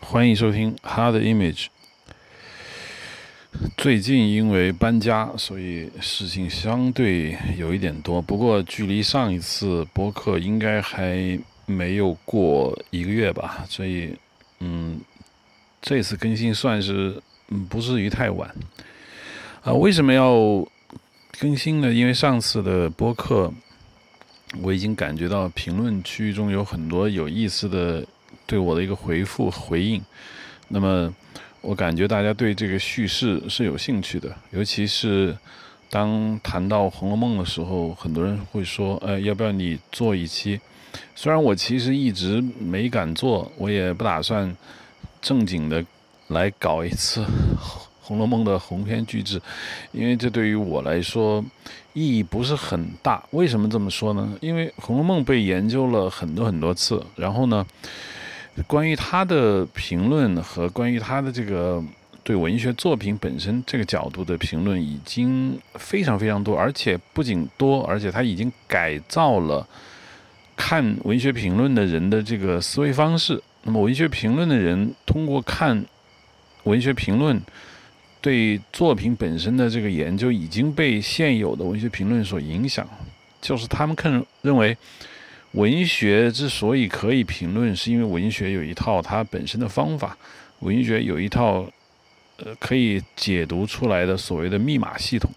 欢迎收听《Hard Image》。最近因为搬家，所以事情相对有一点多。不过，距离上一次播客应该还没有过一个月吧，所以，嗯，这次更新算是嗯不至于太晚。啊，为什么要更新呢？因为上次的播客，我已经感觉到评论区中有很多有意思的对我的一个回复回应。那么，我感觉大家对这个叙事是有兴趣的，尤其是当谈到《红楼梦》的时候，很多人会说：“呃，要不要你做一期？”虽然我其实一直没敢做，我也不打算正经的来搞一次。《红楼梦》的鸿篇巨制，因为这对于我来说意义不是很大。为什么这么说呢？因为《红楼梦》被研究了很多很多次，然后呢，关于他的评论和关于他的这个对文学作品本身这个角度的评论已经非常非常多，而且不仅多，而且他已经改造了看文学评论的人的这个思维方式。那么，文学评论的人通过看文学评论。对作品本身的这个研究已经被现有的文学评论所影响，就是他们看认为，文学之所以可以评论，是因为文学有一套它本身的方法，文学有一套呃可以解读出来的所谓的密码系统。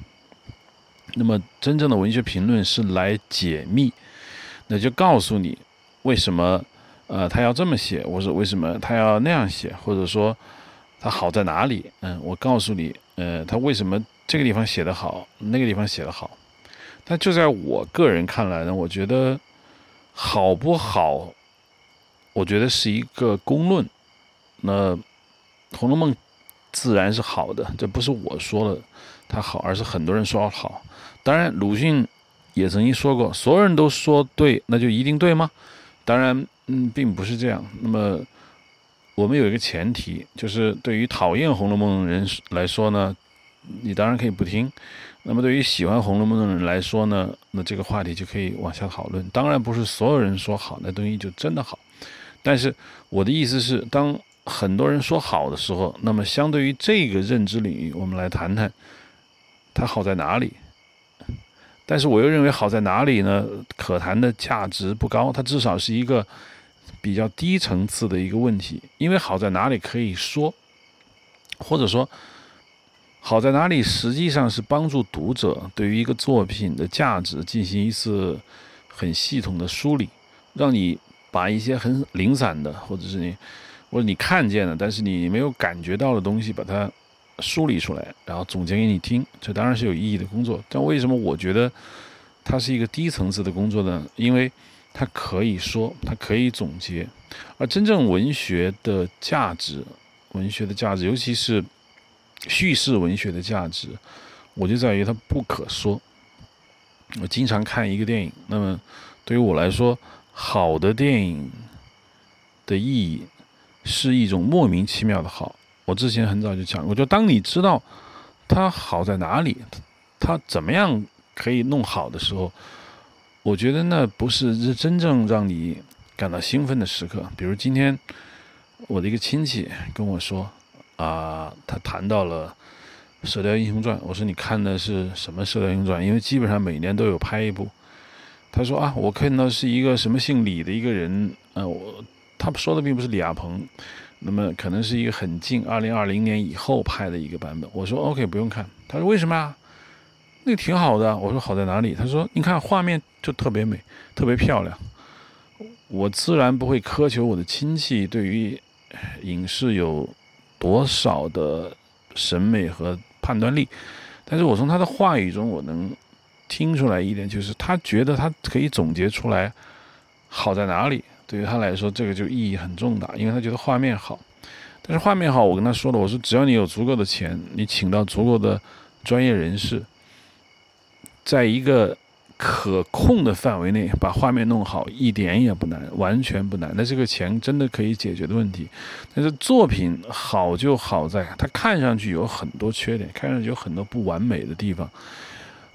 那么，真正的文学评论是来解密，那就告诉你为什么呃他要这么写，或者为什么他要那样写，或者说。他好在哪里？嗯，我告诉你，呃，他为什么这个地方写得好，那个地方写得好？但就在我个人看来呢，我觉得好不好，我觉得是一个公论。那《红楼梦》自然是好的，这不是我说的它好，而是很多人说好。当然，鲁迅也曾经说过，所有人都说对，那就一定对吗？当然，嗯，并不是这样。那么。我们有一个前提，就是对于讨厌《红楼梦》人来说呢，你当然可以不听；那么对于喜欢《红楼梦》的人来说呢，那这个话题就可以往下讨论。当然不是所有人说好那东西就真的好，但是我的意思是，当很多人说好的时候，那么相对于这个认知领域，我们来谈谈它好在哪里。但是我又认为好在哪里呢？可谈的价值不高，它至少是一个。比较低层次的一个问题，因为好在哪里可以说，或者说好在哪里，实际上是帮助读者对于一个作品的价值进行一次很系统的梳理，让你把一些很零散的，或者是你或者你看见的，但是你没有感觉到的东西，把它梳理出来，然后总结给你听，这当然是有意义的工作。但为什么我觉得它是一个低层次的工作呢？因为它可以说，它可以总结，而真正文学的价值，文学的价值，尤其是叙事文学的价值，我就在于它不可说。我经常看一个电影，那么对于我来说，好的电影的意义是一种莫名其妙的好。我之前很早就讲过，就当你知道它好在哪里，它怎么样可以弄好的时候。我觉得那不是真正让你感到兴奋的时刻。比如今天，我的一个亲戚跟我说，啊，他谈到了《射雕英雄传》。我说你看的是什么《射雕英雄传》？因为基本上每年都有拍一部。他说啊，我看到是一个什么姓李的一个人，呃，我他说的并不是李亚鹏，那么可能是一个很近二零二零年以后拍的一个版本。我说 OK，不用看。他说为什么啊？那个挺好的。我说好在哪里？他说你看画面。就特别美，特别漂亮。我自然不会苛求我的亲戚对于影视有多少的审美和判断力，但是我从他的话语中，我能听出来一点，就是他觉得他可以总结出来好在哪里。对于他来说，这个就意义很重大，因为他觉得画面好。但是画面好，我跟他说了，我说只要你有足够的钱，你请到足够的专业人士，在一个。可控的范围内把画面弄好一点也不难，完全不难。那这个钱真的可以解决的问题。但是作品好就好在它看上去有很多缺点，看上去有很多不完美的地方，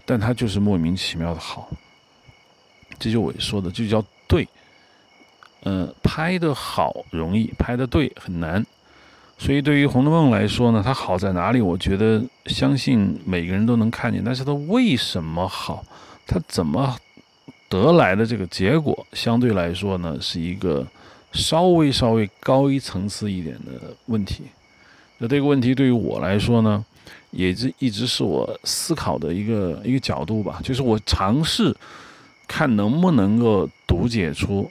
但它就是莫名其妙的好。这就我说的，就叫对。嗯，拍的好容易，拍的对很难。所以对于《红楼梦》来说呢，它好在哪里？我觉得相信每个人都能看见。但是它为什么好？他怎么得来的这个结果，相对来说呢，是一个稍微稍微高一层次一点的问题。那这个问题对于我来说呢，也是一直是我思考的一个一个角度吧。就是我尝试看能不能够读解出《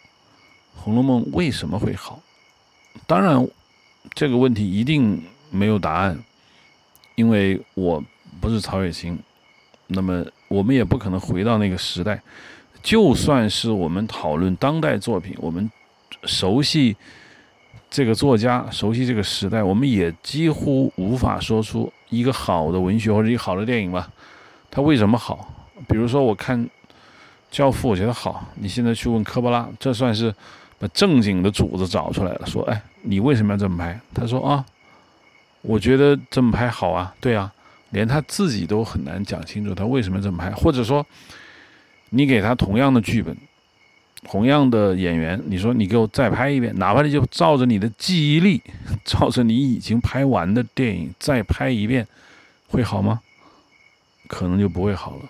红楼梦》为什么会好。当然。这个问题一定没有答案，因为我不是曹雪芹，那么我们也不可能回到那个时代。就算是我们讨论当代作品，我们熟悉这个作家，熟悉这个时代，我们也几乎无法说出一个好的文学或者一个好的电影吧。它为什么好？比如说，我看《教父》，我觉得好。你现在去问科波拉，这算是把正经的主子找出来了，说：“哎。”你为什么要这么拍？他说啊，我觉得这么拍好啊，对啊，连他自己都很难讲清楚他为什么这么拍。或者说，你给他同样的剧本，同样的演员，你说你给我再拍一遍，哪怕你就照着你的记忆力，照着你已经拍完的电影再拍一遍，会好吗？可能就不会好了。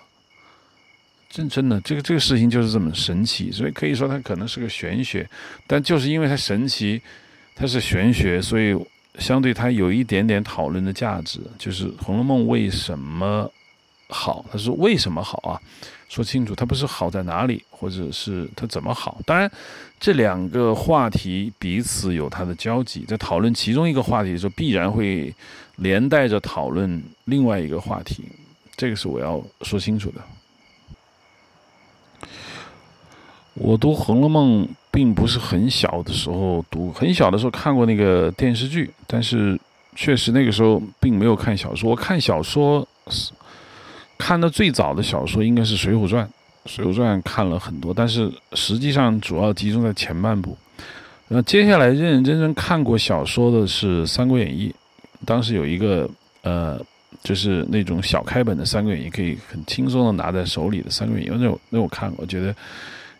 真真的，这个这个事情就是这么神奇，所以可以说它可能是个玄学，但就是因为它神奇。它是玄学，所以相对它有一点点讨论的价值。就是《红楼梦》为什么好？它是为什么好啊？说清楚，它不是好在哪里，或者是它怎么好？当然，这两个话题彼此有它的交集，在讨论其中一个话题的时候，必然会连带着讨论另外一个话题。这个是我要说清楚的。我读《红楼梦》并不是很小的时候读，很小的时候看过那个电视剧，但是确实那个时候并没有看小说。我看小说，看的最早的小说应该是《水浒传》，《水浒传》看了很多，但是实际上主要集中在前半部。然后接下来认认真真看过小说的是《三国演义》，当时有一个呃，就是那种小开本的《三国演义》，可以很轻松的拿在手里的《三国演义》，那我那我看过，我觉得。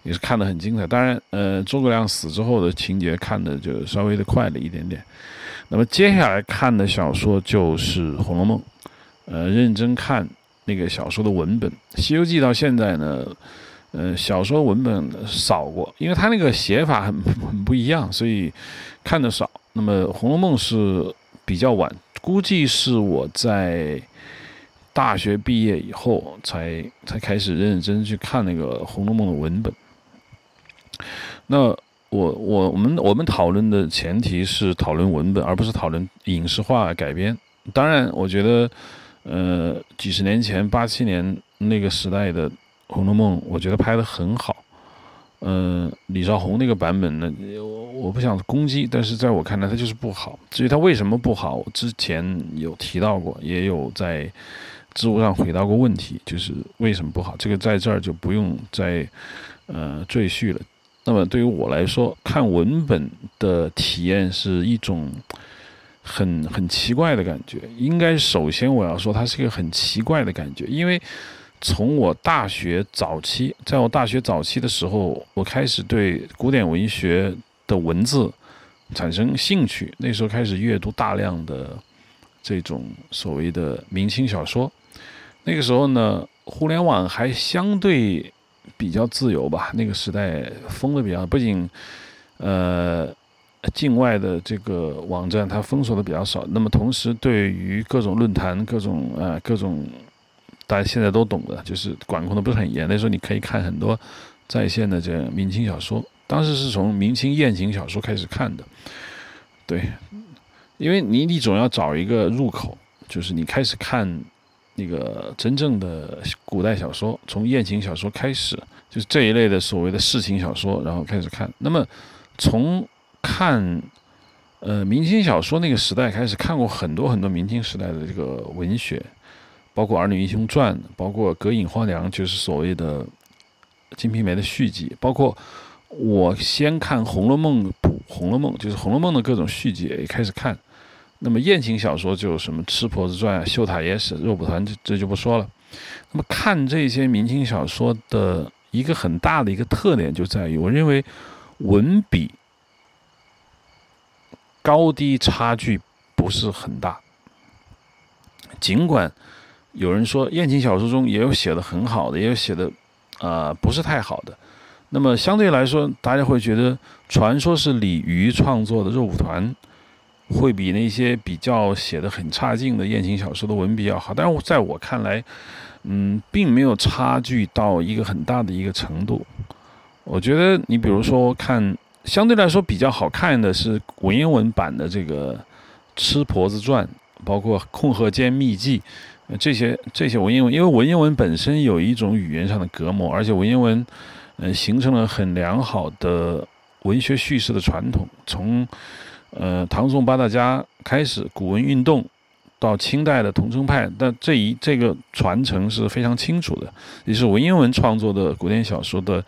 也是看得很精彩，当然，呃，诸葛亮死之后的情节看的就稍微的快了一点点。那么接下来看的小说就是《红楼梦》，呃，认真看那个小说的文本，《西游记》到现在呢，呃，小说文本少过，因为它那个写法很很不一样，所以看的少。那么《红楼梦》是比较晚，估计是我在大学毕业以后才才开始认认真真去看那个《红楼梦》的文本。那我我我们我们讨论的前提是讨论文本，而不是讨论影视化改编。当然，我觉得，呃，几十年前八七年那个时代的《红楼梦》，我觉得拍的很好。嗯，李少红那个版本呢，我我不想攻击，但是在我看来，它就是不好。至于它为什么不好，之前有提到过，也有在知乎上回答过问题，就是为什么不好。这个在这儿就不用再呃赘叙了。那么对于我来说，看文本的体验是一种很很奇怪的感觉。应该首先我要说，它是一个很奇怪的感觉，因为从我大学早期，在我大学早期的时候，我开始对古典文学的文字产生兴趣。那时候开始阅读大量的这种所谓的明清小说。那个时候呢，互联网还相对。比较自由吧，那个时代封的比较，不仅呃境外的这个网站它封锁的比较少，那么同时对于各种论坛、各种呃各种大家现在都懂的，就是管控的不是很严。那时候你可以看很多在线的这明清小说，当时是从明清艳情小说开始看的，对，因为你你总要找一个入口，就是你开始看。那个真正的古代小说，从艳情小说开始，就是这一类的所谓的世情小说，然后开始看。那么，从看呃明清小说那个时代开始，看过很多很多明清时代的这个文学，包括《儿女英雄传》，包括《隔影花娘》，就是所谓的《金瓶梅》的续集，包括我先看《红楼梦》补《红楼梦》，就是《红楼梦》的各种续集也开始看。那么艳情小说就有什么《吃婆子传》啊，《秀塔野史》《肉蒲团》，这这就不说了。那么看这些明清小说的一个很大的一个特点就在于，我认为文笔高低差距不是很大。尽管有人说艳情小说中也有写的很好的，也有写的啊不是太好的。那么相对来说，大家会觉得传说是李渔创作的《肉蒲团》会比那些比较写的很差劲的言情小说的文笔要好。但是在我看来，嗯，并没有差距到一个很大的一个程度。我觉得你比如说看，相对来说比较好看的是文言文版的这个《吃婆子传》，包括《控河间秘记》这些这些文言文，因为文言文本身有一种语言上的隔膜，而且文言文。嗯，形成了很良好的文学叙事的传统。从呃唐宋八大家开始，古文运动到清代的桐城派，但这一这个传承是非常清楚的。也是文言文创作的古典小说的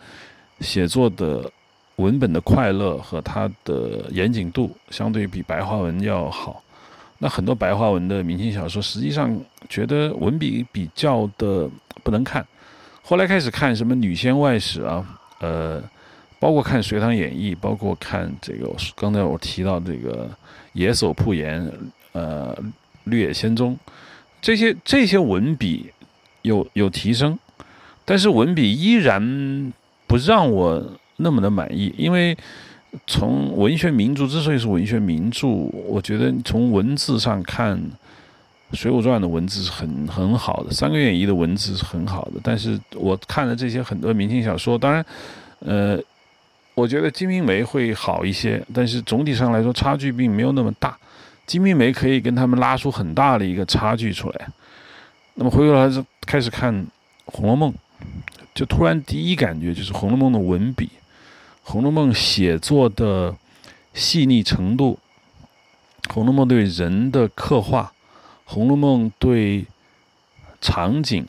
写作的文本的快乐和它的严谨度，相对比白话文要好。那很多白话文的明清小说，实际上觉得文笔比较的不能看。后来开始看什么女仙外史啊，呃，包括看《隋唐演义》，包括看这个刚才我提到这个《野叟铺言》，呃，《绿野仙踪》，这些这些文笔有有提升，但是文笔依然不让我那么的满意，因为从文学名著之所以是文学名著，我觉得从文字上看。《水浒传》的文字是很很好的，《三国演义》的文字是很好的，但是我看了这些很多明清小说，当然，呃，我觉得《金瓶梅》会好一些，但是总体上来说差距并没有那么大，《金瓶梅》可以跟他们拉出很大的一个差距出来。那么回过来开始看《红楼梦》，就突然第一感觉就是《红楼梦》的文笔，《红楼梦》写作的细腻程度，《红楼梦》对人的刻画。《红楼梦》对场景、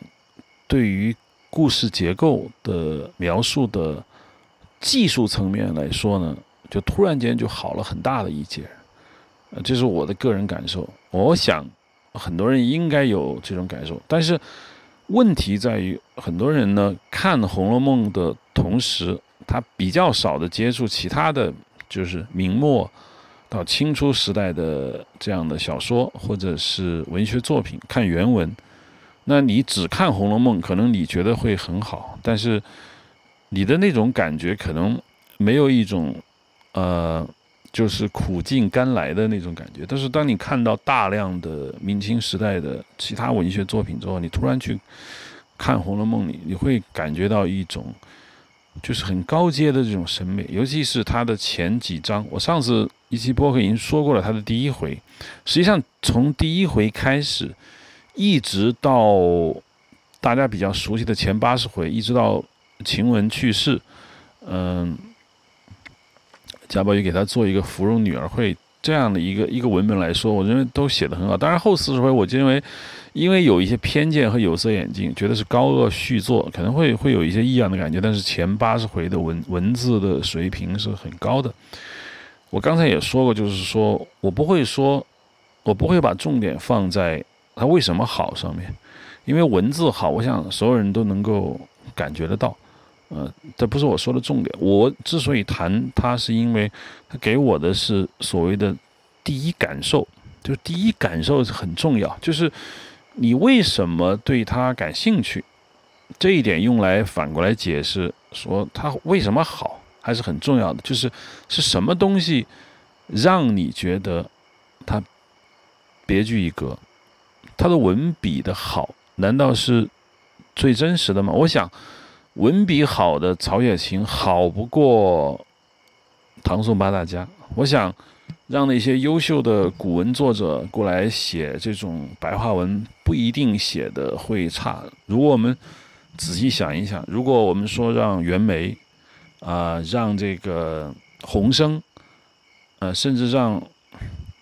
对于故事结构的描述的技术层面来说呢，就突然间就好了很大的一截。呃，这是我的个人感受。我想很多人应该有这种感受，但是问题在于，很多人呢看《红楼梦》的同时，他比较少的接触其他的就是明末。到清初时代的这样的小说或者是文学作品，看原文，那你只看《红楼梦》，可能你觉得会很好，但是你的那种感觉可能没有一种呃，就是苦尽甘来的那种感觉。但是当你看到大量的明清时代的其他文学作品之后，你突然去看《红楼梦》里，你会感觉到一种。就是很高阶的这种审美，尤其是它的前几章。我上次一期播客已经说过了，它的第一回，实际上从第一回开始，一直到大家比较熟悉的前八十回，一直到晴雯去世，嗯，贾宝玉给他做一个芙蓉女儿会这样的一个一个文本来说，我认为都写得很好。当然后四十回，我就认为。因为有一些偏见和有色眼镜，觉得是高恶续作，可能会会有一些异样的感觉。但是前八十回的文文字的水平是很高的。我刚才也说过，就是说我不会说，我不会把重点放在它为什么好上面，因为文字好，我想所有人都能够感觉得到。呃，这不是我说的重点。我之所以谈它，是因为它给我的是所谓的第一感受，就是第一感受是很重要，就是。你为什么对他感兴趣？这一点用来反过来解释，说他为什么好，还是很重要的。就是是什么东西让你觉得他别具一格？他的文笔的好，难道是最真实的吗？我想，文笔好的曹雪芹好不过唐宋八大家。我想。让那些优秀的古文作者过来写这种白话文，不一定写的会差。如果我们仔细想一想，如果我们说让袁枚，啊，让这个洪升，呃，甚至让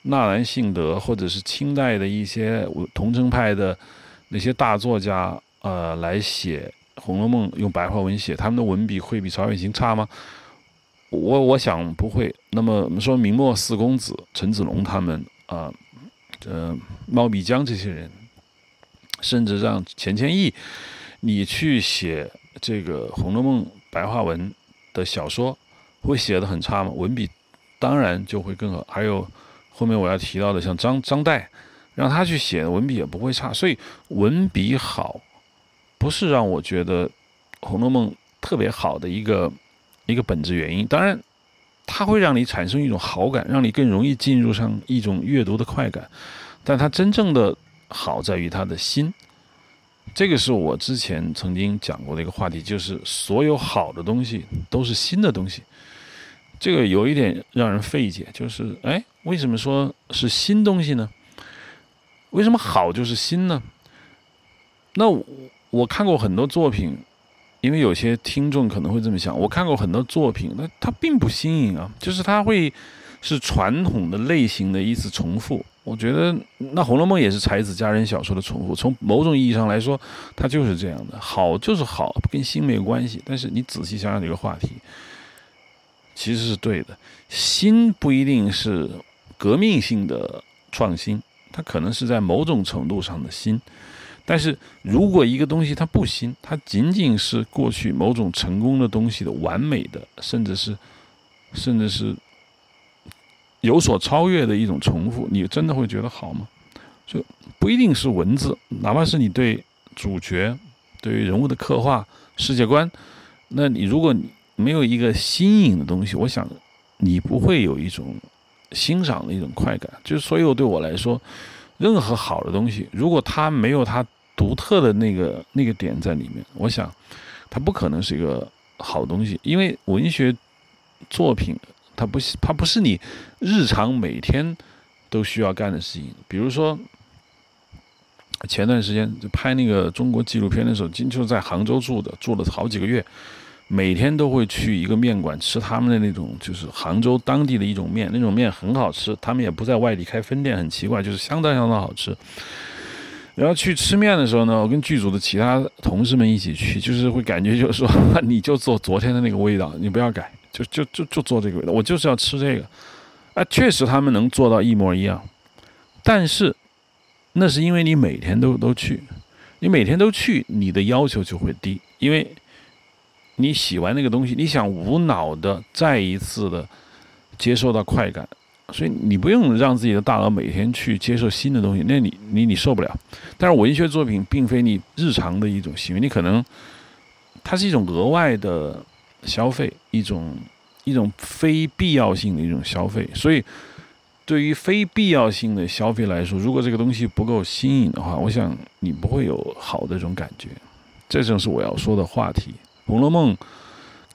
纳兰性德，或者是清代的一些桐城派的那些大作家，呃，来写《红楼梦》，用白话文写，他们的文笔会比曹雪芹差吗？我我想不会。那么我们说明末四公子陈子龙他们啊，呃，猫笔江这些人，甚至让钱谦益，你去写这个《红楼梦》白话文的小说，会写的很差吗？文笔当然就会更好。还有后面我要提到的像张张岱，让他去写文笔也不会差。所以文笔好，不是让我觉得《红楼梦》特别好的一个一个本质原因。当然，它会让你产生一种好感，让你更容易进入上一种阅读的快感。但它真正的好在于它的心。这个是我之前曾经讲过的一个话题，就是所有好的东西都是新的东西。这个有一点让人费解，就是哎，为什么说是新东西呢？为什么好就是新呢？那我我看过很多作品，因为有些听众可能会这么想，我看过很多作品，那它并不新颖啊，就是它会是传统的类型的一次重复。我觉得那《红楼梦》也是才子佳人小说的重复，从某种意义上来说，它就是这样的。好就是好，跟新没有关系。但是你仔细想想这个话题，其实是对的。新不一定是革命性的创新，它可能是在某种程度上的新。但是如果一个东西它不新，它仅仅是过去某种成功的东西的完美的，甚至是，甚至是。有所超越的一种重复，你真的会觉得好吗？就不一定是文字，哪怕是你对主角、对于人物的刻画、世界观，那你如果没有一个新颖的东西，我想你不会有一种欣赏的一种快感。就是所有对我来说，任何好的东西，如果它没有它独特的那个那个点在里面，我想它不可能是一个好东西，因为文学作品。它不，它不是你日常每天都需要干的事情。比如说，前段时间就拍那个中国纪录片的时候，金秋在杭州住的，住了好几个月，每天都会去一个面馆吃他们的那种，就是杭州当地的一种面，那种面很好吃。他们也不在外地开分店，很奇怪，就是相当相当好吃。然后去吃面的时候呢，我跟剧组的其他同事们一起去，就是会感觉就是说，你就做昨天的那个味道，你不要改。就就就就做这个味道，我就是要吃这个，啊，确实他们能做到一模一样，但是那是因为你每天都都去，你每天都去，你的要求就会低，因为你喜欢那个东西，你想无脑的再一次的接受到快感，所以你不用让自己的大脑每天去接受新的东西，那你你你受不了。但是文学作品并非你日常的一种行为，你可能它是一种额外的。消费一种一种非必要性的一种消费，所以对于非必要性的消费来说，如果这个东西不够新颖的话，我想你不会有好的这种感觉。这正是我要说的话题。《红楼梦》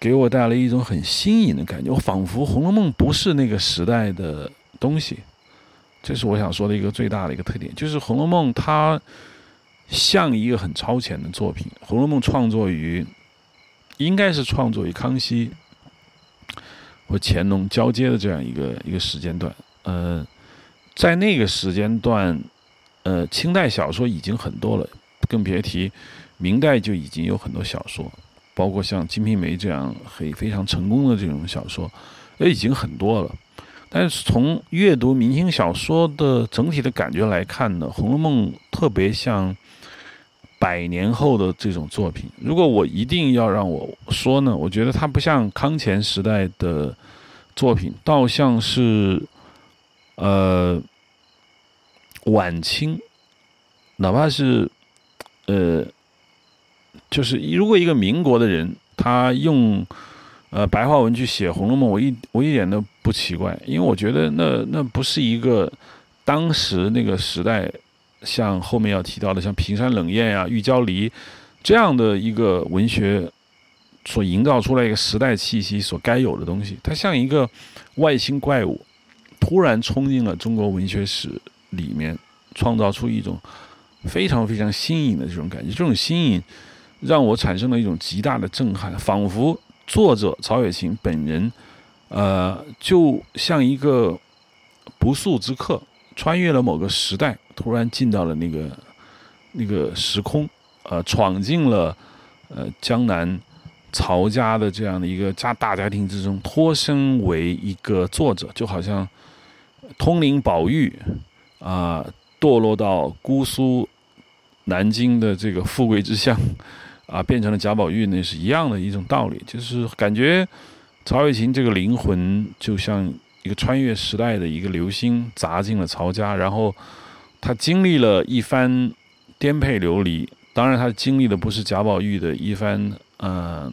给我带来一种很新颖的感觉，我仿佛《红楼梦》不是那个时代的东西。这是我想说的一个最大的一个特点，就是《红楼梦》它像一个很超前的作品，《红楼梦》创作于。应该是创作于康熙和乾隆交接的这样一个一个时间段。呃，在那个时间段，呃，清代小说已经很多了，更别提明代就已经有很多小说，包括像《金瓶梅》这样很非常成功的这种小说，也已经很多了。但是从阅读明清小说的整体的感觉来看呢，《红楼梦》特别像。百年后的这种作品，如果我一定要让我说呢，我觉得它不像康乾时代的作品，倒像是呃晚清，哪怕是呃，就是如果一个民国的人，他用呃白话文去写《红楼梦》，我一我一点都不奇怪，因为我觉得那那不是一个当时那个时代。像后面要提到的，像平山冷艳呀、玉娇梨这样的一个文学所营造出来一个时代气息所该有的东西，它像一个外星怪物突然冲进了中国文学史里面，创造出一种非常非常新颖的这种感觉。这种新颖让我产生了一种极大的震撼，仿佛作者曹雪芹本人，呃，就像一个不速之客，穿越了某个时代。突然进到了那个那个时空，呃，闯进了呃江南曹家的这样的一个家大家庭之中，脱身为一个作者，就好像通灵宝玉啊，堕落到姑苏南京的这个富贵之乡啊，变成了贾宝玉，那是一样的一种道理，就是感觉曹雪芹这个灵魂就像一个穿越时代的一个流星砸进了曹家，然后他经历了一番颠沛流离。当然，他经历的不是贾宝玉的一番嗯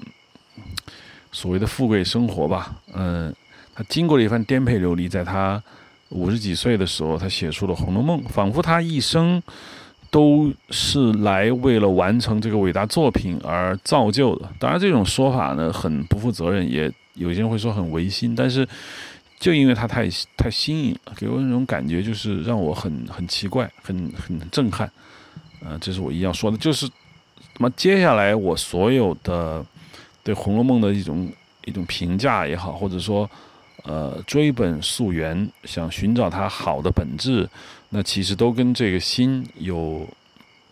所谓的富贵生活吧，嗯，他经过了一番颠沛流离，在他五十几岁的时候，他写出了《红楼梦》，仿佛他一生都是来为了完成这个伟大作品而造就的。当然，这种说法呢很不负责任，也有些人会说很违心，但是就因为他太太新颖了，给我那种感觉就是让我很很奇怪，很很震撼。呃，这是我一定要说的，就是那么接下来我所有的对《红楼梦》的一种一种评价也好，或者说呃追本溯源，想寻找它好的本质，那其实都跟这个心有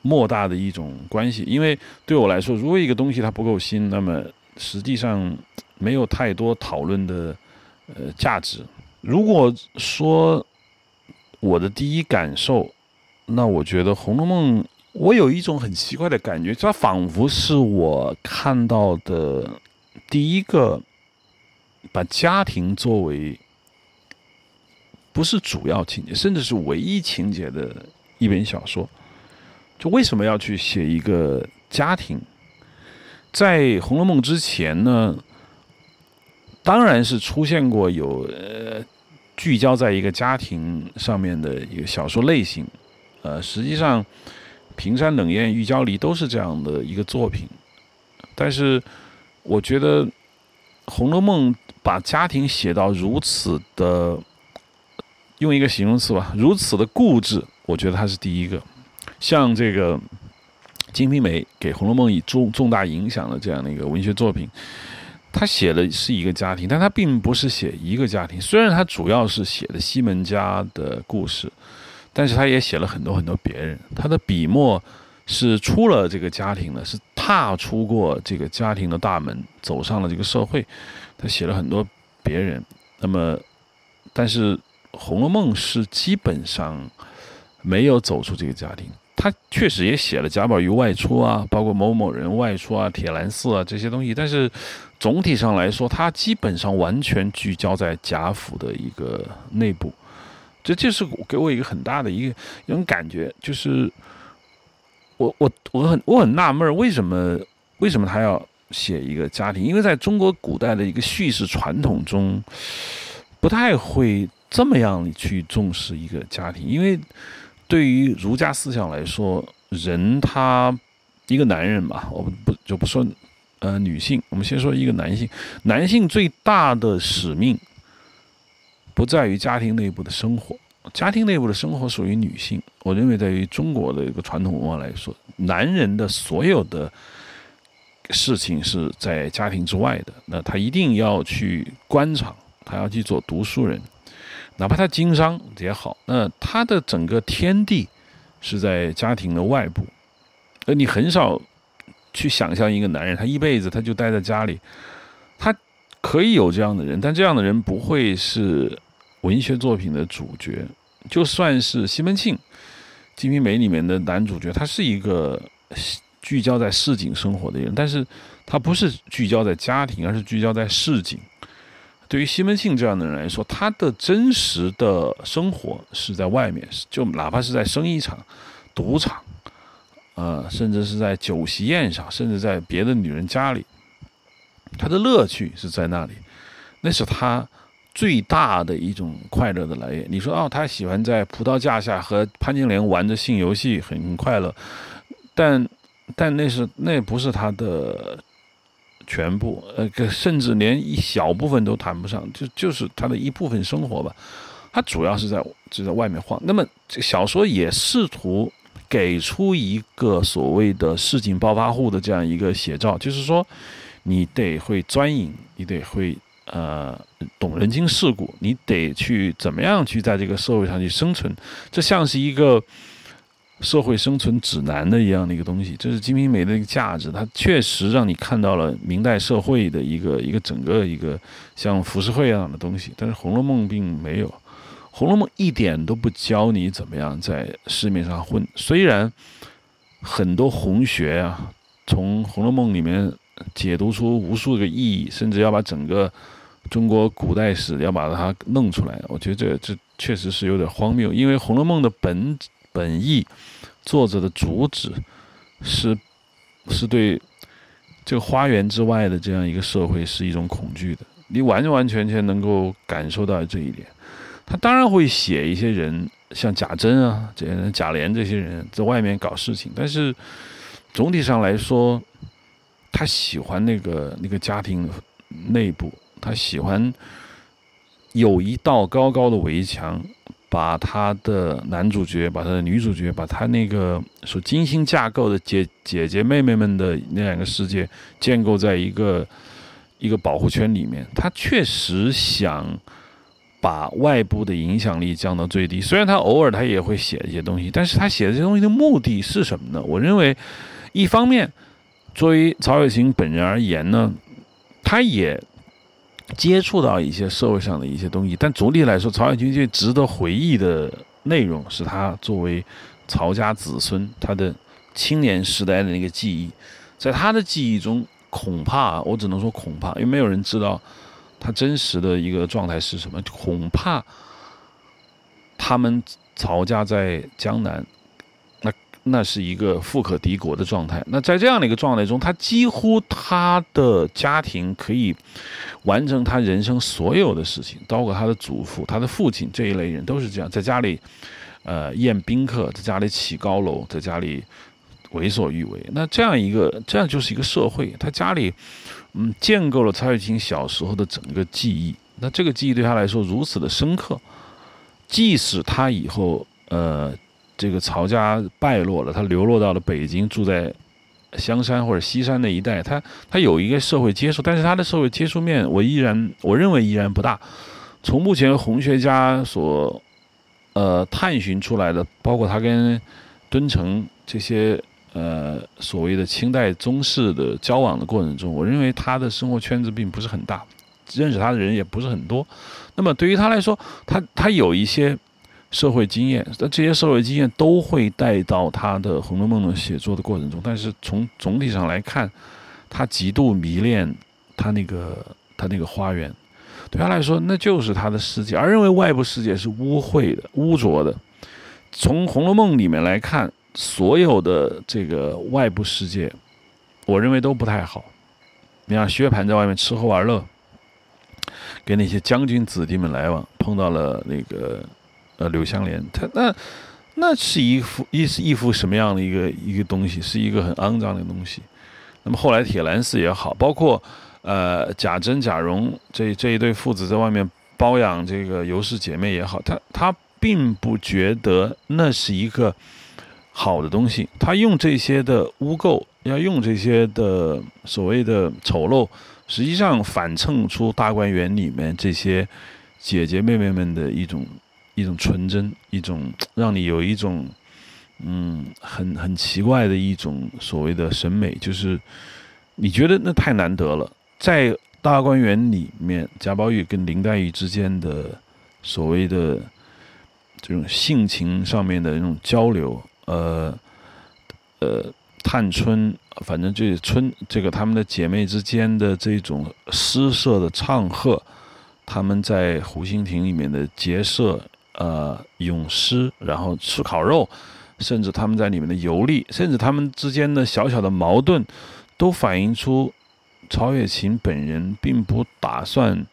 莫大的一种关系。因为对我来说，如果一个东西它不够新，那么实际上没有太多讨论的呃价值。如果说我的第一感受，那我觉得《红楼梦》。我有一种很奇怪的感觉，它仿佛是我看到的第一个把家庭作为不是主要情节，甚至是唯一情节的一本小说。就为什么要去写一个家庭？在《红楼梦》之前呢，当然是出现过有呃聚焦在一个家庭上面的一个小说类型，呃，实际上。平山冷艳玉娇梨都是这样的一个作品，但是我觉得《红楼梦》把家庭写到如此的，用一个形容词吧，如此的固执，我觉得他是第一个。像这个《金瓶梅》给《红楼梦》以重重大影响的这样的一个文学作品，他写的是一个家庭，但他并不是写一个家庭，虽然他主要是写的西门家的故事。但是他也写了很多很多别人，他的笔墨是出了这个家庭的，是踏出过这个家庭的大门，走上了这个社会。他写了很多别人，那么，但是《红楼梦》是基本上没有走出这个家庭。他确实也写了贾宝玉外出啊，包括某某人外出啊、铁栏寺啊这些东西，但是总体上来说，他基本上完全聚焦在贾府的一个内部。这就是给我一个很大的一个一种感觉，就是我我我很我很纳闷，为什么为什么他要写一个家庭？因为在中国古代的一个叙事传统中，不太会这么样去重视一个家庭。因为对于儒家思想来说，人他一个男人嘛，我们不就不说呃女性，我们先说一个男性，男性最大的使命。不在于家庭内部的生活，家庭内部的生活属于女性。我认为，在于中国的一个传统文化来说，男人的所有的事情是在家庭之外的。那他一定要去官场，他要去做读书人，哪怕他经商也好。那他的整个天地是在家庭的外部。而你很少去想象一个男人，他一辈子他就待在家里。他可以有这样的人，但这样的人不会是。文学作品的主角，就算是西门庆，《金瓶梅》里面的男主角，他是一个聚焦在市井生活的人，但是他不是聚焦在家庭，而是聚焦在市井。对于西门庆这样的人来说，他的真实的生活是在外面，就哪怕是在生意场、赌场，呃，甚至是在酒席宴上，甚至在别的女人家里，他的乐趣是在那里，那是他。最大的一种快乐的来源。你说哦，他喜欢在葡萄架下和潘金莲玩着性游戏，很快乐。但，但那是那不是他的全部，呃，甚至连一小部分都谈不上，就就是他的一部分生活吧。他主要是在就在外面晃。那么，这小说也试图给出一个所谓的市井暴发户的这样一个写照，就是说，你得会钻营，你得会。呃，懂人情世故，你得去怎么样去在这个社会上去生存？这像是一个社会生存指南的一样的一个东西。这是《金瓶梅》的一个价值，它确实让你看到了明代社会的一个一个整个一个像浮世绘一样的东西。但是《红楼梦》并没有，《红楼梦》一点都不教你怎么样在市面上混。虽然很多红学啊，从《红楼梦》里面解读出无数个意义，甚至要把整个中国古代史要把它弄出来，我觉得这这确实是有点荒谬。因为《红楼梦》的本本意，作者的主旨是是对这个花园之外的这样一个社会是一种恐惧的。你完完全全能够感受到这一点。他当然会写一些人，像贾珍啊这些人、贾琏这些人在外面搞事情，但是总体上来说，他喜欢那个那个家庭内部。他喜欢有一道高高的围墙，把他的男主角、把他的女主角、把他那个所精心架构的姐姐姐妹妹们的那两个世界建构在一个一个保护圈里面。他确实想把外部的影响力降到最低。虽然他偶尔他也会写一些东西，但是他写这些东西的目的是什么呢？我认为，一方面，作为曹雪芹本人而言呢，他也。接触到一些社会上的一些东西，但总体来说，曹雪芹最值得回忆的内容是他作为曹家子孙他的青年时代的那个记忆，在他的记忆中，恐怕我只能说恐怕，因为没有人知道他真实的一个状态是什么，恐怕他们曹家在江南。那是一个富可敌国的状态。那在这样的一个状态中，他几乎他的家庭可以完成他人生所有的事情，包括他的祖父、他的父亲这一类人都是这样，在家里呃宴宾客，在家里起高楼，在家里为所欲为。那这样一个，这样就是一个社会。他家里嗯建构了曹雪芹小时候的整个记忆。那这个记忆对他来说如此的深刻，即使他以后呃。这个曹家败落了，他流落到了北京，住在香山或者西山那一带。他他有一个社会接触，但是他的社会接触面，我依然我认为依然不大。从目前红学家所呃探寻出来的，包括他跟敦诚这些呃所谓的清代宗室的交往的过程中，我认为他的生活圈子并不是很大，认识他的人也不是很多。那么对于他来说，他他有一些。社会经验，但这些社会经验都会带到他的《红楼梦》的写作的过程中。但是从总体上来看，他极度迷恋他那个他那个花园，对他来说那就是他的世界，而认为外部世界是污秽的、污浊的。从《红楼梦》里面来看，所有的这个外部世界，我认为都不太好。你看薛蟠在外面吃喝玩乐，跟那些将军子弟们来往，碰到了那个。呃，柳湘莲，他那那是一幅一是一幅什么样的一个一个东西？是一个很肮脏的东西。那么后来铁栏寺也好，包括呃贾珍、贾蓉这这一对父子在外面包养这个尤氏姐妹也好，他他并不觉得那是一个好的东西。他用这些的污垢，要用这些的所谓的丑陋，实际上反衬出大观园里面这些姐姐妹妹们的一种。一种纯真，一种让你有一种，嗯，很很奇怪的一种所谓的审美，就是你觉得那太难得了。在大观园里面，贾宝玉跟林黛玉之间的所谓的这种性情上面的那种交流，呃呃，探春，反正就是春这个他们的姐妹之间的这种诗社的唱和，他们在湖心亭里面的结社。呃，咏诗，然后吃烤肉，甚至他们在里面的游历，甚至他们之间的小小的矛盾，都反映出曹雪芹本人并不打算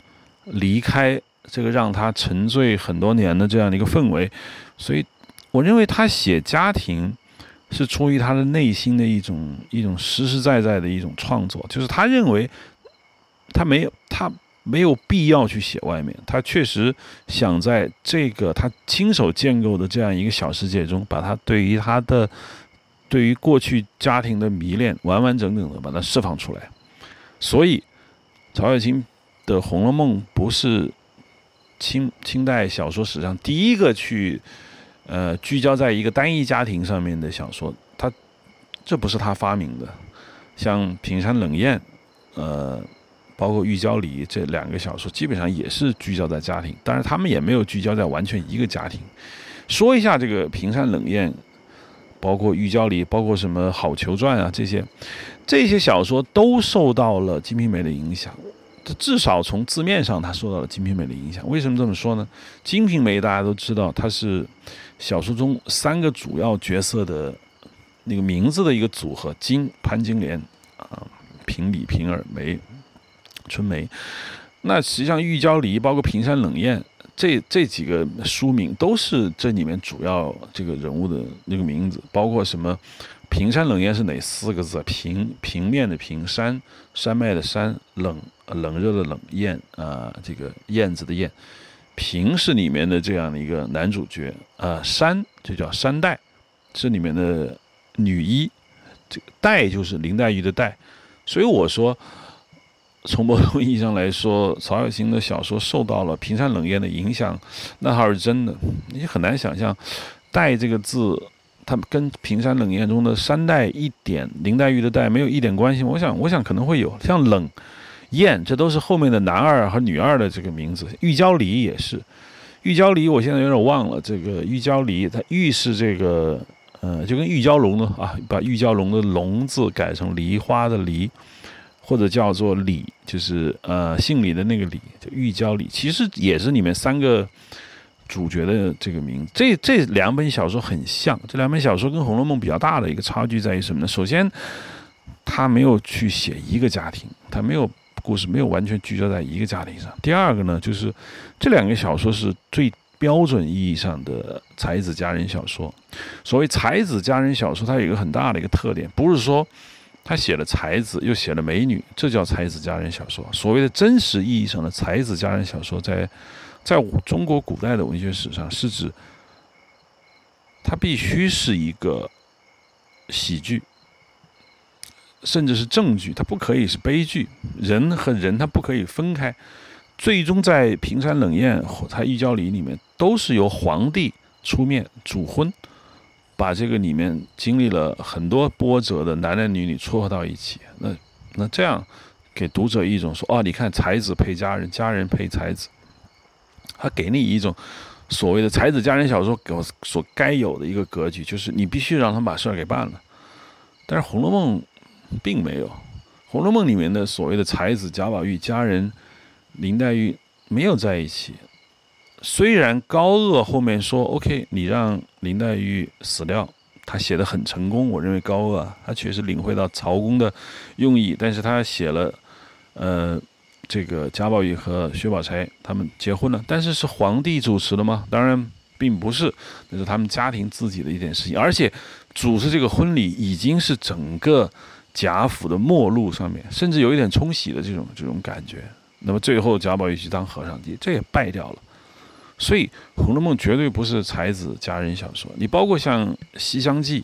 离开这个让他沉醉很多年的这样的一个氛围。所以，我认为他写家庭是出于他的内心的一种一种实实在在的一种创作，就是他认为他没有他。没有必要去写外面，他确实想在这个他亲手建构的这样一个小世界中，把他对于他的对于过去家庭的迷恋完完整整的把它释放出来。所以，曹雪芹的《红楼梦》不是清清代小说史上第一个去呃聚焦在一个单一家庭上面的小说，他这不是他发明的，像《平山冷艳》呃。包括《玉娇梨》这两个小说，基本上也是聚焦在家庭，但是他们也没有聚焦在完全一个家庭。说一下这个《平山冷艳》，包括《玉娇梨》，包括什么《好逑传》啊这些，这些小说都受到了《金瓶梅》的影响。这至少从字面上，它受到了《金瓶梅》的影响。为什么这么说呢？《金瓶梅》大家都知道，它是小说中三个主要角色的那个名字的一个组合：金、潘金莲啊，平李、平儿、梅、春梅。那实际上，玉娇梨包括平山冷艳这这几个书名，都是这里面主要这个人物的那个名字，包括什么？平山冷艳是哪四个字？平平面的平山山脉的山冷冷热的冷艳啊，这个燕子的燕，平是里面的这样的一个男主角啊，山就叫山黛，是里面的女一，这个黛就是林黛玉的黛，所以我说，从某种意义上来说，曹雪芹的小说受到了平山冷艳的影响，那还是真的，你很难想象黛这个字。它跟平山冷艳中的山黛一点林黛玉的黛没有一点关系。我想，我想可能会有像冷、艳，这都是后面的男二和女二的这个名字。玉娇梨也是，玉娇梨我现在有点忘了。这个玉娇梨，它玉是这个，呃，就跟玉娇龙的啊，把玉娇龙的龙字改成梨花的梨，或者叫做李，就是呃姓李的那个李，就玉娇李，其实也是你们三个。主角的这个名，这这两本小说很像。这两本小说跟《红楼梦》比较大的一个差距在于什么呢？首先，他没有去写一个家庭，他没有故事没有完全聚焦在一个家庭上。第二个呢，就是这两个小说是最标准意义上的才子佳人小说。所谓才子佳人小说，它有一个很大的一个特点，不是说他写了才子又写了美女，这叫才子佳人小说。所谓的真实意义上的才子佳人小说，在在中国古代的文学史上，是指它必须是一个喜剧，甚至是正剧，它不可以是悲剧。人和人，他不可以分开。最终在平山冷艳、在玉娇梨里面，都是由皇帝出面主婚，把这个里面经历了很多波折的男男女女撮合到一起。那那这样给读者一种说：哦，你看才子配佳人，佳人配才子。他给你一种所谓的才子佳人小说给我所该有的一个格局，就是你必须让他把事儿给办了。但是《红楼梦》并没有，《红楼梦》里面的所谓的才子贾宝玉、佳人林黛玉没有在一起。虽然高鹗后面说 “OK”，你让林黛玉死掉，他写的很成功。我认为高鹗他确实领会到曹公的用意，但是他写了，呃。这个贾宝玉和薛宝钗他们结婚了，但是是皇帝主持的吗？当然并不是，那是他们家庭自己的一件事情。而且主持这个婚礼已经是整个贾府的末路上面，甚至有一点冲喜的这种这种感觉。那么最后贾宝玉去当和尚，这也败掉了。所以《红楼梦》绝对不是才子佳人小说。你包括像《西厢记》，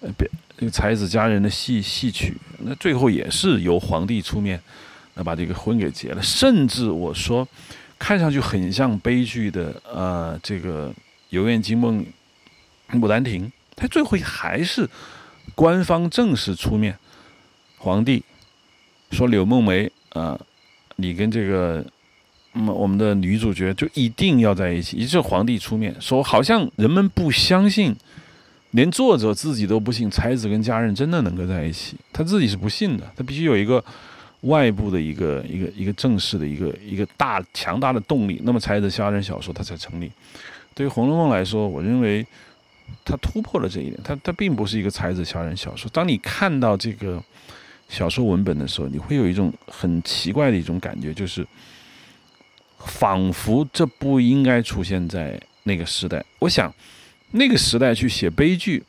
呃，别那个才子佳人的戏戏曲，那最后也是由皇帝出面。那把这个婚给结了，甚至我说，看上去很像悲剧的，呃，这个《游园惊梦》《牡丹亭》，它最后还是官方正式出面，皇帝说柳梦梅啊，你跟这个，那么，我们的女主角就一定要在一起，一是皇帝出面说，好像人们不相信，连作者自己都不信，才子跟佳人真的能够在一起，他自己是不信的，他必须有一个。外部的一个一个一个正式的一个一个大强大的动力，那么才子佳人小说它才成立。对于《红楼梦》来说，我认为它突破了这一点，它它并不是一个才子佳人小说。当你看到这个小说文本的时候，你会有一种很奇怪的一种感觉，就是仿佛这不应该出现在那个时代。我想那个时代去写悲剧，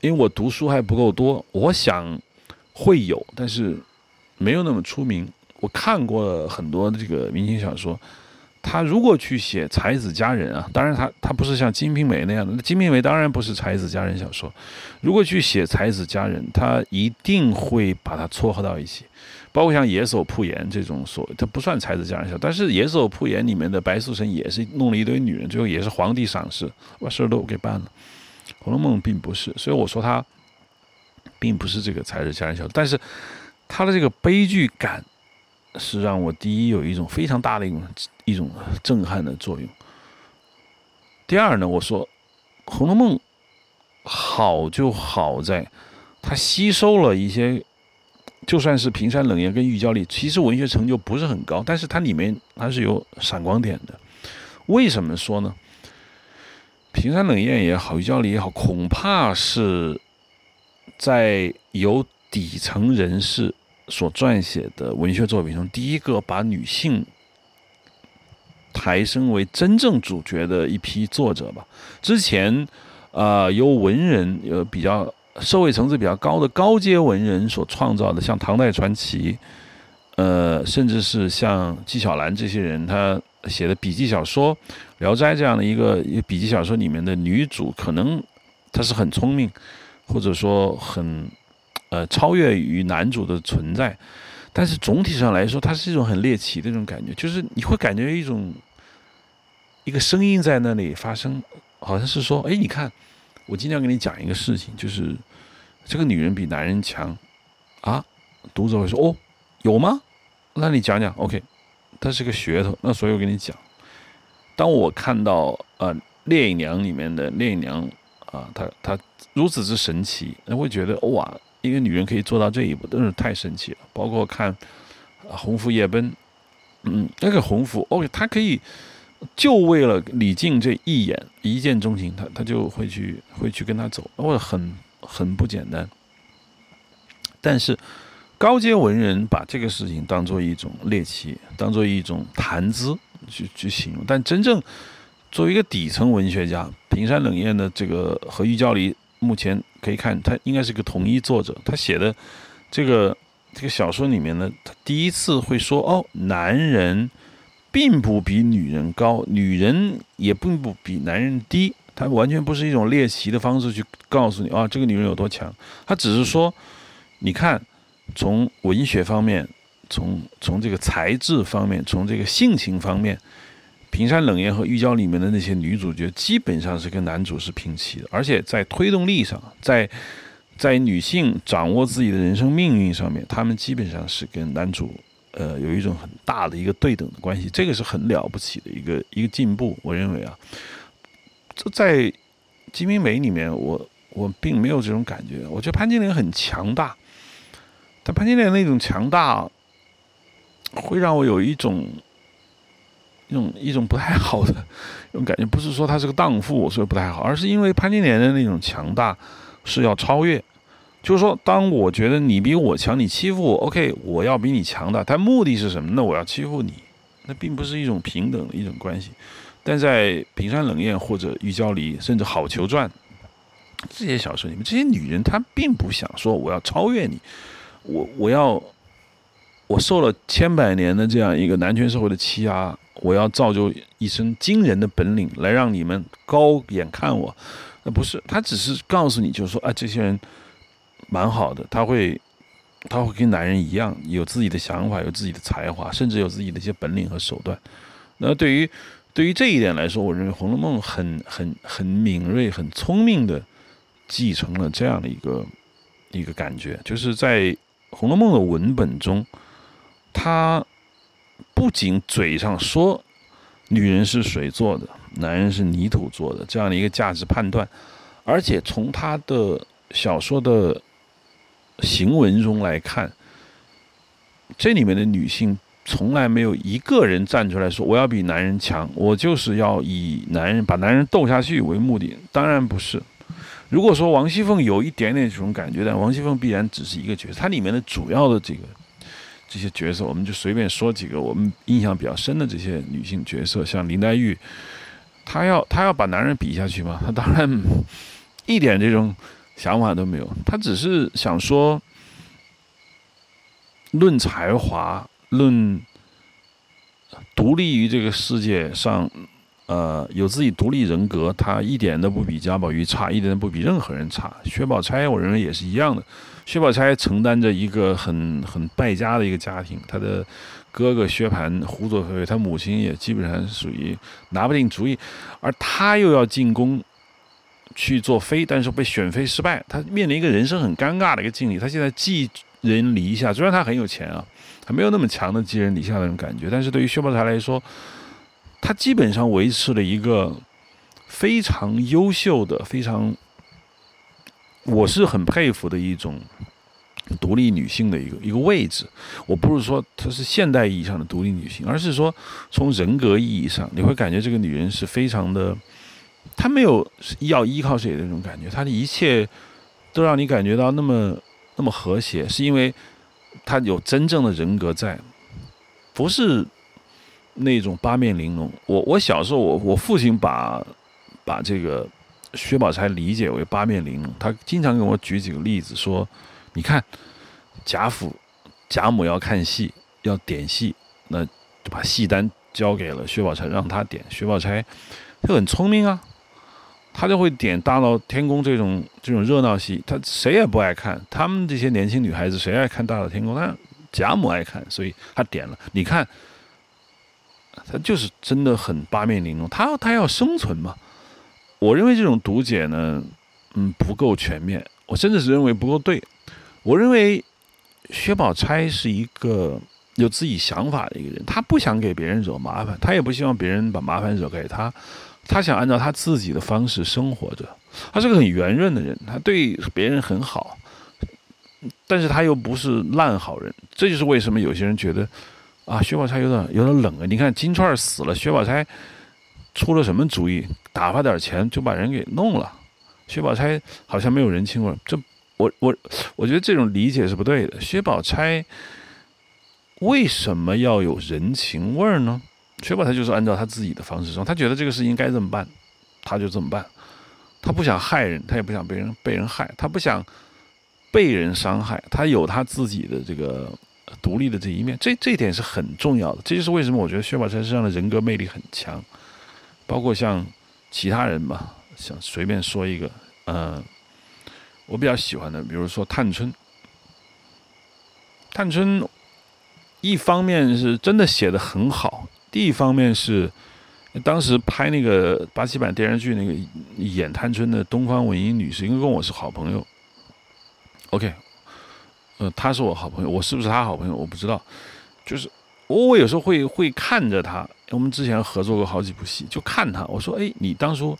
因为我读书还不够多，我想会有，但是。没有那么出名。我看过很多这个明星小说，他如果去写才子佳人啊，当然他他不是像《金瓶梅》那样的。《金瓶梅》当然不是才子佳人小说。如果去写才子佳人，他一定会把它撮合到一起。包括像《野叟铺言》这种所，它不算才子佳人小说，但是《野叟铺言》里面的白素贞也是弄了一堆女人，最后也是皇帝赏识，把事儿都给办了。《红楼梦》并不是，所以我说它并不是这个才子佳人小说，但是。他的这个悲剧感，是让我第一有一种非常大的一种一种震撼的作用。第二呢，我说《红楼梦》好就好在，它吸收了一些，就算是平山冷艳跟玉娇丽，其实文学成就不是很高，但是它里面它是有闪光点的。为什么说呢？平山冷艳也好，玉娇丽也好，恐怕是在由底层人士所撰写的文学作品中，第一个把女性抬升为真正主角的一批作者吧。之前，呃，由文人呃比较。社会层次比较高的高阶文人所创造的，像唐代传奇，呃，甚至是像纪晓岚这些人，他写的笔记小说《聊斋》这样的一个笔记小说里面的女主，可能她是很聪明，或者说很呃超越于男主的存在，但是总体上来说，它是一种很猎奇的这种感觉，就是你会感觉一种一个声音在那里发生，好像是说，哎，你看，我今天要跟你讲一个事情，就是。这个女人比男人强，啊？读者会说：“哦，有吗？那你讲讲。”OK，它是个噱头。那所以我跟你讲，当我看到呃《烈影娘》里面的烈影娘啊，她她如此之神奇，那会觉得哇，一个女人可以做到这一步，真是太神奇了。包括看《红拂夜奔》，嗯，那个红拂，OK，她可以就为了李靖这一眼一见钟情，他他就会去会去跟他走，或者很。很不简单，但是高阶文人把这个事情当做一种猎奇，当做一种谈资去去形容。但真正作为一个底层文学家，平山冷艳的这个和玉娇梨，目前可以看他应该是个同一作者。他写的这个这个小说里面呢，他第一次会说：“哦，男人并不比女人高，女人也并不比男人低。”他完全不是一种猎奇的方式去告诉你啊，这个女人有多强。他只是说，你看，从文学方面，从从这个才智方面，从这个性情方面，《平山冷艳》和《玉娇》里面的那些女主角，基本上是跟男主是平齐的。而且在推动力上，在在女性掌握自己的人生命运上面，她们基本上是跟男主呃有一种很大的一个对等的关系。这个是很了不起的一个一个进步，我认为啊。在《金瓶梅》里面，我我并没有这种感觉。我觉得潘金莲很强大，但潘金莲那种强大，会让我有一种一种一种不太好的 一种感觉。不是说她是个荡妇，所以不太好，而是因为潘金莲的那种强大是要超越。就是说，当我觉得你比我强，你欺负我，OK，我要比你强大，但目的是什么？那我要欺负你，那并不是一种平等的一种关系。但在《平山冷艳》或者《玉娇梨》甚至《好逑传》这些小说里面，这些女人她并不想说我要超越你，我我要我受了千百年的这样一个男权社会的欺压，我要造就一身惊人的本领来让你们高眼看我。那不是，他只是告诉你，就是说啊，这些人蛮好的，他会他会跟男人一样有自己的想法，有自己的才华，甚至有自己的一些本领和手段。那对于对于这一点来说，我认为《红楼梦》很很很敏锐、很聪明的继承了这样的一个一个感觉，就是在《红楼梦》的文本中，他不仅嘴上说女人是水做的，男人是泥土做的这样的一个价值判断，而且从他的小说的行文中来看，这里面的女性。从来没有一个人站出来说我要比男人强，我就是要以男人把男人斗下去为目的。当然不是。如果说王熙凤有一点点这种感觉，但王熙凤必然只是一个角色。它里面的主要的这个这些角色，我们就随便说几个我们印象比较深的这些女性角色，像林黛玉，她要她要把男人比下去吗？她当然一点这种想法都没有。他只是想说，论才华。论独立于这个世界上，呃，有自己独立人格，他一点都不比贾宝玉差，一点都不比任何人差。薛宝钗，我认为也是一样的。薛宝钗承担着一个很很败家的一个家庭，她的哥哥薛蟠胡作非为，她母亲也基本上属于拿不定主意，而她又要进宫去做妃，但是被选妃失败，她面临一个人生很尴尬的一个境地。她现在寄人篱下，虽然她很有钱啊。没有那么强的寄人篱下的那种感觉，但是对于薛宝钗来说，她基本上维持了一个非常优秀的、非常我是很佩服的一种独立女性的一个一个位置。我不是说她是现代意义上的独立女性，而是说从人格意义上，你会感觉这个女人是非常的，他没有要依靠谁的那种感觉，他的一切都让你感觉到那么那么和谐，是因为他有真正的人格在，不是那种八面玲珑。我我小时候，我我父亲把把这个薛宝钗理解为八面玲珑，他经常跟我举几个例子说。你看，贾府贾母要看戏，要点戏，那就把戏单交给了薛宝钗，让她点。薛宝钗就很聪明啊，她就会点大闹天宫这种这种热闹戏。她谁也不爱看，他们这些年轻女孩子谁爱看大闹天宫？但贾母爱看，所以她点了。你看，她就是真的很八面玲珑。她她要生存嘛？我认为这种读解呢，嗯，不够全面。我甚至是认为不够对。我认为薛宝钗是一个有自己想法的一个人，她不想给别人惹麻烦，她也不希望别人把麻烦惹给她，他想按照他自己的方式生活着。他是个很圆润的人，他对别人很好，但是他又不是烂好人。这就是为什么有些人觉得啊，薛宝钗有点有点冷啊。你看金钏死了，薛宝钗出了什么主意？打发点钱就把人给弄了。薛宝钗好像没有人情味，这。我我我觉得这种理解是不对的。薛宝钗为什么要有人情味呢？薛宝钗就是按照她自己的方式说，她觉得这个事应该这么办，她就这么办。她不想害人，她也不想被人被人害，她不想被人伤害，她有她自己的这个独立的这一面。这这一点是很重要的。这就是为什么我觉得薛宝钗身上的人格魅力很强。包括像其他人吧，想随便说一个，嗯。我比较喜欢的，比如说探春。探春，一方面是真的写的很好，第一方面是当时拍那个八七版电视剧那个演探春的东方文英女士，因为跟我是好朋友。OK，呃，她是我好朋友，我是不是她好朋友我不知道。就是我我有时候会会看着她，我们之前合作过好几部戏，就看她，我说：“哎，你当初。”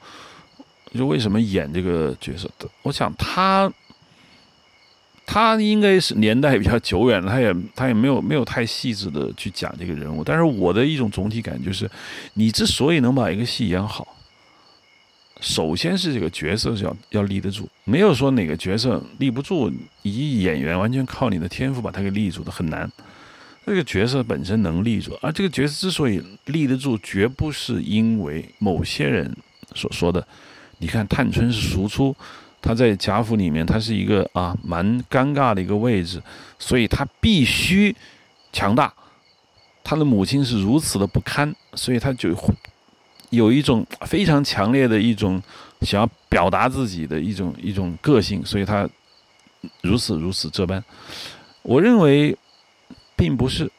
就为什么演这个角色的？我想她，他应该是年代比较久远，他也他也没有没有太细致的去讲这个人物。但是我的一种总体感就是，你之所以能把一个戏演好，首先是这个角色是要要立得住，没有说哪个角色立不住，以演员完全靠你的天赋把他给立住的很难。这个角色本身能立住，而这个角色之所以立得住，绝不是因为某些人所说的。你看，探春是庶出，他在贾府里面，他是一个啊蛮尴尬的一个位置，所以他必须强大。他的母亲是如此的不堪，所以他就有一种非常强烈的一种想要表达自己的一种一种个性，所以他如此如此这般。我认为并不是，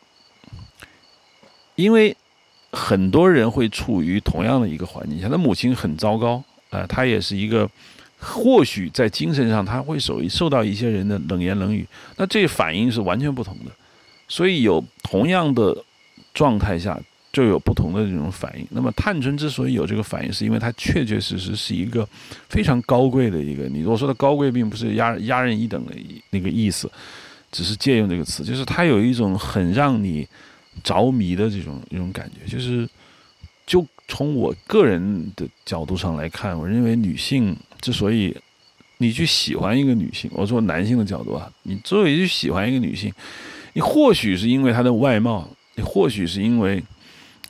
因为很多人会处于同样的一个环境下，他母亲很糟糕。呃，他也是一个，或许在精神上他会受受到一些人的冷言冷语，那这反应是完全不同的，所以有同样的状态下就有不同的这种反应。那么探春之所以有这个反应，是因为她确确实实是一个非常高贵的一个。你我说的高贵，并不是压压人一等的那个意思，只是借用这个词，就是她有一种很让你着迷的这种一种感觉，就是就。从我个人的角度上来看，我认为女性之所以你去喜欢一个女性，我说男性的角度啊，你之所以去喜欢一个女性，你或许是因为她的外貌，你或许是因为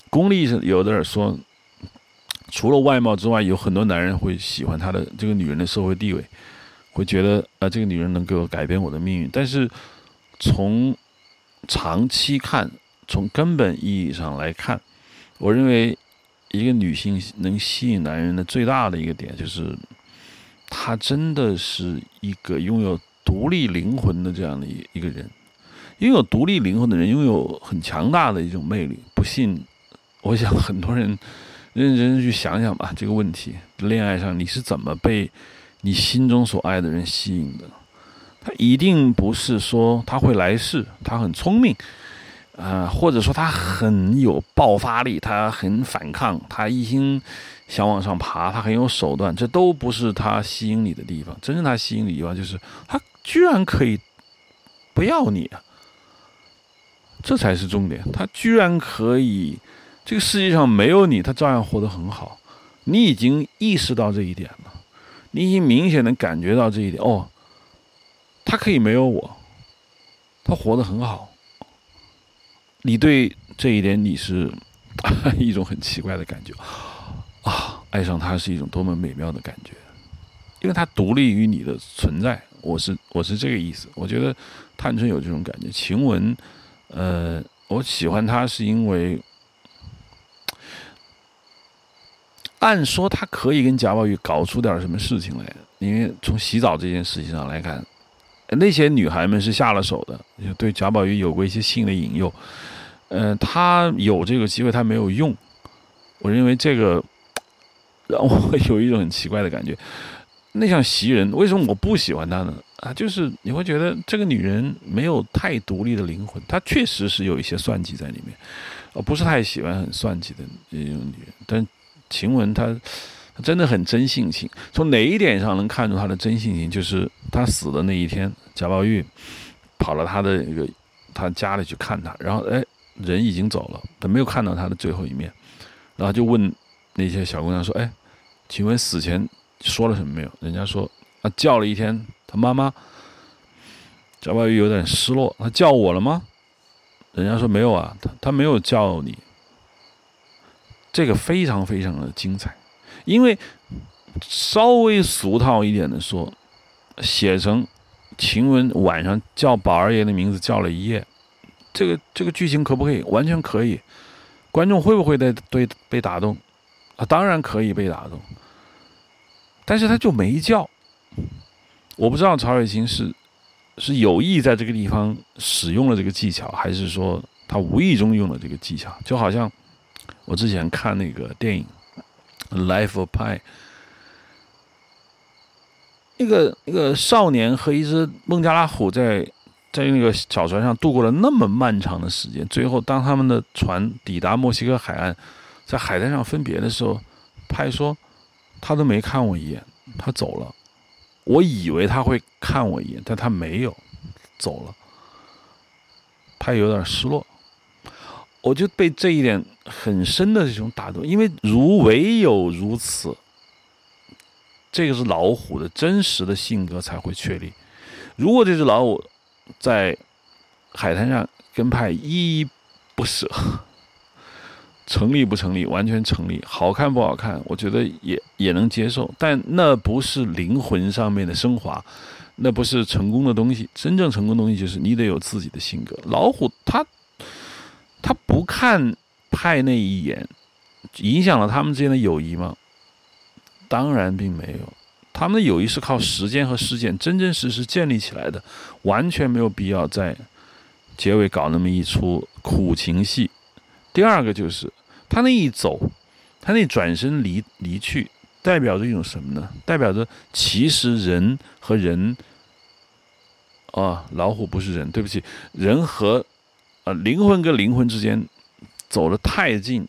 功利是有的人说，除了外貌之外，有很多男人会喜欢她的这个女人的社会地位，会觉得啊这个女人能够改变我的命运。但是从长期看，从根本意义上来看，我认为。一个女性能吸引男人的最大的一个点，就是他真的是一个拥有独立灵魂的这样的一一个人。拥有独立灵魂的人，拥有很强大的一种魅力。不信，我想很多人认真去想想吧，这个问题：恋爱上你是怎么被你心中所爱的人吸引的？他一定不是说他会来事，他很聪明。啊，或者说他很有爆发力，他很反抗，他一心想往上爬，他很有手段，这都不是他吸引你的地方。真正他吸引你的地方，就是他居然可以不要你啊，这才是重点。他居然可以，这个世界上没有你，他照样活得很好。你已经意识到这一点了，你已经明显的感觉到这一点。哦，他可以没有我，他活得很好。你对这一点你是 一种很奇怪的感觉啊，爱上他是一种多么美妙的感觉，因为他独立于你的存在。我是我是这个意思。我觉得探春有这种感觉。晴雯，呃，我喜欢她是因为，按说她可以跟贾宝玉搞出点什么事情来，因为从洗澡这件事情上来看，那些女孩们是下了手的，对贾宝玉有过一些性的引诱。嗯，他有这个机会，他没有用。我认为这个让我有一种很奇怪的感觉。那像袭人，为什么我不喜欢她呢？啊，就是你会觉得这个女人没有太独立的灵魂，她确实是有一些算计在里面，我不是太喜欢很算计的这种女人。但晴雯她，她真的很真性情。从哪一点上能看出她的真性情？就是她死的那一天，贾宝玉跑到她的一个她家里去看她，然后哎，人已经走了，他没有看到她的最后一面，然后就问那些小姑娘说：“哎，晴雯死前？”说了什么没有？人家说啊，叫了一天他妈妈。贾宝玉有点失落，他叫我了吗？人家说没有啊，他他没有叫你。这个非常非常的精彩，因为稍微俗套一点的说，写成晴雯晚上叫宝二爷的名字叫了一夜，这个这个剧情可不可以？完全可以。观众会不会被被被打动？啊，当然可以被打动。但是他就没叫，我不知道曹雪芹是是有意在这个地方使用了这个技巧，还是说他无意中用了这个技巧。就好像我之前看那个电影《Life of Pi》，那个那个少年和一只孟加拉虎在在那个小船上度过了那么漫长的时间，最后当他们的船抵达墨西哥海岸，在海滩上分别的时候，派说。他都没看我一眼，他走了。我以为他会看我一眼，但他没有，走了。他有点失落，我就被这一点很深的这种打动。因为如唯有如此，这个是老虎的真实的性格才会确立。如果这只老虎在海滩上跟派依依不舍。成立不成立？完全成立。好看不好看？我觉得也也能接受。但那不是灵魂上面的升华，那不是成功的东西。真正成功的东西就是你得有自己的性格。老虎他他不看派那一眼，影响了他们之间的友谊吗？当然并没有。他们的友谊是靠时间和事件真真实实建立起来的，完全没有必要在结尾搞那么一出苦情戏。第二个就是。他那一走，他那转身离离去，代表着一种什么呢？代表着其实人和人，啊，老虎不是人，对不起，人和，呃，灵魂跟灵魂之间走得太近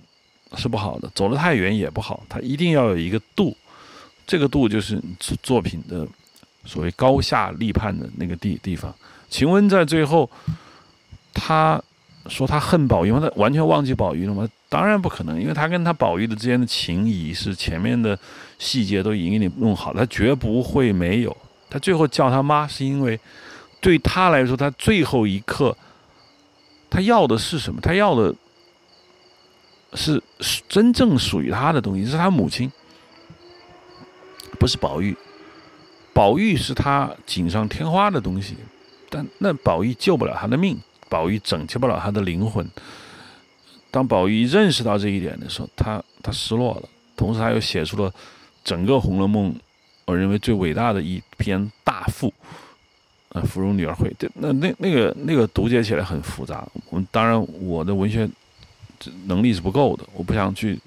是不好的，走得太远也不好，它一定要有一个度，这个度就是作品的所谓高下立判的那个地地方。晴雯在最后，他说他恨宝玉？他完全忘记宝玉了吗？当然不可能，因为他跟他宝玉的之间的情谊是前面的细节都已经给你弄好了，他绝不会没有。他最后叫他妈，是因为对他来说，他最后一刻他要的是什么？他要的是真正属于他的东西，是他母亲，不是宝玉。宝玉是他锦上添花的东西，但那宝玉救不了他的命，宝玉拯救不了他的灵魂。当宝玉认识到这一点的时候，他他失落了，同时他又写出了整个《红楼梦》我认为最伟大的一篇大赋，呃，《芙蓉女儿会》。对，那那那个那个读解起来很复杂。我们当然我的文学能力是不够的，我不想去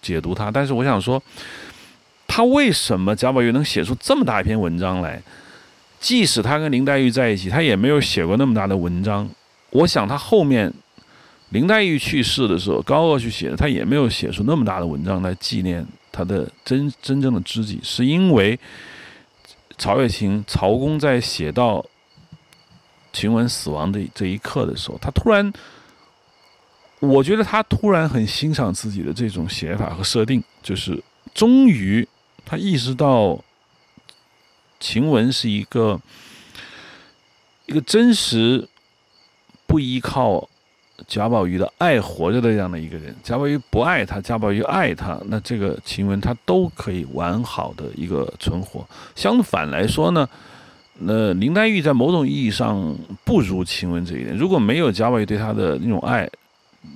解读它。但是我想说，他为什么贾宝玉能写出这么大一篇文章来？即使他跟林黛玉在一起，他也没有写过那么大的文章。我想他后面。林黛玉去世的时候，高鹗去写的，他也没有写出那么大的文章来纪念他的真真正的知己，是因为曹雪芹曹公在写到晴雯死亡的这一刻的时候，他突然，我觉得他突然很欣赏自己的这种写法和设定，就是终于他意识到晴雯是一个一个真实不依靠。贾宝玉的爱活着的这样的一个人，贾宝玉不爱他，贾宝玉爱他，那这个晴雯他都可以完好的一个存活。相反来说呢，那林黛玉在某种意义上不如晴雯这一点。如果没有贾宝玉对她的那种爱，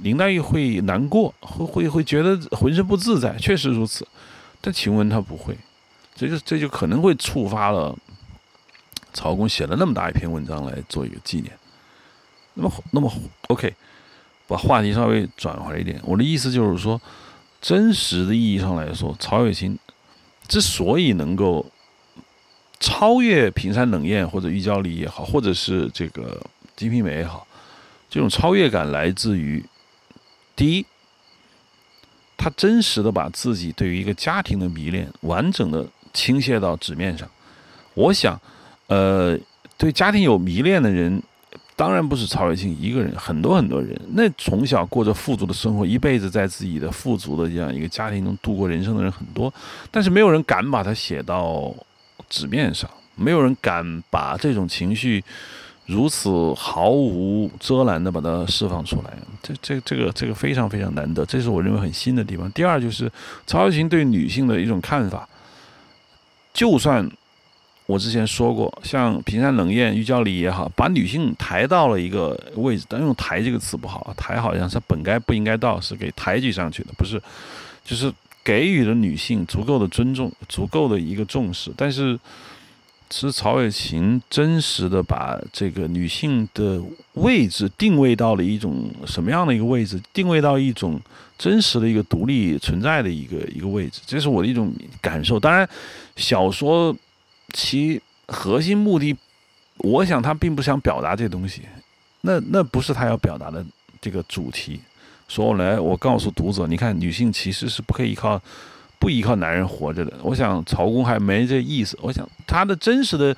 林黛玉会难过，会会会觉得浑身不自在，确实如此。但晴雯她不会，这就这就可能会触发了曹公写了那么大一篇文章来做一个纪念。那么那么 OK。把话题稍微转回来一点，我的意思就是说，真实的意义上来说，曹雪芹之所以能够超越平山冷艳或者玉娇梨也好，或者是这个金瓶梅也好，这种超越感来自于第一，他真实的把自己对于一个家庭的迷恋完整的倾泻到纸面上。我想，呃，对家庭有迷恋的人。当然不是曹雪芹一个人，很多很多人，那从小过着富足的生活，一辈子在自己的富足的这样一个家庭中度过人生的人很多，但是没有人敢把它写到纸面上，没有人敢把这种情绪如此毫无遮拦的把它释放出来。这、这、这个、这个非常非常难得，这是我认为很新的地方。第二就是曹雪芹对女性的一种看法，就算。我之前说过，像平山冷艳、玉娇梨也好，把女性抬到了一个位置，但用“抬”这个词不好，抬好像是本该不应该到，是给抬举上去的，不是，就是给予了女性足够的尊重、足够的一个重视。但是，其实曹雪芹真实的把这个女性的位置定位到了一种什么样的一个位置？定位到一种真实的一个独立存在的一个一个位置，这是我的一种感受。当然，小说。其核心目的，我想他并不想表达这东西，那那不是他要表达的这个主题。说来，我告诉读者，你看，女性其实是不可以靠，不依靠男人活着的。我想曹公还没这意思。我想他的真实的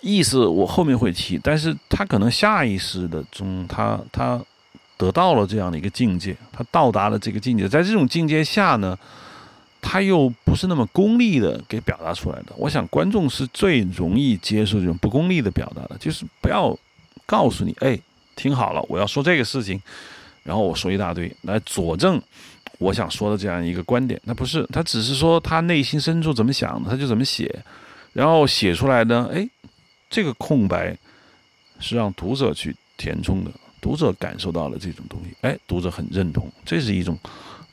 意思，我后面会提。但是他可能下意识的中，他他得到了这样的一个境界，他到达了这个境界，在这种境界下呢？他又不是那么功利的给表达出来的，我想观众是最容易接受这种不功利的表达的，就是不要告诉你，哎，听好了，我要说这个事情，然后我说一大堆来佐证我想说的这样一个观点，那不是，他只是说他内心深处怎么想的，他就怎么写，然后写出来呢，哎，这个空白是让读者去填充的，读者感受到了这种东西，哎，读者很认同，这是一种。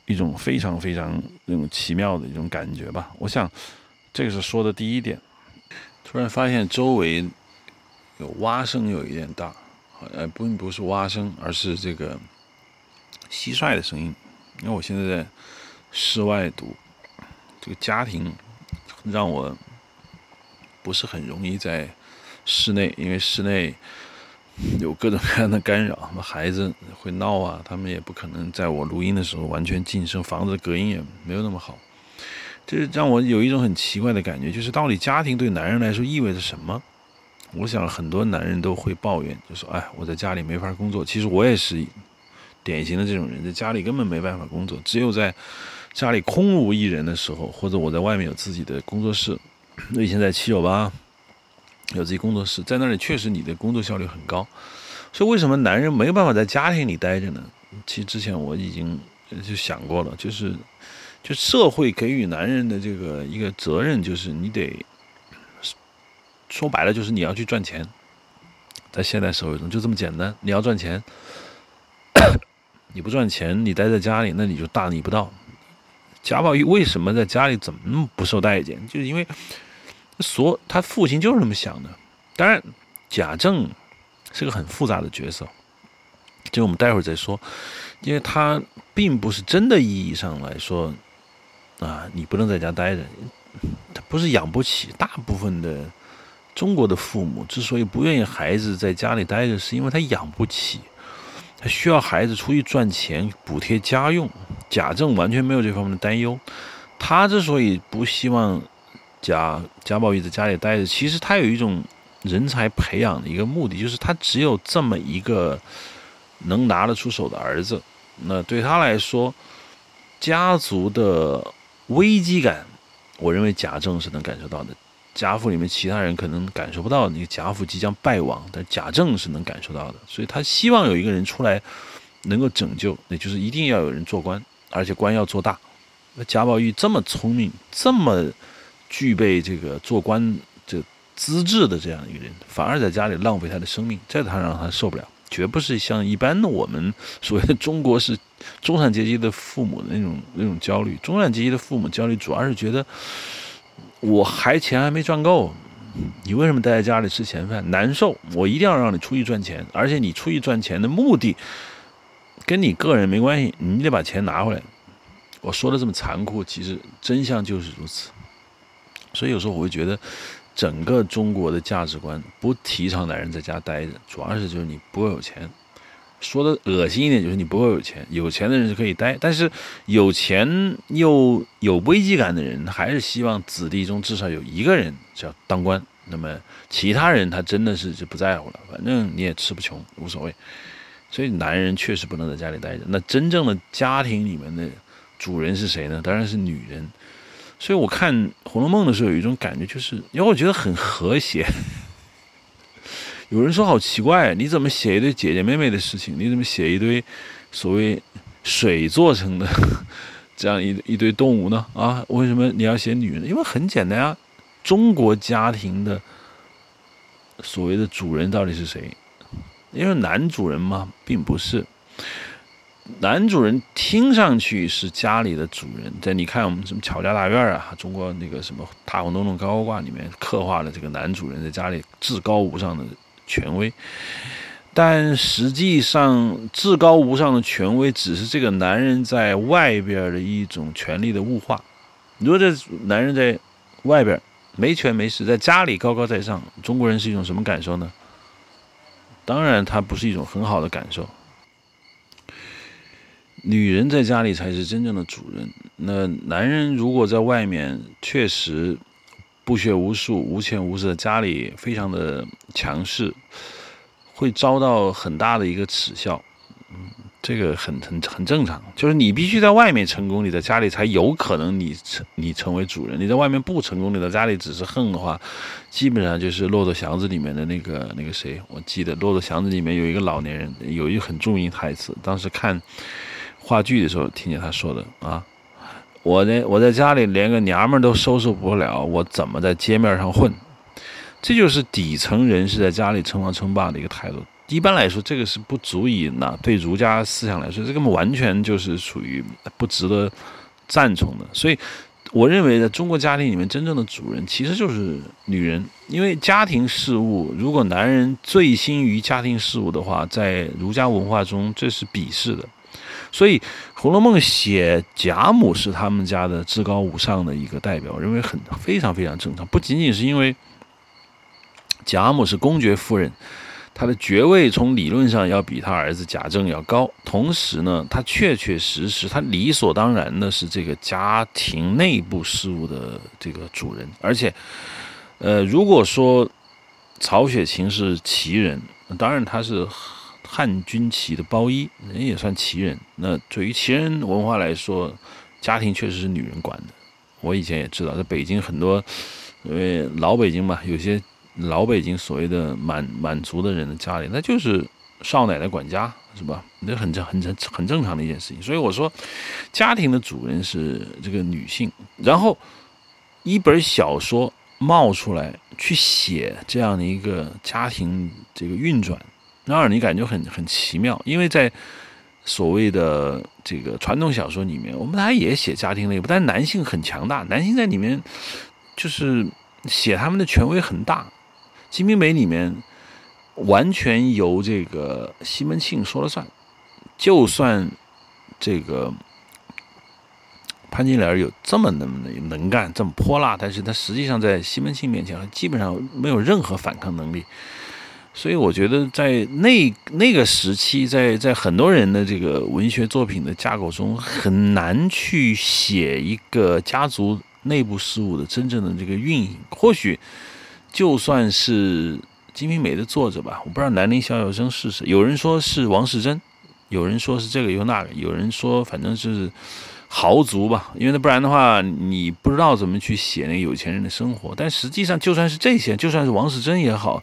一种非常非常那种奇妙的一种感觉吧。我想，这个是说的第一点。突然发现周围有蛙声有一点大，呃，并不是蛙声，而是这个蟋蟀的声音。因为我现在在室外读，这个家庭让我不是很容易在室内，因为室内。有各种各样的干扰，什么孩子会闹啊，他们也不可能在我录音的时候完全晋升，房子的隔音也没有那么好，这让我有一种很奇怪的感觉，就是到底家庭对男人来说意味着什么？我想很多男人都会抱怨，就说：“哎，我在家里没法工作。”其实我也是典型的这种人，在家里根本没办法工作，只有在家里空无一人的时候，或者我在外面有自己的工作室，我以前在七九八。有自己工作室，在那里确实你的工作效率很高，所以为什么男人没有办法在家庭里待着呢？其实之前我已经就想过了，就是就社会给予男人的这个一个责任，就是你得说白了，就是你要去赚钱，在现代社会中就这么简单，你要赚钱，你不赚钱，你待在家里，那你就大逆不道。贾宝玉为什么在家里怎么不受待见？就是因为。所他父亲就是这么想的，当然，贾政是个很复杂的角色，这我们待会儿再说，因为他并不是真的意义上来说，啊，你不能在家待着，他不是养不起。大部分的中国的父母之所以不愿意孩子在家里待着，是因为他养不起，他需要孩子出去赚钱补贴家用。贾政完全没有这方面的担忧，他之所以不希望。贾贾宝玉在家里待着，其实他有一种人才培养的一个目的，就是他只有这么一个能拿得出手的儿子，那对他来说，家族的危机感，我认为贾政是能感受到的。贾府里面其他人可能感受不到，那个贾府即将败亡，但贾政是能感受到的，所以他希望有一个人出来能够拯救，那就是一定要有人做官，而且官要做大。贾宝玉这么聪明，这么具备这个做官这资质的这样一个人，反而在家里浪费他的生命，这他让他受不了，绝不是像一般的我们所谓的中国是中产阶级的父母的那种那种焦虑。中产阶级的父母焦虑主要是觉得。我还钱还没赚够，你为什么待在家里吃闲饭？难受。我一定要让你出去赚钱，而且你出去赚钱的目的跟你个人没关系，你得把钱拿回来。我说的这么残酷，其实真相就是如此。所以有时候我会觉得，整个中国的价值观不提倡男人在家待着，主要是就是你不够有钱。说的恶心一点，就是你不够有钱，有钱的人是可以待，但是有钱又有危机感的人，还是希望子弟中至少有一个人叫当官。那么其他人他真的是就不在乎了，反正你也吃不穷，无所谓。所以男人确实不能在家里待着。那真正的家庭里面的主人是谁呢？当然是女人。所以我看《红楼梦》的时候，有一种感觉，就是因为我觉得很和谐。有人说好奇怪，你怎么写一堆姐姐妹妹的事情？你怎么写一堆所谓水做成的 这样一一堆动物呢？啊，为什么你要写女人？因为很简单啊，中国家庭的所谓的主人到底是谁？因为男主人嘛，并不是男主人，听上去是家里的主人。在你看我们什么乔家大院啊，中国那个什么大红灯笼高高挂里面刻画的这个男主人在家里至高无上的。权威，但实际上至高无上的权威只是这个男人在外边的一种权力的物化。你说这男人在外边没权没势，在家里高高在上，中国人是一种什么感受呢？当然，他不是一种很好的感受。女人在家里才是真正的主人。那男人如果在外面确实。不学无术、无钱无势，家里非常的强势，会遭到很大的一个耻笑。嗯，这个很很很正常。就是你必须在外面成功，你在家里才有可能你成你成为主人。你在外面不成功，你在家里只是横的话，基本上就是《骆驼祥子》里面的那个那个谁，我记得《骆驼祥子》里面有一个老年人，有一个很著名台词，当时看话剧的时候听见他说的啊。我在我在家里连个娘们都收拾不了，我怎么在街面上混？这就是底层人士在家里称王称霸的一个态度。一般来说，这个是不足以呢。对儒家思想来说，这个完全就是属于不值得赞宠的。所以，我认为在中国家庭里面，真正的主人其实就是女人。因为家庭事务，如果男人醉心于家庭事务的话，在儒家文化中这是鄙视的。所以，《红楼梦》写贾母是他们家的至高无上的一个代表，我认为很非常非常正常。不仅仅是因为贾母是公爵夫人，她的爵位从理论上要比她儿子贾政要高，同时呢，她确确实实，她理所当然的是这个家庭内部事务的这个主人。而且，呃，如果说曹雪芹是奇人，当然他是。汉军旗的包衣，人也算旗人。那对于旗人文化来说，家庭确实是女人管的。我以前也知道，在北京很多，因为老北京嘛，有些老北京所谓的满满族的人的家里，那就是少奶奶管家，是吧？那很正、很正、很正常的一件事情。所以我说，家庭的主人是这个女性。然后，一本小说冒出来去写这样的一个家庭这个运转。让你感觉很很奇妙，因为在所谓的这个传统小说里面，我们大家也写家庭内部，但男性很强大，男性在里面就是写他们的权威很大。《金瓶梅》里面完全由这个西门庆说了算，就算这个潘金莲有这么能能干、这么泼辣，但是他实际上在西门庆面前基本上没有任何反抗能力。所以我觉得，在那那个时期，在在很多人的这个文学作品的架构中，很难去写一个家族内部事务的真正的这个运营。或许，就算是金瓶梅》的作者吧，我不知道南陵小小生是谁。有人说是王世贞，有人说是这个又那个，有人说反正就是豪族吧，因为那不然的话，你不知道怎么去写那个有钱人的生活。但实际上，就算是这些，就算是王世贞也好，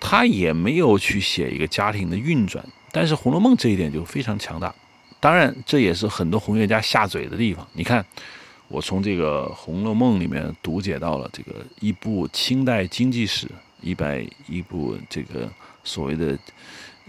他也没有去写一个家庭的运转。但是《红楼梦》这一点就非常强大。当然，这也是很多红学家下嘴的地方。你看，我从这个《红楼梦》里面读解到了这个一部清代经济史。一百一部这个所谓的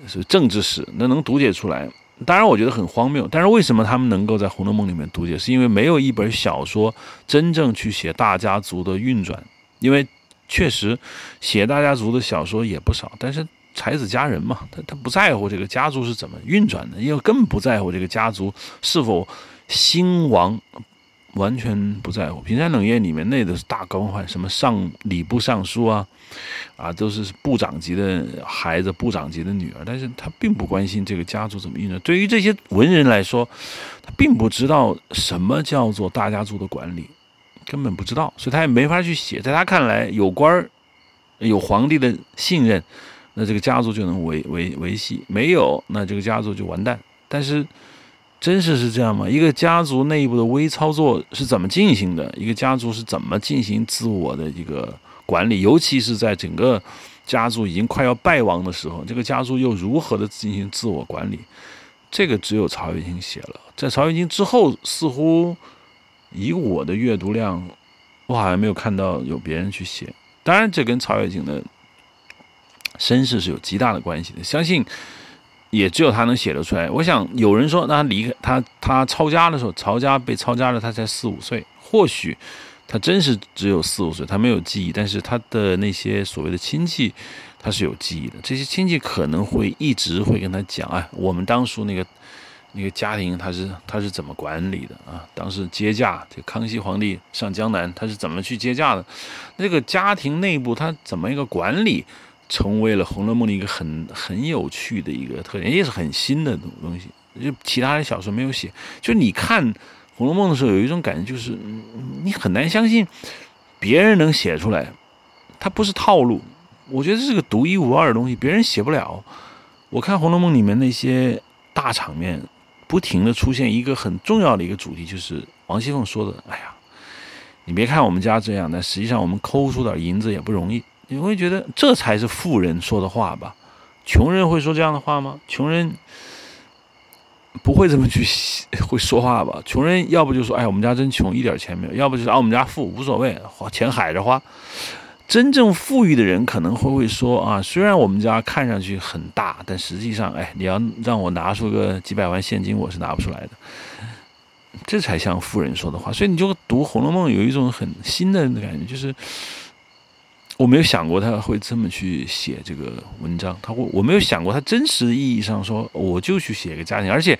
是政治史，那能读解出来？当然，我觉得很荒谬。但是为什么他们能够在《红楼梦》里面读解？是因为没有一本小说真正去写大家族的运转。因为确实写大家族的小说也不少，但是才子佳人嘛，他他不在乎这个家族是怎么运转的，因为根本不在乎这个家族是否兴亡。完全不在乎。平山冷月里面那都是大官宦，什么上礼部尚书啊，啊，都是部长级的孩子，部长级的女儿。但是他并不关心这个家族怎么运转。对于这些文人来说，他并不知道什么叫做大家族的管理，根本不知道，所以他也没法去写。在他看来，有官儿，有皇帝的信任，那这个家族就能维维维系；没有，那这个家族就完蛋。但是。真是是这样吗？一个家族内部的微操作是怎么进行的？一个家族是怎么进行自我的一个管理？尤其是在整个家族已经快要败亡的时候，这个家族又如何的进行自我管理？这个只有曹雪芹写了。在曹雪芹之后，似乎以我的阅读量，我好像没有看到有别人去写。当然，这跟曹雪芹的身世是有极大的关系的。相信。也只有他能写得出来。我想有人说，那他离开他，他抄家的时候，曹家被抄家了，他才四五岁。或许他真是只有四五岁，他没有记忆。但是他的那些所谓的亲戚，他是有记忆的。这些亲戚可能会一直会跟他讲：“哎，我们当初那个那个家庭，他是他是怎么管理的啊？当时接驾，这康熙皇帝上江南，他是怎么去接驾的？那个家庭内部他怎么一个管理？”成为了《红楼梦》的一个很很有趣的一个特点，也是很新的东东西，就其他的小说没有写。就你看《红楼梦》的时候，有一种感觉，就是你很难相信别人能写出来，它不是套路。我觉得这是个独一无二的东西，别人写不了。我看《红楼梦》里面那些大场面，不停的出现一个很重要的一个主题，就是王熙凤说的：“哎呀，你别看我们家这样，但实际上我们抠出点银子也不容易。”你会觉得这才是富人说的话吧？穷人会说这样的话吗？穷人不会这么去会说话吧？穷人要不就说：“哎，我们家真穷，一点钱没有；要不就是啊，我们家富，无所谓，花钱海着花。”真正富裕的人可能会会说：“啊，虽然我们家看上去很大，但实际上，哎，你要让我拿出个几百万现金，我是拿不出来的。”这才像富人说的话。所以你就读《红楼梦》，有一种很新的感觉，就是。我没有想过他会这么去写这个文章，他会我没有想过他真实意义上说我就去写一个家庭，而且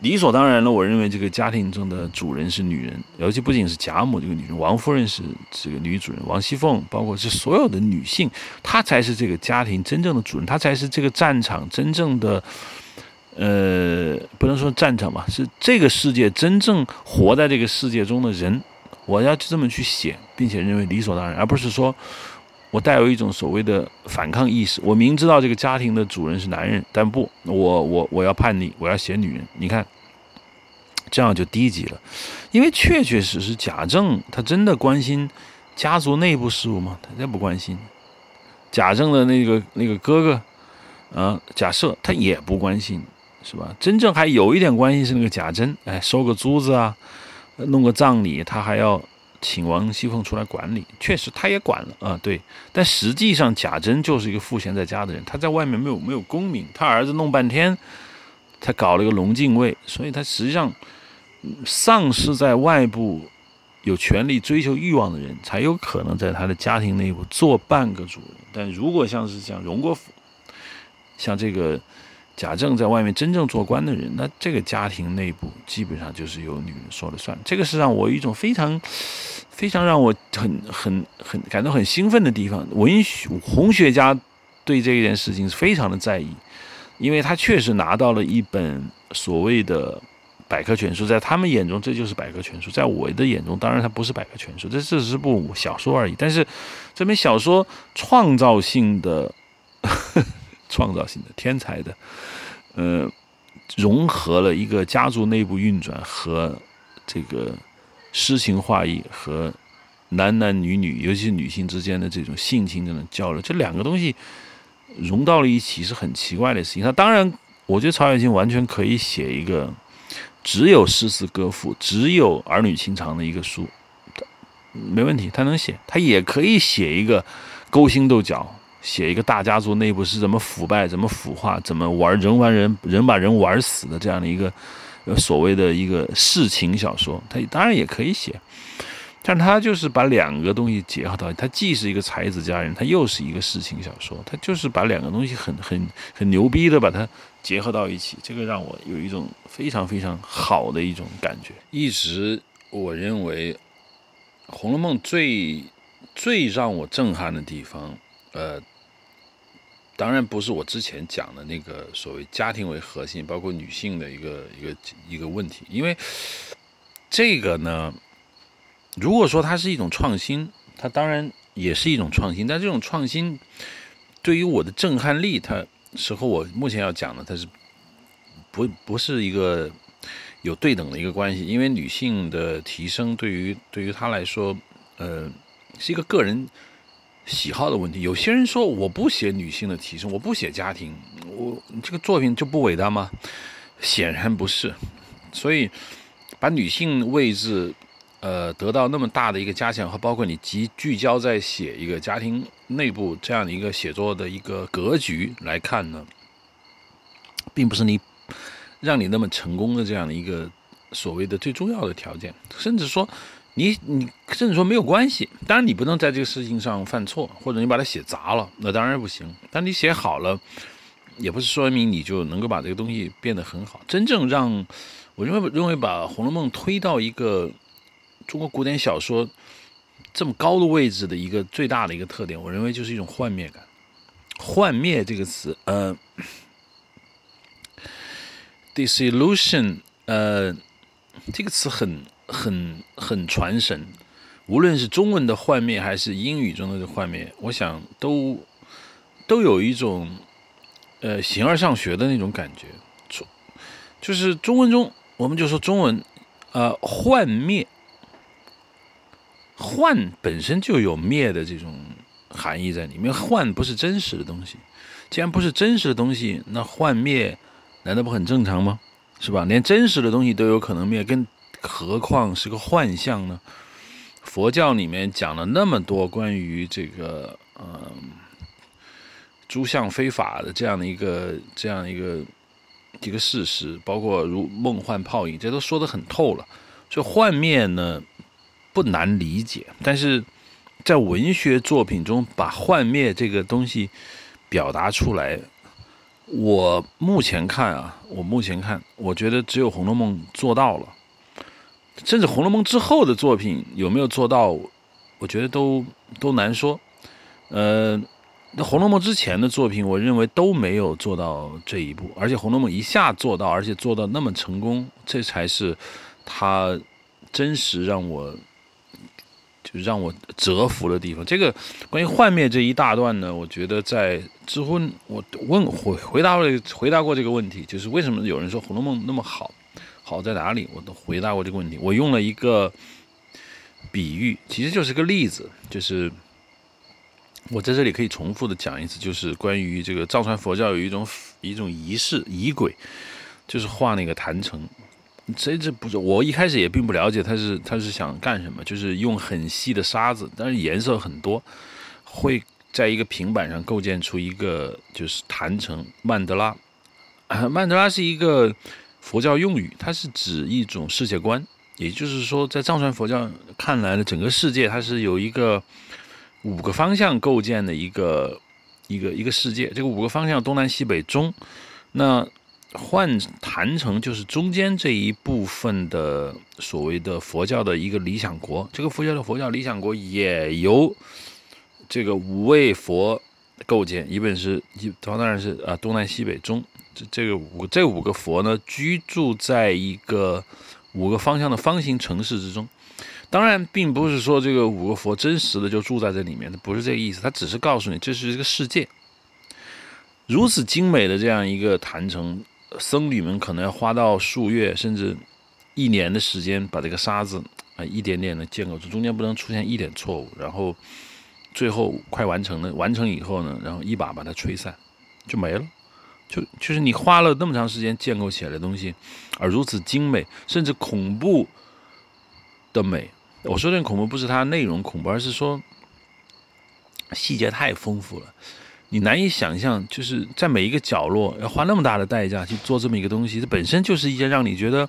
理所当然了。我认为这个家庭中的主人是女人，尤其不仅是贾母这个女人，王夫人是这个女主人，王熙凤，包括是所有的女性，她才是这个家庭真正的主人，她才是这个战场真正的，呃，不能说战场吧，是这个世界真正活在这个世界中的人。我要这么去写，并且认为理所当然，而不是说。我带有一种所谓的反抗意识。我明知道这个家庭的主人是男人，但不，我我我要叛逆，我要写女人。你看，这样就低级了。因为确确实实，贾政他真的关心家族内部事务吗？他真不关心。贾政的那个那个哥哥，啊，贾赦他也不关心，是吧？真正还有一点关系是那个贾珍，哎，收个租子啊，弄个葬礼，他还要。请王熙凤出来管理，确实他也管了啊，对。但实际上贾珍就是一个赋闲在家的人，他在外面没有没有功名，他儿子弄半天，才搞了一个龙禁卫，所以他实际上丧失在外部有权利追求欲望的人，才有可能在他的家庭内部做半个主人。但如果像是像荣国府，像这个。贾政在外面真正做官的人，那这个家庭内部基本上就是由女人说了算。这个是让我一种非常、非常让我很、很、很感到很兴奋的地方。文学红学家对这件事情非常的在意，因为他确实拿到了一本所谓的百科全书，在他们眼中这就是百科全书，在我的眼中，当然它不是百科全书，这只是部小说而已。但是这本小说创造性的呵、创造性的、天才的，呃，融合了一个家族内部运转和这个诗情画意和男男女女，尤其是女性之间的这种性情这种交流，这两个东西融到了一起是很奇怪的事情。他当然。我觉得曹雪芹完全可以写一个只有诗词歌赋、只有儿女情长的一个书，没问题，他能写。他也可以写一个勾心斗角，写一个大家族内部是怎么腐败、怎么腐化、怎么玩人玩人、人把人玩死的这样的一个所谓的一个世情小说，他当然也可以写。但他就是把两个东西结合到，他既是一个才子佳人，他又是一个世情小说，他就是把两个东西很很很牛逼的把它结合到一起，这个让我有一种非常非常好的一种感觉。一直我认为《红楼梦》最最让我震撼的地方，呃，当然不是我之前讲的那个所谓家庭为核心，包括女性的一个一个一个问题，因为这个呢。如果说它是一种创新，它当然也是一种创新，但这种创新对于我的震撼力，它是和我目前要讲的，它是不不是一个有对等的一个关系。因为女性的提升对于对于她来说，呃，是一个个人喜好的问题。有些人说我不写女性的提升，我不写家庭，我这个作品就不伟大吗？显然不是。所以把女性位置。呃，得到那么大的一个加强和包括你集聚焦在写一个家庭内部这样的一个写作的一个格局来看呢，并不是你让你那么成功的这样的一个所谓的最重要的条件，甚至说你你甚至说没有关系。当然你不能在这个事情上犯错，或者你把它写砸了，那当然不行。但你写好了，也不是说明你就能够把这个东西变得很好。真正让我认为认为把《红楼梦》推到一个。中国古典小说这么高的位置的一个最大的一个特点，我认为就是一种幻灭感。幻灭这个词，呃，disillusion，呃，这个词很很很传神。无论是中文的幻灭，还是英语中的幻灭，我想都都有一种呃形而上学的那种感觉。就是中文中，我们就说中文，呃，幻灭。幻本身就有灭的这种含义在里面，幻不是真实的东西，既然不是真实的东西，那幻灭难道不很正常吗？是吧？连真实的东西都有可能灭，跟何况是个幻象呢？佛教里面讲了那么多关于这个嗯诸相非法的这样的一个这样一个一个事实，包括如梦幻泡影，这都说得很透了。所以幻灭呢？不难理解，但是在文学作品中把幻灭这个东西表达出来，我目前看啊，我目前看，我觉得只有《红楼梦》做到了，甚至《红楼梦》之后的作品有没有做到，我觉得都都难说。呃，那《红楼梦》之前的作品，我认为都没有做到这一步，而且《红楼梦》一下做到，而且做到那么成功，这才是他真实让我。就让我折服的地方。这个关于幻灭这一大段呢，我觉得在知乎我问回回答了回答过这个问题，就是为什么有人说《红楼梦》那么好，好在哪里？我都回答过这个问题。我用了一个比喻，其实就是个例子，就是我在这里可以重复的讲一次，就是关于这个藏传佛教有一种一种仪式仪轨，就是画那个坛城。这这不是我一开始也并不了解他是他是想干什么，就是用很细的沙子，但是颜色很多，会在一个平板上构建出一个就是坛城曼德拉。曼德拉是一个佛教用语，它是指一种世界观，也就是说，在藏传佛教看来呢，整个世界它是有一个五个方向构建的一个一个一个世界，这个五个方向东南西北中，那。换坛城就是中间这一部分的所谓的佛教的一个理想国，这个佛教的佛教理想国也由这个五位佛构建，一本是一，当然是啊东南西北中这这个五这五个佛呢居住在一个五个方向的方形城市之中。当然，并不是说这个五个佛真实的就住在这里面，它不是这个意思。他只是告诉你，这是一个世界，如此精美的这样一个坛城，僧侣们可能要花到数月甚至一年的时间，把这个沙子啊一点点的建构出，中间不能出现一点错误。然后最后快完成了，完成以后呢，然后一把把它吹散，就没了。就就是你花了那么长时间建构起来的东西，而如此精美，甚至恐怖的美。我说这恐怖不是它内容恐怖，而是说细节太丰富了，你难以想象，就是在每一个角落要花那么大的代价去做这么一个东西，这本身就是一件让你觉得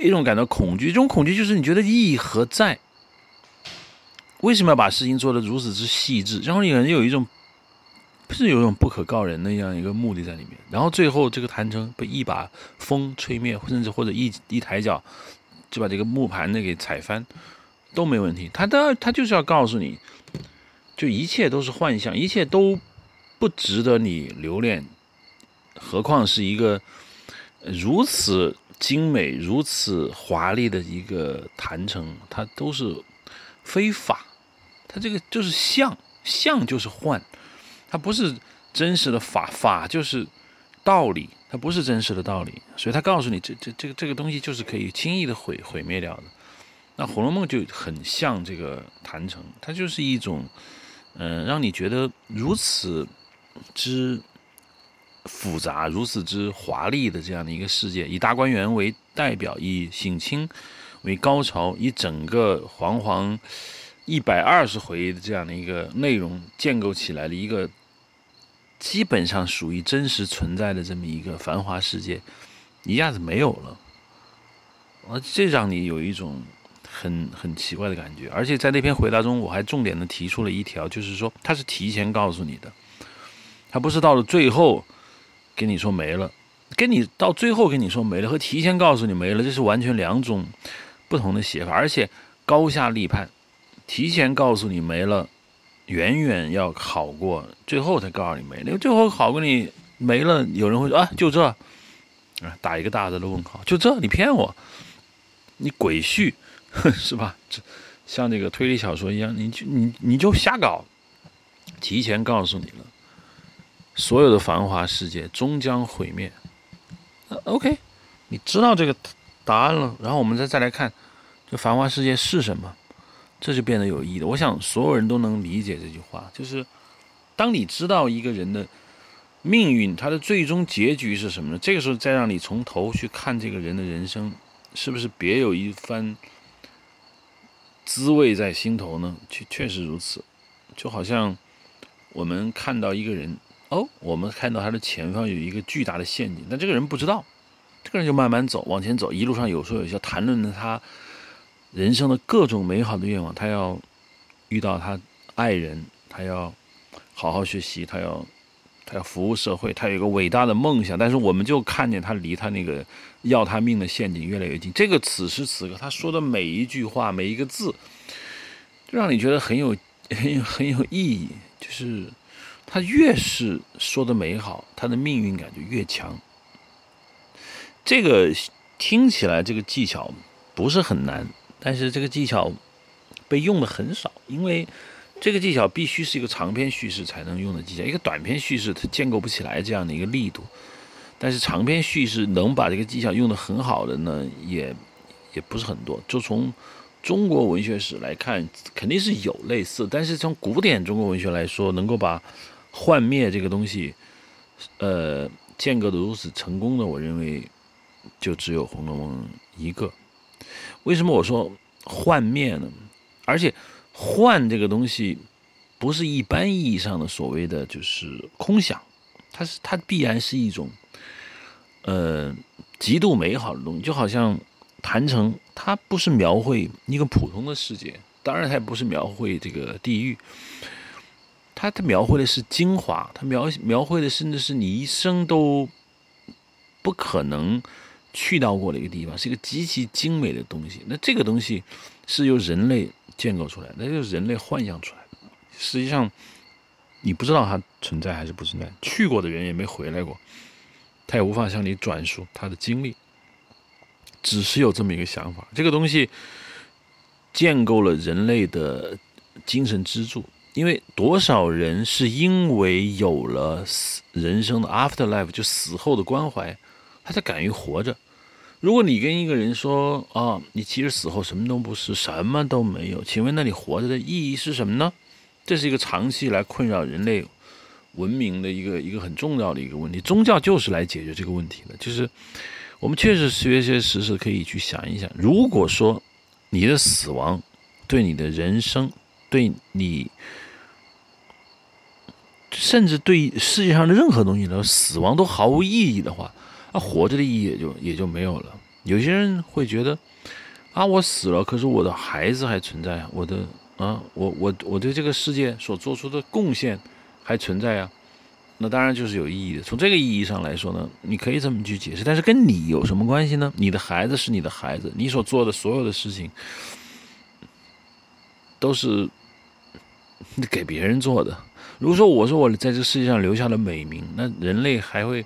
一种感到恐惧，这种恐惧就是你觉得意义何在？为什么要把事情做得如此之细致？然后你人有一种是有种不可告人的这样一个目的在里面，然后最后这个坛城被一把风吹灭，甚至或者一一抬脚。就把这个木盘子给踩翻，都没问题。他的他就是要告诉你，就一切都是幻象，一切都不值得你留恋。何况是一个如此精美、如此华丽的一个坛城，它都是非法。它这个就是像，像就是幻，它不是真实的法，法就是道理。它不是真实的道理，所以它告诉你，这这这个这个东西就是可以轻易的毁毁灭掉的。那《红楼梦》就很像这个坛城，它就是一种，嗯，让你觉得如此之复杂、如此之华丽的这样的一个世界，以大观园为代表，以省亲为高潮，以整个煌煌一百二十回的这样的一个内容建构起来的一个。基本上属于真实存在的这么一个繁华世界，一下子没有了，啊，这让你有一种很很奇怪的感觉。而且在那篇回答中，我还重点的提出了一条，就是说他是提前告诉你的，他不是到了最后跟你说没了，跟你到最后跟你说没了和提前告诉你没了，这是完全两种不同的写法，而且高下立判，提前告诉你没了。远远要好过最后才告诉你没，因为最后好过你没了，有人会说啊，就这，啊，打一个大大的问号，就这，你骗我，你鬼畜，是吧？这像这个推理小说一样，你就你你就瞎搞，提前告诉你了，所有的繁华世界终将毁灭。OK，你知道这个答案了，然后我们再再来看，这繁华世界是什么？这就变得有意义了。我想所有人都能理解这句话，就是当你知道一个人的命运，他的最终结局是什么呢？这个时候再让你从头去看这个人的人生，是不是别有一番滋味在心头呢？确确实如此。就好像我们看到一个人，哦，我们看到他的前方有一个巨大的陷阱，但这个人不知道，这个人就慢慢走，往前走，一路上有说有笑，谈论着他。人生的各种美好的愿望，他要遇到他爱人，他要好好学习，他要他要服务社会，他有一个伟大的梦想。但是我们就看见他离他那个要他命的陷阱越来越近。这个此时此刻他说的每一句话，每一个字，让你觉得很有很有很有意义。就是他越是说的美好，他的命运感就越强。这个听起来这个技巧不是很难。但是这个技巧被用的很少，因为这个技巧必须是一个长篇叙事才能用的技巧，一个短篇叙事它建构不起来这样的一个力度。但是长篇叙事能把这个技巧用的很好的呢，也也不是很多。就从中国文学史来看，肯定是有类似，但是从古典中国文学来说，能够把幻灭这个东西，呃，建构的如此成功的，我认为就只有《红楼梦》一个。为什么我说幻灭呢？而且幻这个东西不是一般意义上的所谓的就是空想，它是它必然是一种呃极度美好的东西。就好像坛城，它不是描绘一个普通的世界，当然它也不是描绘这个地狱，它它描绘的是精华，它描描绘的甚至是你一生都不可能。去到过的一个地方，是一个极其精美的东西。那这个东西是由人类建构出来，那就是人类幻想出来的。实际上，你不知道它存在还是不存在，去过的人也没回来过，他也无法向你转述他的经历，只是有这么一个想法。这个东西建构了人类的精神支柱，因为多少人是因为有了死人生的 after life，就死后的关怀，他才敢于活着。如果你跟一个人说啊，你其实死后什么都不是，什么都没有，请问那你活着的意义是什么呢？这是一个长期来困扰人类文明的一个一个很重要的一个问题。宗教就是来解决这个问题的。就是我们确实学些实事，可以去想一想：如果说你的死亡对你的人生、对你，甚至对世界上的任何东西的死亡都毫无意义的话。那活着的意义也就也就没有了。有些人会觉得，啊，我死了，可是我的孩子还存在，我的啊，我我我对这个世界所做出的贡献还存在啊。那当然就是有意义的。从这个意义上来说呢，你可以这么去解释。但是跟你有什么关系呢？你的孩子是你的孩子，你所做的所有的事情都是 给别人做的。如果说我说我在这世界上留下了美名，那人类还会。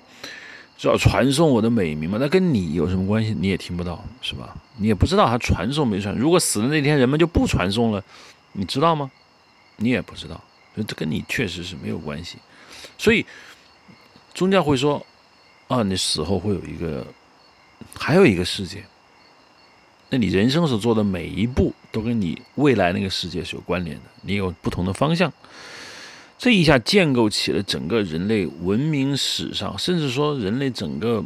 是要传送我的美名吗？那跟你有什么关系？你也听不到，是吧？你也不知道他传送没传。如果死的那天人们就不传送了，你知道吗？你也不知道，所以这跟你确实是没有关系。所以宗教会说：啊，你死后会有一个，还有一个世界。那你人生所做的每一步，都跟你未来那个世界是有关联的。你有不同的方向。这一下建构起了整个人类文明史上，甚至说人类整个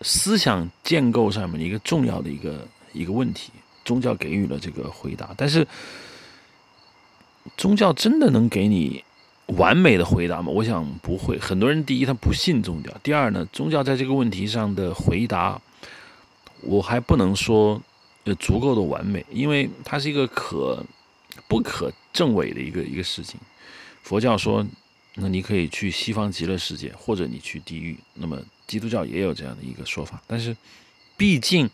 思想建构上面的一个重要的一个一个问题。宗教给予了这个回答，但是宗教真的能给你完美的回答吗？我想不会。很多人第一他不信宗教，第二呢，宗教在这个问题上的回答，我还不能说呃足够的完美，因为它是一个可。不可证伪的一个一个事情，佛教说，那你可以去西方极乐世界，或者你去地狱。那么基督教也有这样的一个说法，但是毕竟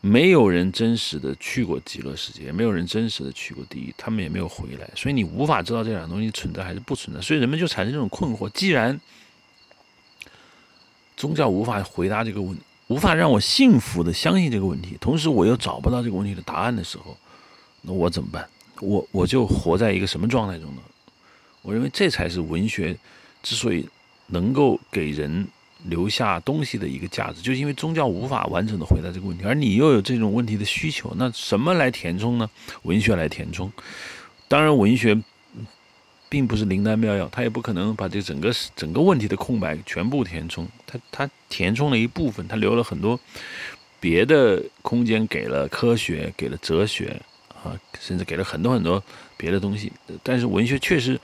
没有人真实的去过极乐世界，也没有人真实的去过地狱，他们也没有回来，所以你无法知道这两个东西存在还是不存在。所以人们就产生这种困惑：既然宗教无法回答这个问，无法让我幸福的相信这个问题，同时我又找不到这个问题的答案的时候，那我怎么办？我我就活在一个什么状态中呢？我认为这才是文学之所以能够给人留下东西的一个价值，就是因为宗教无法完整的回答这个问题，而你又有这种问题的需求，那什么来填充呢？文学来填充。当然，文学并不是灵丹妙药，它也不可能把这整个整个问题的空白全部填充，它它填充了一部分，它留了很多别的空间给了科学，给了哲学。啊，甚至给了很多很多别的东西，但是文学确实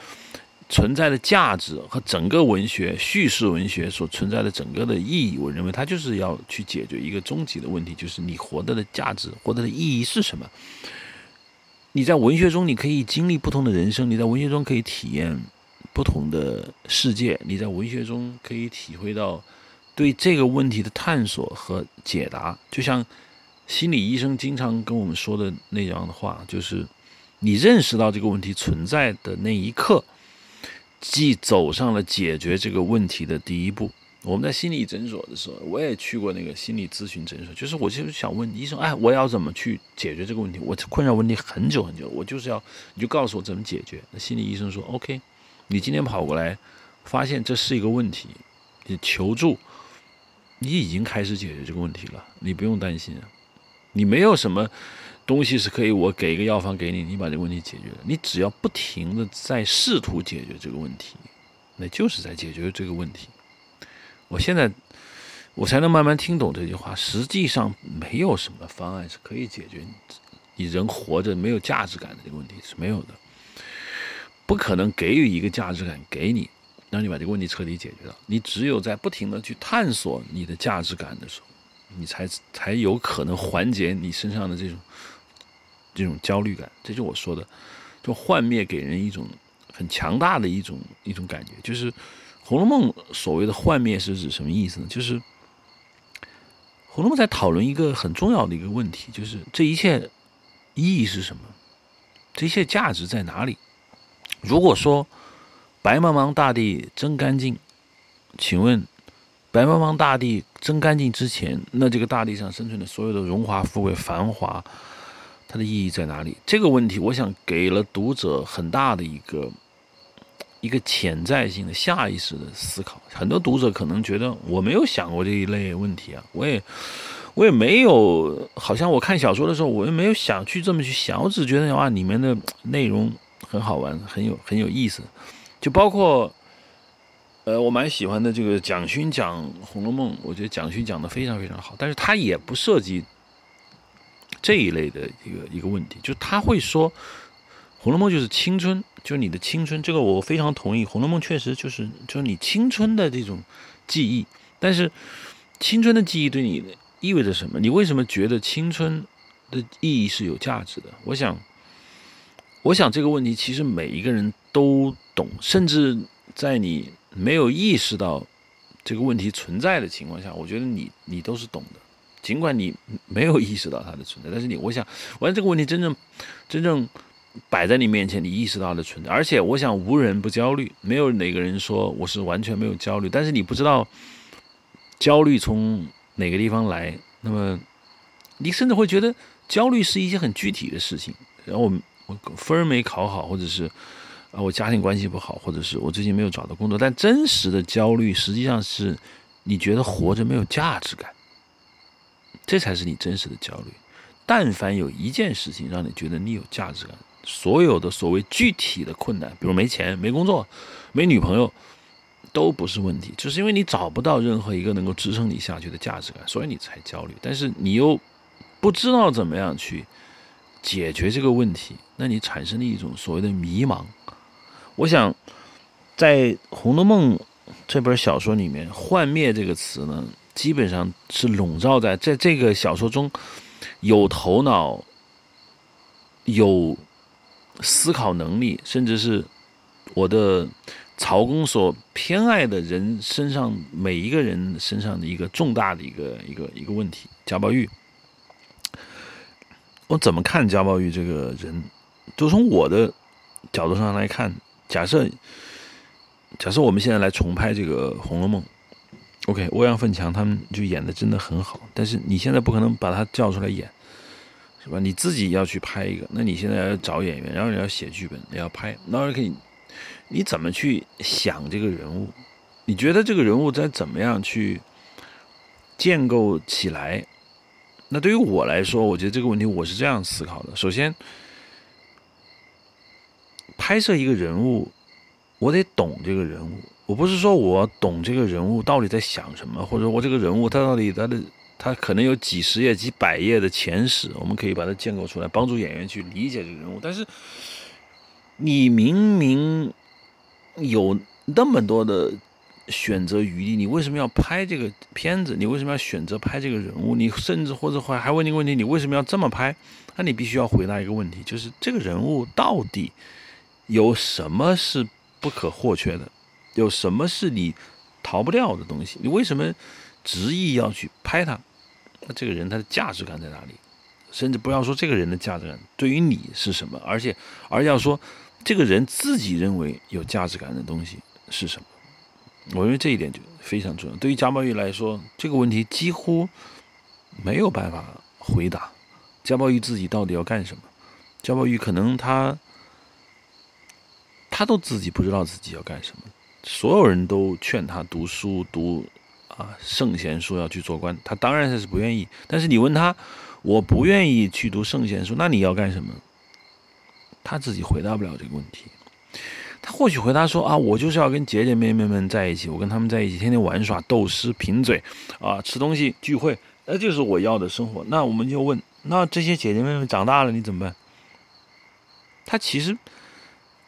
存在的价值和整个文学叙事文学所存在的整个的意义，我认为它就是要去解决一个终极的问题，就是你活得的价值、活得的意义是什么？你在文学中，你可以经历不同的人生；你在文学中可以体验不同的世界；你在文学中可以体会到对这个问题的探索和解答，就像。心理医生经常跟我们说的那样的话，就是你认识到这个问题存在的那一刻，即走上了解决这个问题的第一步。我们在心理诊所的时候，我也去过那个心理咨询诊所，就是我就是想问医生，哎，我要怎么去解决这个问题？我困扰问题很久很久，我就是要你就告诉我怎么解决。那心理医生说，OK，你今天跑过来，发现这是一个问题，你求助，你已经开始解决这个问题了，你不用担心。你没有什么东西是可以我给一个药方给你，你把这个问题解决了。你只要不停的在试图解决这个问题，那就是在解决这个问题。我现在我才能慢慢听懂这句话。实际上没有什么方案是可以解决你你人活着没有价值感的这个问题是没有的，不可能给予一个价值感给你，让你把这个问题彻底解决了。你只有在不停的去探索你的价值感的时候。你才才有可能缓解你身上的这种这种焦虑感，这就我说的，就幻灭给人一种很强大的一种一种感觉。就是《红楼梦》所谓的幻灭是指什么意思呢？就是《红楼梦》在讨论一个很重要的一个问题，就是这一切意义是什么？这一切价值在哪里？如果说白茫茫大地真干净，请问白茫茫大地真干净之前，那这个大地上生存的所有的荣华富贵、繁华，它的意义在哪里？这个问题，我想给了读者很大的一个一个潜在性的下意识的思考。很多读者可能觉得我没有想过这一类问题啊，我也。我也没有，好像我看小说的时候，我也没有想去这么去想，我只觉得哇，里面的内容很好玩，很有很有意思，就包括，呃，我蛮喜欢的这个蒋勋讲《红楼梦》，我觉得蒋勋讲的非常非常好，但是他也不涉及这一类的一个一个问题，就他会说，《红楼梦》就是青春，就是你的青春，这个我非常同意，《红楼梦》确实就是就是你青春的这种记忆，但是青春的记忆对你。意味着什么？你为什么觉得青春的意义是有价值的？我想，我想这个问题其实每一个人都懂，甚至在你没有意识到这个问题存在的情况下，我觉得你你都是懂的。尽管你没有意识到它的存在，但是你，我想，完这个问题真正真正摆在你面前，你意识到它的存在。而且，我想无人不焦虑，没有哪个人说我是完全没有焦虑，但是你不知道焦虑从。哪个地方来？那么，你甚至会觉得焦虑是一些很具体的事情。然后我我分没考好，或者是啊我家庭关系不好，或者是我最近没有找到工作。但真实的焦虑实际上是你觉得活着没有价值感，这才是你真实的焦虑。但凡有一件事情让你觉得你有价值感，所有的所谓具体的困难，比如没钱、没工作、没女朋友。都不是问题，就是因为你找不到任何一个能够支撑你下去的价值感，所以你才焦虑。但是你又不知道怎么样去解决这个问题，那你产生了一种所谓的迷茫。我想，在《红楼梦》这本小说里面，“幻灭”这个词呢，基本上是笼罩在在这个小说中有头脑、有思考能力，甚至是我的。曹公所偏爱的人身上，每一个人身上的一个重大的一个一个一个问题，贾宝玉。我怎么看贾宝玉这个人？就从我的角度上来看，假设假设我们现在来重拍这个《红楼梦》，OK，欧阳奋强他们就演的真的很好，但是你现在不可能把他叫出来演，是吧？你自己要去拍一个，那你现在要找演员，然后你要写剧本，你要拍，那可以。你怎么去想这个人物？你觉得这个人物该怎么样去建构起来？那对于我来说，我觉得这个问题我是这样思考的：首先，拍摄一个人物，我得懂这个人物。我不是说我懂这个人物到底在想什么，或者我这个人物他到底他的他可能有几十页、几百页的前史，我们可以把它建构出来，帮助演员去理解这个人物。但是，你明明。有那么多的选择余地，你为什么要拍这个片子？你为什么要选择拍这个人物？你甚至或者还还问你个问题：你为什么要这么拍？那你必须要回答一个问题，就是这个人物到底有什么是不可或缺的？有什么是你逃不掉的东西？你为什么执意要去拍他？那这个人他的价值感在哪里？甚至不要说这个人的价值感对于你是什么，而且而要说。这个人自己认为有价值感的东西是什么？我认为这一点就非常重要。对于贾宝玉来说，这个问题几乎没有办法回答。贾宝玉自己到底要干什么？贾宝玉可能他他都自己不知道自己要干什么。所有人都劝他读书，读啊圣贤书，要去做官。他当然是不愿意。但是你问他，我不愿意去读圣贤书，那你要干什么？他自己回答不了这个问题，他或许回答说：“啊，我就是要跟姐姐妹妹们在一起，我跟他们在一起，天天玩耍、斗诗、贫嘴，啊，吃东西、聚会，那就是我要的生活。”那我们就问：那这些姐姐妹妹长大了，你怎么办？他其实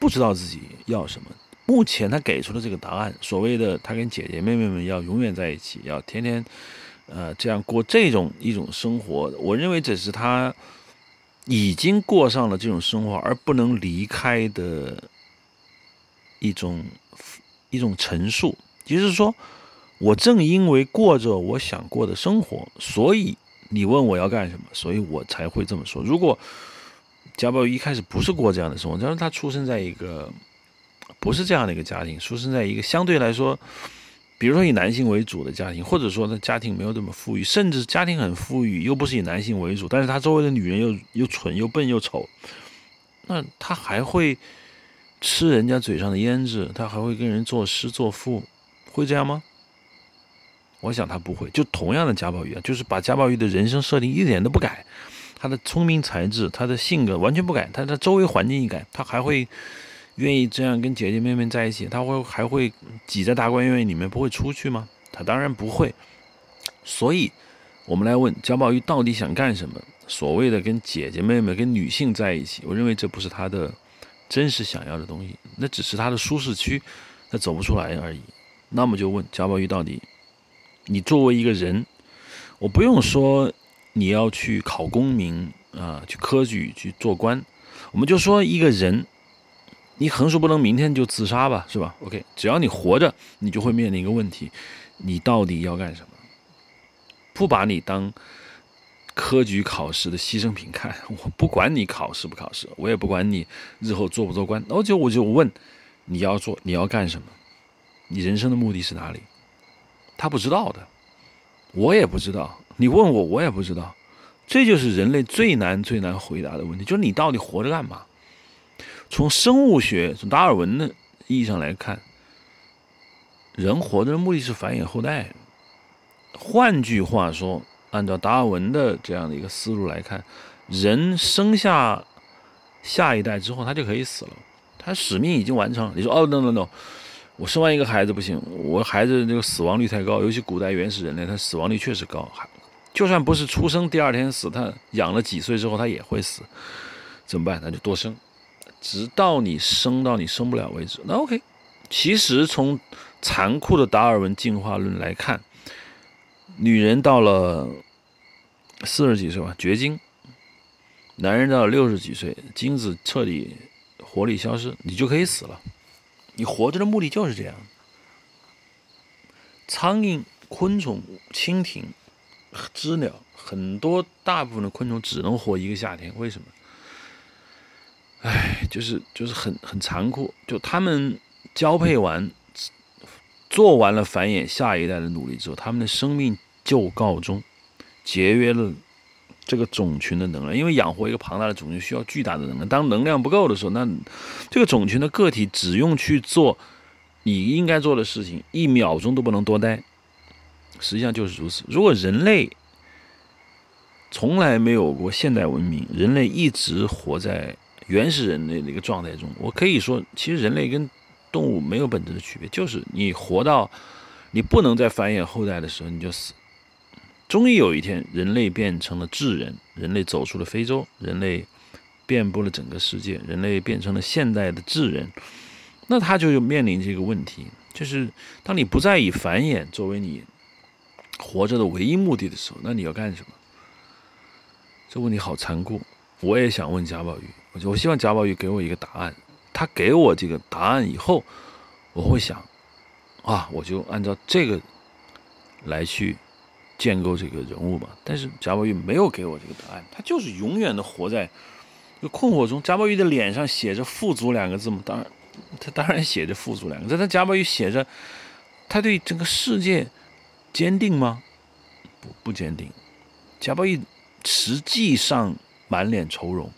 不知道自己要什么。目前他给出的这个答案，所谓的他跟姐姐妹妹们要永远在一起，要天天，呃，这样过这种一种生活，我认为这是他。已经过上了这种生活而不能离开的一种一种陈述，就是说，我正因为过着我想过的生活，所以你问我要干什么，所以我才会这么说。如果贾宝玉一开始不是过这样的生活，假如他出生在一个不是这样的一个家庭，出生在一个相对来说，比如说以男性为主的家庭，或者说他家庭没有这么富裕，甚至家庭很富裕又不是以男性为主，但是他周围的女人又又蠢又笨又丑，那他还会吃人家嘴上的胭脂，他还会跟人作诗作赋，会这样吗？我想他不会。就同样的贾宝玉啊，就是把贾宝玉的人生设定一点都不改，他的聪明才智，他的性格完全不改，他的周围环境一改，他还会。愿意这样跟姐姐妹妹在一起，他会还会挤在大观园里面不会出去吗？他当然不会。所以，我们来问贾宝玉到底想干什么？所谓的跟姐姐妹妹、跟女性在一起，我认为这不是他的真实想要的东西，那只是他的舒适区，他走不出来而已。那么就问贾宝玉到底，你作为一个人，我不用说你要去考功名啊，去科举去做官，我们就说一个人。你横竖不能明天就自杀吧，是吧？OK，只要你活着，你就会面临一个问题：你到底要干什么？不把你当科举考试的牺牲品看，我不管你考试不考试，我也不管你日后做不做官，那就我就问你要做你要干什么？你人生的目的是哪里？他不知道的，我也不知道。你问我，我也不知道。这就是人类最难最难回答的问题，就是你到底活着干嘛？从生物学、从达尔文的意义上来看，人活着的目的是繁衍后代。换句话说，按照达尔文的这样的一个思路来看，人生下下一代之后，他就可以死了，他使命已经完成了。你说哦，no no no，我生完一个孩子不行，我孩子这个死亡率太高，尤其古代原始人类，他死亡率确实高，就算不是出生第二天死，他养了几岁之后他也会死，怎么办？那就多生。直到你生到你生不了为止，那 OK。其实从残酷的达尔文进化论来看，女人到了四十几岁吧绝经，男人到了六十几岁精子彻底活力消失，你就可以死了。你活着的目的就是这样。苍蝇、昆虫、蜻蜓、知了，很多大部分的昆虫只能活一个夏天，为什么？唉，就是就是很很残酷，就他们交配完，做完了繁衍下一代的努力之后，他们的生命就告终，节约了这个种群的能量。因为养活一个庞大的种群需要巨大的能量，当能量不够的时候，那这个种群的个体只用去做你应该做的事情，一秒钟都不能多待。实际上就是如此。如果人类从来没有过现代文明，人类一直活在。原始人类的一个状态中，我可以说，其实人类跟动物没有本质的区别，就是你活到你不能再繁衍后代的时候，你就死。终于有一天，人类变成了智人，人类走出了非洲，人类遍布了整个世界，人类变成了现代的智人，那他就面临这个问题，就是当你不再以繁衍作为你活着的唯一目的的时候，那你要干什么？这问题好残酷。我也想问贾宝玉。我就我希望贾宝玉给我一个答案，他给我这个答案以后，我会想，啊，我就按照这个来去建构这个人物吧。但是贾宝玉没有给我这个答案，他就是永远的活在一个困惑中。贾宝玉的脸上写着“富足”两个字吗？当然，他当然写着“富足”两个字。但贾宝玉写着，他对整个世界坚定吗？不不坚定。贾宝玉实际上满脸愁容。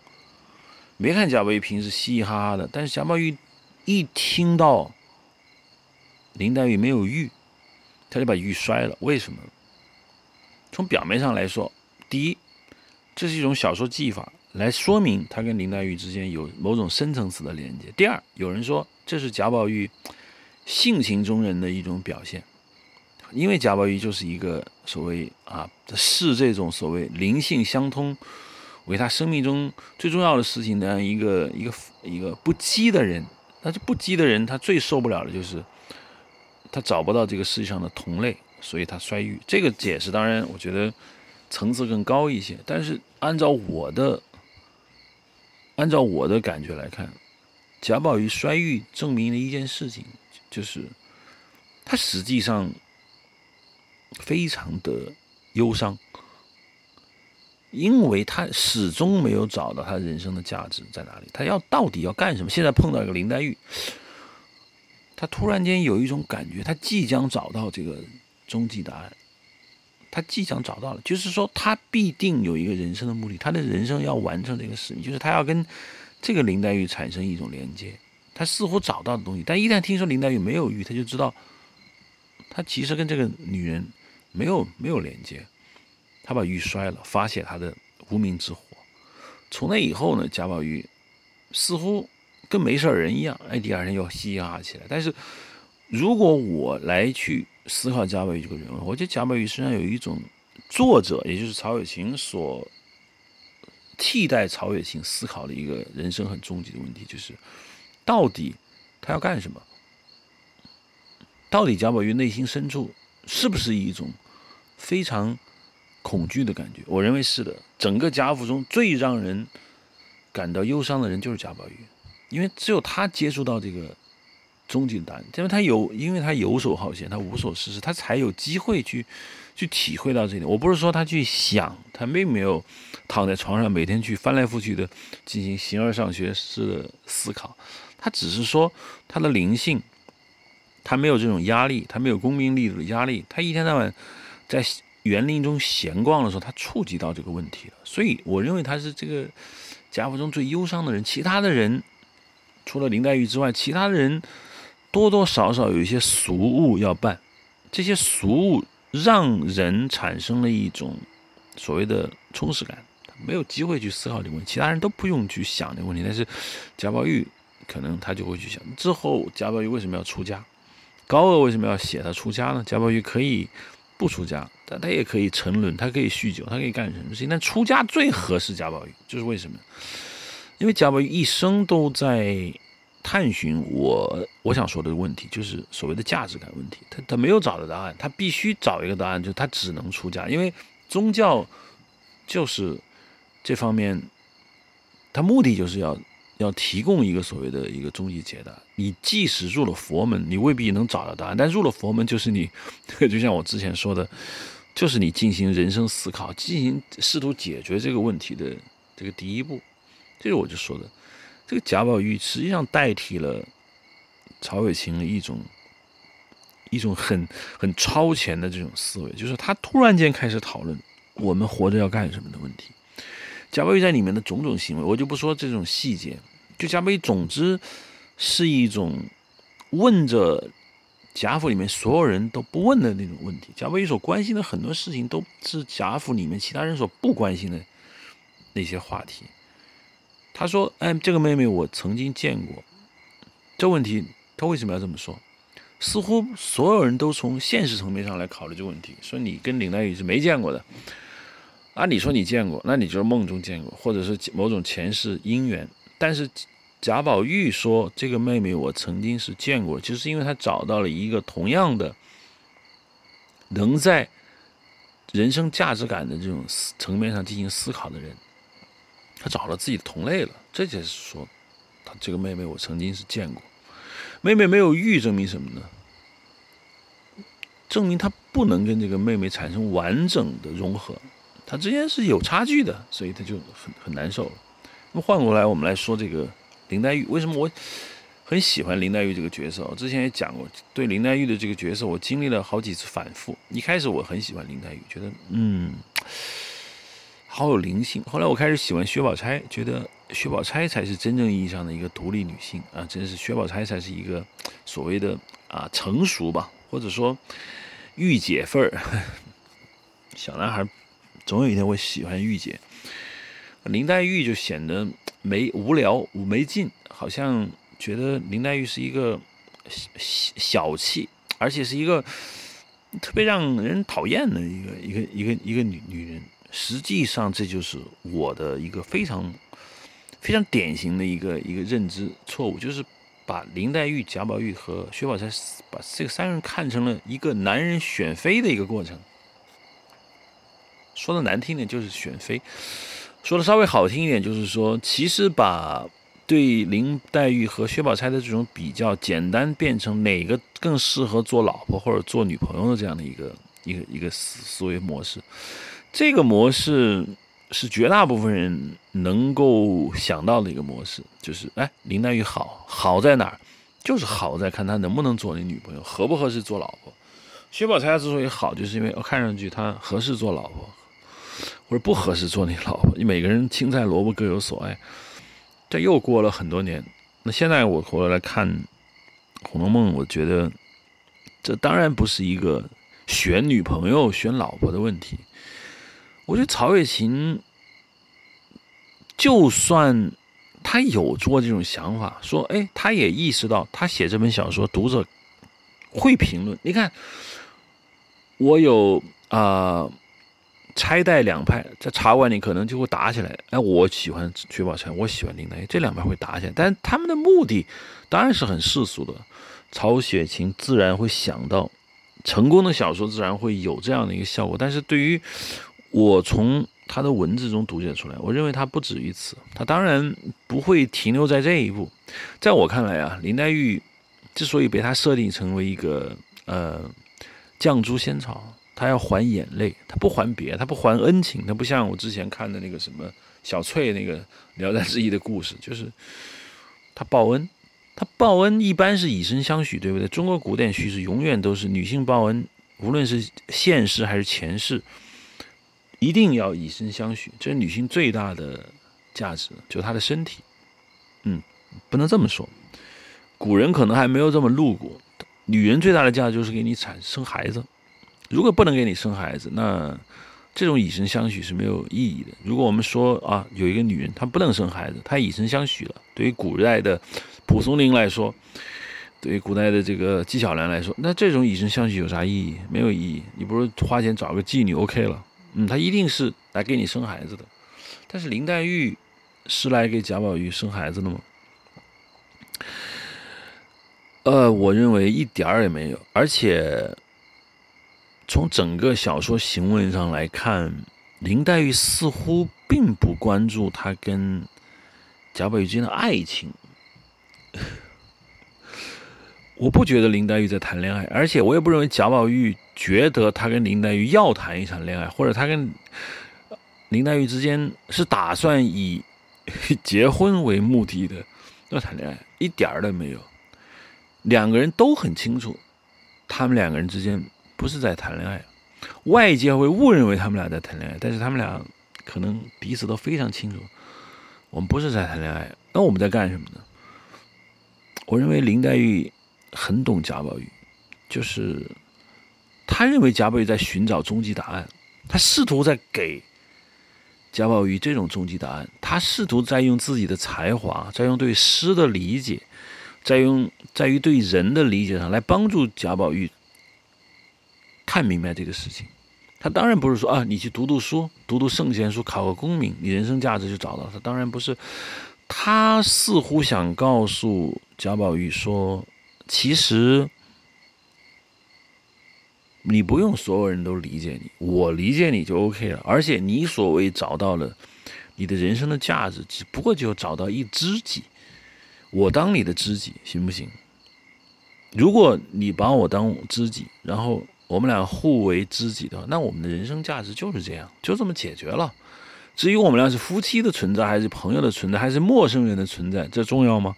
没看贾宝玉平时嘻嘻哈哈的，但是贾宝玉一听到林黛玉没有玉，他就把玉摔了。为什么？从表面上来说，第一，这是一种小说技法，来说明他跟林黛玉之间有某种深层次的连接。第二，有人说这是贾宝玉性情中人的一种表现，因为贾宝玉就是一个所谓啊，视这种所谓灵性相通。为他生命中最重要的事情的一个一个一个不羁的人，那这不羁的人，他最受不了的就是他找不到这个世界上的同类，所以他衰玉。这个解释当然我觉得层次更高一些，但是按照我的按照我的感觉来看，贾宝玉衰玉证明了一件事情，就是他实际上非常的忧伤。因为他始终没有找到他人生的价值在哪里，他要到底要干什么？现在碰到一个林黛玉，他突然间有一种感觉，他即将找到这个终极答案，他即将找到了，就是说他必定有一个人生的目的，他的人生要完成这个使命，就是他要跟这个林黛玉产生一种连接。他似乎找到的东西，但一旦听说林黛玉没有玉，他就知道他其实跟这个女人没有没有连接。他把玉摔了，发泄他的无名之火。从那以后呢，贾宝玉似乎跟没事人一样，哎，第二天又嘻嘻哈哈起来。但是，如果我来去思考贾宝玉这个人物，我觉得贾宝玉身上有一种作者，也就是曹雪芹所替代曹雪芹思考的一个人生很终极的问题，就是到底他要干什么？到底贾宝玉内心深处是不是一种非常？恐惧的感觉，我认为是的。整个贾府中最让人感到忧伤的人就是贾宝玉，因为只有他接触到这个终极的答案，因为他有，因为他游手好闲，他无所事事，他才有机会去去体会到这点。我不是说他去想，他并没有躺在床上每天去翻来覆去的进行形而上学式的思考，他只是说他的灵性，他没有这种压力，他没有功名利禄的压力，他一天到晚在。园林中闲逛的时候，他触及到这个问题了，所以我认为他是这个贾府中最忧伤的人。其他的人，除了林黛玉之外，其他的人多多少少有一些俗务要办，这些俗务让人产生了一种所谓的充实感，没有机会去思考这个问题。其他人都不用去想这个问题，但是贾宝玉可能他就会去想。之后贾宝玉为什么要出家？高鹗为什么要写他出家呢？贾宝玉可以。不出家，但他也可以沉沦，他可以酗酒，他可以干什么事情？但出家最合适贾宝玉，就是为什么？因为贾宝玉一生都在探寻我我想说的问题，就是所谓的价值感问题。他他没有找到答案，他必须找一个答案，就他只能出家，因为宗教就是这方面，他目的就是要。要提供一个所谓的一个终极解答。你即使入了佛门，你未必能找到答案。但入了佛门，就是你，就像我之前说的，就是你进行人生思考，进行试图解决这个问题的这个第一步。这个我就说的，这个贾宝玉实际上代替了曹雪芹的一种一种很很超前的这种思维，就是他突然间开始讨论我们活着要干什么的问题。贾宝玉在里面的种种行为，我就不说这种细节。就贾宝玉，总之是一种问着贾府里面所有人都不问的那种问题。贾宝玉所关心的很多事情，都是贾府里面其他人所不关心的那些话题。他说：“哎，这个妹妹我曾经见过。”这问题他为什么要这么说？似乎所有人都从现实层面上来考虑这个问题，说你跟林黛玉是没见过的。按理说你见过，那你就是梦中见过，或者是某种前世姻缘。但是贾宝玉说这个妹妹我曾经是见过，就是因为他找到了一个同样的能在人生价值感的这种层面上进行思考的人，他找了自己的同类了。这就是说，他这个妹妹我曾经是见过。妹妹没有玉，证明什么呢？证明他不能跟这个妹妹产生完整的融合。他之间是有差距的，所以他就很很难受了。那么换过来，我们来说这个林黛玉，为什么我很喜欢林黛玉这个角色？我之前也讲过，对林黛玉的这个角色，我经历了好几次反复。一开始我很喜欢林黛玉，觉得嗯，好有灵性。后来我开始喜欢薛宝钗，觉得薛宝钗才是真正意义上的一个独立女性啊，真是薛宝钗才是一个所谓的啊成熟吧，或者说御姐范儿，小男孩。总有一天会喜欢御姐，林黛玉就显得 没无聊没劲，好像觉得林黛玉是一个小小气，而且是一个 特别让人讨厌的一个一个一个一个女女人。实际上，这就是我的一个非常 非常典型的一个一个认知错误，就是把林黛玉、贾宝玉和薛宝钗把这三个人看成了一个男人选妃的一个过程。说的难听点就是选妃，说的稍微好听一点就是说，其实把对林黛玉和薛宝钗的这种比较，简单变成哪个更适合做老婆或者做女朋友的这样的一个一个一个思思维模式，这个模式是绝大部分人能够想到的一个模式，就是哎，林黛玉好好在哪儿？就是好在看她能不能做你女朋友，合不合适做老婆。薛宝钗之所以好，就是因为看上去她合适做老婆，或者不合适做你老婆。你每个人青菜萝卜各有所爱。这又过了很多年，那现在我回来看《红楼梦》，我觉得这当然不是一个选女朋友、选老婆的问题。我觉得曹雪芹就算他有做这种想法，说哎，他也意识到他写这本小说读者会评论。你看，我有啊。钗黛两派在茶馆里可能就会打起来。哎，我喜欢薛宝钗，我喜欢林黛玉，这两派会打起来。但他们的目的当然是很世俗的。曹雪芹自然会想到，成功的小说自然会有这样的一个效果。但是对于我从他的文字中读解出来，我认为他不止于此。他当然不会停留在这一步。在我看来啊，林黛玉之所以被他设定成为一个呃绛珠仙草。他要还眼泪，他不还别，他不还恩情，他不像我之前看的那个什么小翠那个《聊斋志异》的故事，就是他报恩，他报恩一般是以身相许，对不对？中国古典叙事永远都是女性报恩，无论是现世还是前世，一定要以身相许，这是女性最大的价值，就是她的身体。嗯，不能这么说，古人可能还没有这么露骨，女人最大的价值就是给你产生孩子。如果不能给你生孩子，那这种以身相许是没有意义的。如果我们说啊，有一个女人她不能生孩子，她以身相许了，对于古代的蒲松龄来说，对于古代的这个纪晓岚来说，那这种以身相许有啥意义？没有意义。你不是花钱找个妓女 OK 了？嗯，她一定是来给你生孩子的。但是林黛玉是来给贾宝玉生孩子的吗？呃，我认为一点儿也没有，而且。从整个小说行文上来看，林黛玉似乎并不关注她跟贾宝玉之间的爱情。我不觉得林黛玉在谈恋爱，而且我也不认为贾宝玉觉得他跟林黛玉要谈一场恋爱，或者他跟林黛玉之间是打算以 结婚为目的的要谈恋爱，一点儿都没有。两个人都很清楚，他们两个人之间。不是在谈恋爱，外界会误认为他们俩在谈恋爱，但是他们俩可能彼此都非常清楚，我们不是在谈恋爱，那我们在干什么呢？我认为林黛玉很懂贾宝玉，就是他认为贾宝玉在寻找终极答案，他试图在给贾宝玉这种终极答案，他试图在用自己的才华，在用对诗的理解，在用在于对人的理解上来帮助贾宝玉。看明白这个事情，他当然不是说啊，你去读读书，读读圣贤书，考个功名，你人生价值就找到。他当然不是，他似乎想告诉贾宝玉说，其实你不用所有人都理解你，我理解你就 OK 了。而且你所谓找到了你的人生的价值，只不过就找到一知己，我当你的知己行不行？如果你把我当知己，然后。我们俩互为知己的话，那我们的人生价值就是这样，就这么解决了。至于我们俩是夫妻的存在，还是朋友的存在，还是陌生人的存在，这重要吗？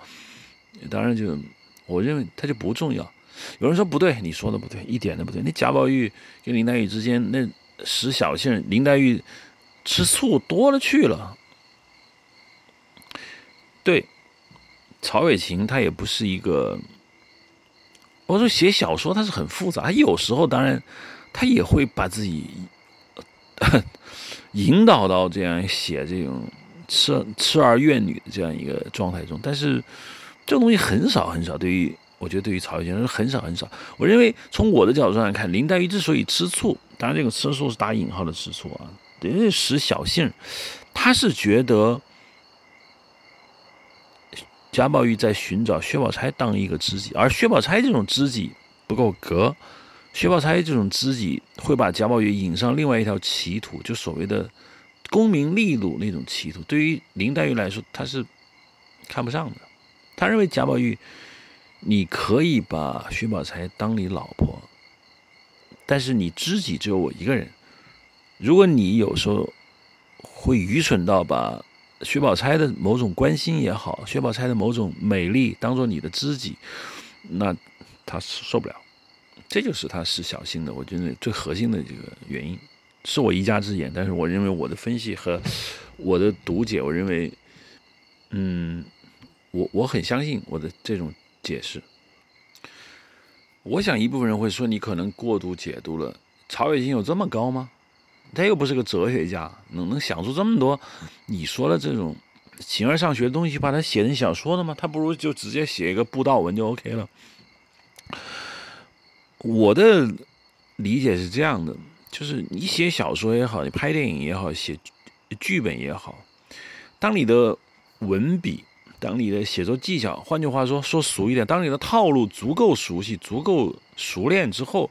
当然就，我认为它就不重要。有人说不对，你说的不对，一点都不对。那贾宝玉跟林黛玉之间那使小性，林黛玉吃醋多了去了。对，曹雪芹他也不是一个。我说写小说，它是很复杂。他有时候当然，他也会把自己 引导到这样写这种痴痴儿怨女的这样一个状态中。但是这种东西很少很少。对于我觉得，对于曹雪芹是很少很少。我认为从我的角度上来看，林黛玉之所以吃醋，当然这个吃醋是打引号的吃醋啊，等于使小性，他是觉得。贾宝玉在寻找薛宝钗当一个知己，而薛宝钗这种知己不够格，薛宝钗这种知己会把贾宝玉引上另外一条歧途，就所谓的功名利禄那种歧途。对于林黛玉来说，她是看不上的。她认为贾宝玉，你可以把薛宝钗当你老婆，但是你知己只有我一个人。如果你有时候会愚蠢到把薛宝钗的某种关心也好，薛宝钗的某种美丽当做你的知己，那他受不了。这就是他是小心的，我觉得最核心的这个原因，是我一家之言。但是我认为我的分析和我的读解，我认为，嗯，我我很相信我的这种解释。我想一部分人会说，你可能过度解读了。曹雪芹有这么高吗？他又不是个哲学家，能能想出这么多你说的这种形而上学的东西，把它写成小说的吗？他不如就直接写一个布道文就 OK 了。我的理解是这样的，就是你写小说也好，你拍电影也好，写剧本也好，当你的文笔，当你的写作技巧，换句话说，说俗一点，当你的套路足够熟悉、足够熟练之后，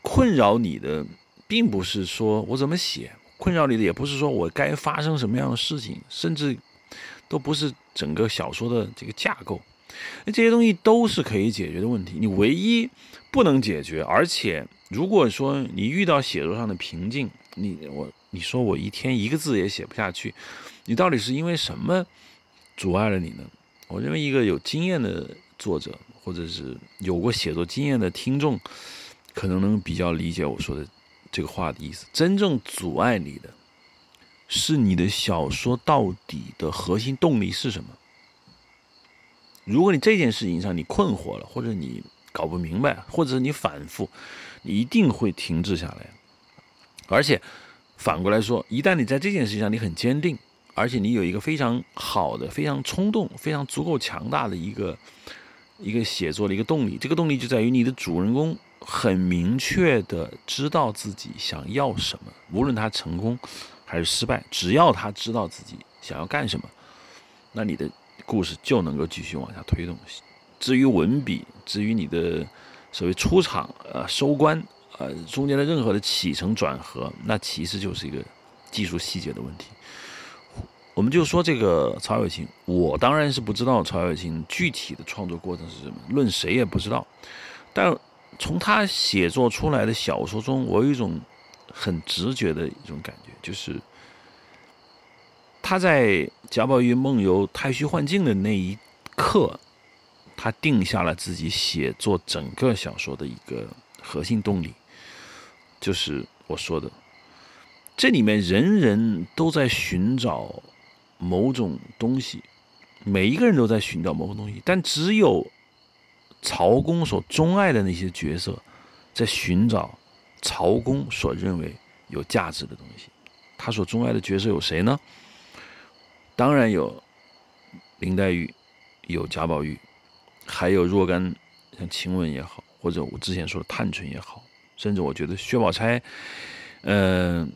困扰你的并不是说我怎么写，困扰你的也不是说我该发生什么样的事情，甚至都不是整个小说的这个架构。那这些东西都是可以解决的问题。你唯一不能解决，而且如果说你遇到写作上的瓶颈，你我你说我一天一个字也写不下去，你到底是因为什么阻碍了你呢？我认为一个有经验的作者，或者是有过写作经验的听众，可能能比较理解我说的这个话的意思。真正阻碍你的，是你的小说到底的核心动力是什么？如果你这件事情上你困惑了，或者你搞不明白，或者你反复，你一定会停滞下来。而且反过来说，一旦你在这件事情上你很坚定，而且你有一个非常好的、非常冲动、非常足够强大的一个一个写作的一个动力，这个动力就在于你的主人公很明确的知道自己想要什么，无论他成功还是失败，只要他知道自己想要干什么，那你的。故事就能够继续往下推动。至于文笔，至于你的所谓出场、呃收官、呃中间的任何的起承转合，那其实就是一个技术细节的问题。我们就说这个曹雪芹，我当然是不知道曹雪芹具体的创作过程是什么，论谁也不知道。但从他写作出来的小说中，我有一种很直觉的一种感觉，就是。他在贾宝玉梦游太虚幻境的那一刻，他定下了自己写作整个小说的一个核心动力，就是我说的，这里面人人都在寻找某种东西，每一个人都在寻找某种东西，但只有曹公所钟爱的那些角色，在寻找曹公所认为有价值的东西。他所钟爱的角色有谁呢？当然有林黛玉，有贾宝玉，还有若干像晴雯也好，或者我之前说的探春也好，甚至我觉得薛宝钗，嗯，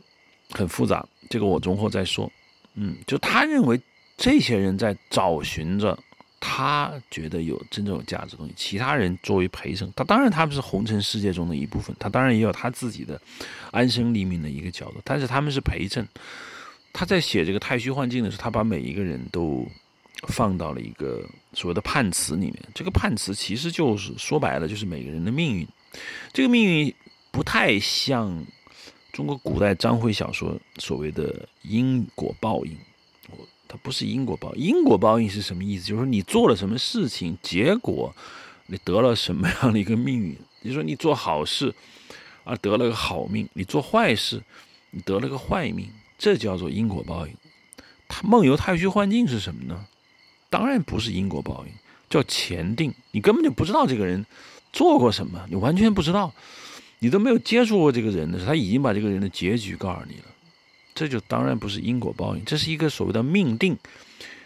很复杂，这个我容后再说。嗯，就他认为这些人在找寻着他觉得有真正有价值的东西，其他人作为陪衬。他当然他们是红尘世界中的一部分，他当然也有他自己的安身立命的一个角度，但是他们是陪衬。他在写这个太虚幻境的时候，他把每一个人都放到了一个所谓的判词里面。这个判词其实就是说白了，就是每个人的命运。这个命运不太像中国古代章回小说所谓的因果报应。它不是因果报，因果报应是什么意思？就是说你做了什么事情，结果你得了什么样的一个命运。你说你做好事而得了个好命，你做坏事你得了个坏命。这叫做因果报应。他梦游太虚幻境是什么呢？当然不是因果报应，叫前定。你根本就不知道这个人做过什么，你完全不知道，你都没有接触过这个人的时候，他已经把这个人的结局告诉你了。这就当然不是因果报应，这是一个所谓的命定。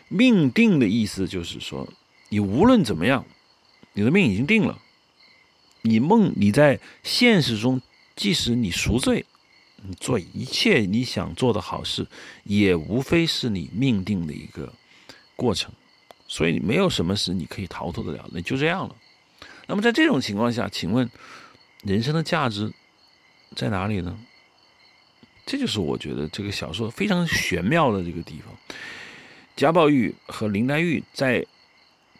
命定的意思就是说，你无论怎么样，你的命已经定了。你梦你在现实中，即使你赎罪。你做一切你想做的好事，也无非是你命定的一个过程，所以没有什么是你可以逃脱得了，那就这样了。那么在这种情况下，请问人生的价值在哪里呢？这就是我觉得这个小说非常玄妙的这个地方。贾宝玉和林黛玉在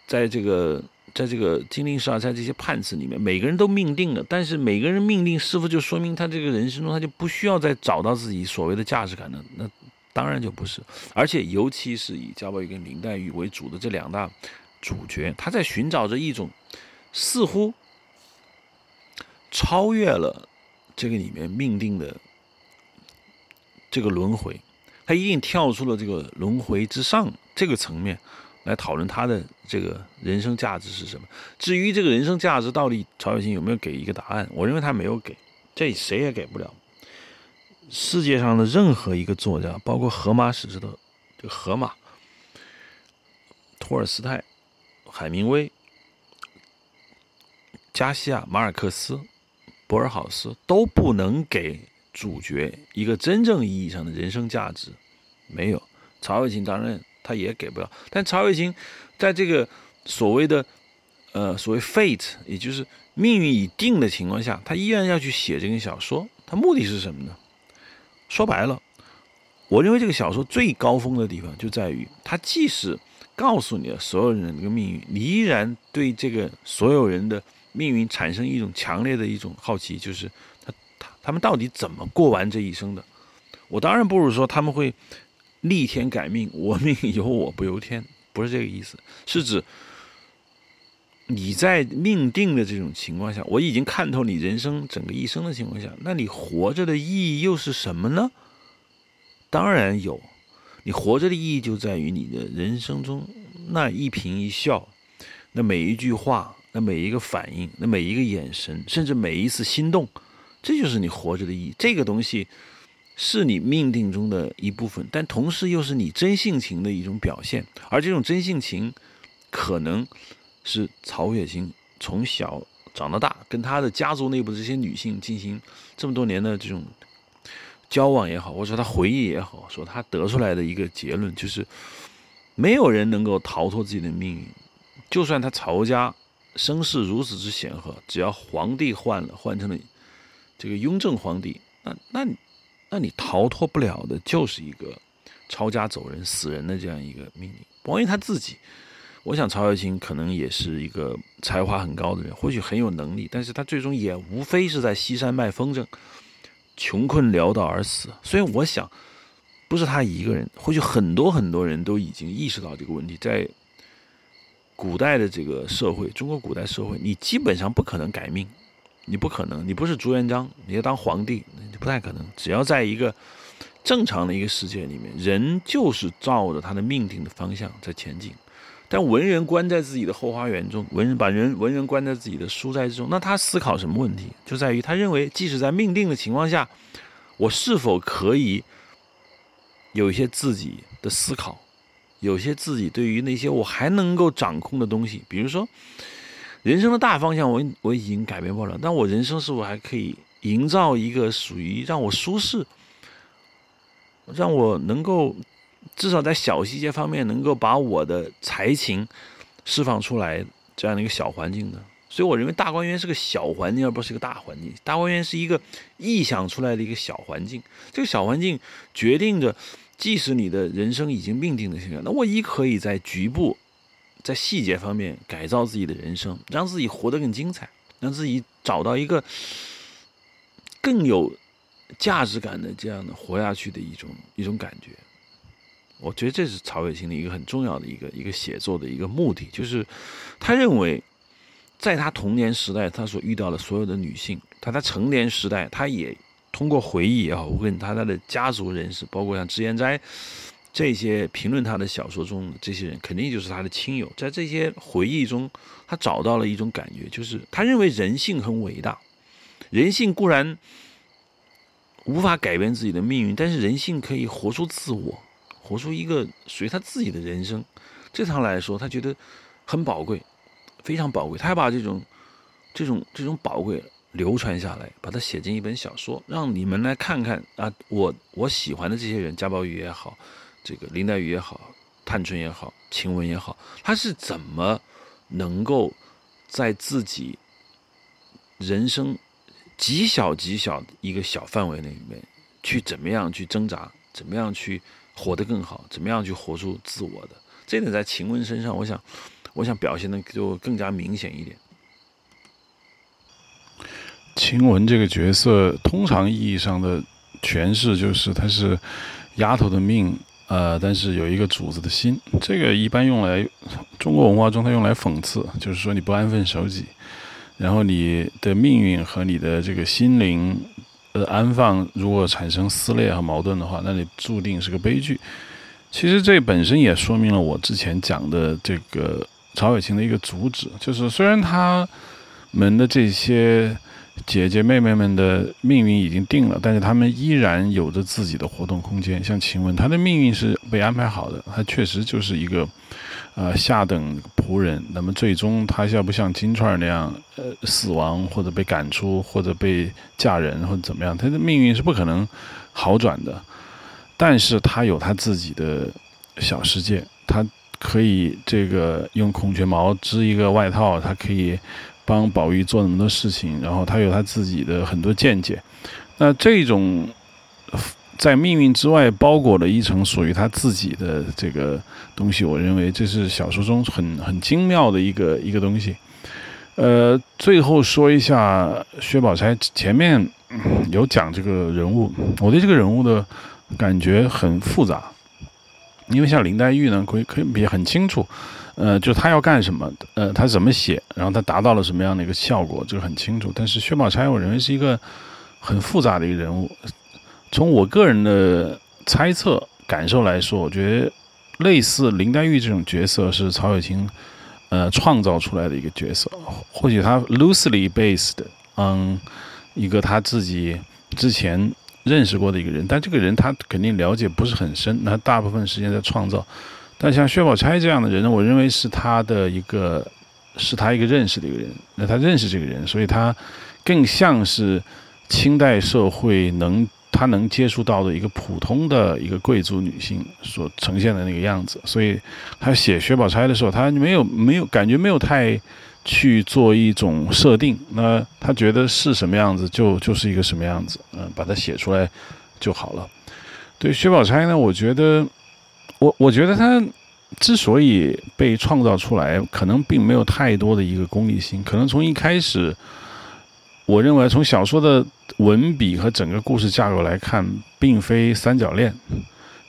在这个。在这个金陵十二钗这些判词里面，每个人都命定了，但是每个人命定是否就说明他这个人生中他就不需要再找到自己所谓的价值感呢？那当然就不是。而且尤其是以贾宝玉跟林黛玉为主的这两大主角，他在寻找着一种似乎超越了这个里面命定的这个轮回，他一定跳出了这个轮回之上这个层面。来讨论他的这个人生价值是什么？至于这个人生价值到底曹雪芹有没有给一个答案？我认为他没有给，这谁也给不了。世界上的任何一个作家，包括荷马史诗的这个荷马、托尔斯泰、海明威、加西亚、马尔克斯、博尔豪斯，都不能给主角一个真正意义上的人生价值。没有，曹雪芹当然。他也给不了，但曹雪芹在这个所谓的呃所谓 fate，也就是命运已定的情况下，他依然要去写这个小说。他目的是什么呢？说白了，我认为这个小说最高峰的地方就在于，它即使告诉你了所有人的这个命运，你依然对这个所有人的命运产生一种强烈的一种好奇，就是他们到底怎么过完这一生的？我当然不如说他们会。逆天改命，我命由我不由天，不是这个意思，是指你在命定的这种情况下，我已经看透你人生整个一生的情况下，那你活着的意义又是什么呢？当然有，你活着的意义就在于你的人生中那一颦一笑，那每一句话，那每一个反应，那每一个眼神，甚至每一次心动，这就是你活着的意义。这个东西。是你命定中的一部分，但同时又是你真性情的一种表现。而这种真性情，可能是曹雪芹从小长到大，跟他的家族内部的这些女性进行这么多年的这种交往也好，或者说他回忆也好，说他得出来的一个结论就是：没有人能够逃脱自己的命运。就算他曹家声势如此之显赫，只要皇帝换了，换成了这个雍正皇帝，那那。那你逃脱不了的就是一个抄家走人、死人的这样一个命运。王云他自己，我想曹雪芹可能也是一个才华很高的人，或许很有能力，但是他最终也无非是在西山卖风筝，穷困潦倒而死。所以我想，不是他一个人，或许很多很多人都已经意识到这个问题。在古代的这个社会，中国古代社会，你基本上不可能改命。你不可能，你不是朱元璋，你要当皇帝，那就不太可能。只要在一个正常的一个世界里面，人就是照着他的命定的方向在前进。但文人关在自己的后花园中，文人把人文人关在自己的书斋之中，那他思考什么问题？就在于他认为，即使在命定的情况下，我是否可以有一些自己的思考，有些自己对于那些我还能够掌控的东西，比如说。人生的大方向，我我已经改变不了，但我人生是否还可以营造一个属于让我舒适、让我能够至少在小细节方面能够把我的才情释放出来这样的一个小环境呢？所以，我认为大观园是个小环境，而不是一个大环境。大观园是一个臆想出来的一个小环境，这个小环境决定着，即使你的人生已经命定的情况，那我亦可以在局部。在细节方面改造自己的人生，让自己活得更精彩，让自己找到一个更有价值感的这样的活下去的一种一种感觉。我觉得这是曹雪芹的一个很重要的一个一个写作的一个目的，就是他认为，在他童年时代他所遇到的所有的女性，他在成年时代他也通过回忆也好，问他他的家族人士，包括像脂砚斋。这些评论他的小说中这些人，肯定就是他的亲友。在这些回忆中，他找到了一种感觉，就是他认为人性很伟大。人性固然无法改变自己的命运，但是人性可以活出自我，活出一个属于他自己的人生。这趟来说，他觉得很宝贵，非常宝贵。他要把这种、这种、这种宝贵流传下来，把它写进一本小说，让你们来看看啊，我我喜欢的这些人，贾宝玉也好。这个林黛玉也好，探春也好，晴雯也好，她是怎么能够在自己人生极小极小一个小范围内里面，去怎么样去挣扎，怎么样去活得更好，怎么样去活出自我的？这点在晴雯身上，我想，我想表现的就更加明显一点。晴雯这个角色，通常意义上的诠释就是，她是。丫头的命，呃，但是有一个主子的心。这个一般用来中国文化中，它用来讽刺，就是说你不安分守己，然后你的命运和你的这个心灵的安放，如果产生撕裂和矛盾的话，那你注定是个悲剧。其实这本身也说明了我之前讲的这个曹雪芹的一个主旨，就是虽然他们的这些姐姐妹妹们的命运已经定了，但是他们依然有着自己的活动空间。像晴雯，她的命运是被安排好的，她确实就是一个呃下等仆人。那么最终她要不像金钏那样呃死亡，或者被赶出，或者被嫁人，或者怎么样，她的命运是不可能好转的。但是她有她自己的小世界，她可以这个用孔雀毛织一个外套，她可以帮宝玉做那么多事情，然后他有他自己的很多见解。那这种在命运之外包裹了一层属于他自己的这个东西，我认为这是小说中很很精妙的一个一个东西。呃，最后说一下薛宝钗，前面有讲这个人物，我对这个人物的。感觉很复杂，因为像林黛玉呢，可以可以也很清楚，呃，就他要干什么，呃，他怎么写，然后他达到了什么样的一个效果，这个很清楚。但是薛宝钗，我认为是一个很复杂的一个人物。从我个人的猜测感受来说，我觉得类似林黛玉这种角色是曹雪芹呃创造出来的一个角色，或许他 loosely based on 一个他自己之前。认识过的一个人，但这个人他肯定了解不是很深，那大部分时间在创造。但像薛宝钗这样的人呢，我认为是他的一个，是他一个认识的一个人。那他认识这个人，所以他更像是清代社会能他能接触到的一个普通的一个贵族女性所呈现的那个样子。所以他写薛宝钗的时候，他没有没有感觉没有太。去做一种设定，那他觉得是什么样子，就就是一个什么样子，嗯，把它写出来就好了。对薛宝钗呢，我觉得，我我觉得他之所以被创造出来，可能并没有太多的一个功利心，可能从一开始，我认为从小说的文笔和整个故事架构来看，并非三角恋。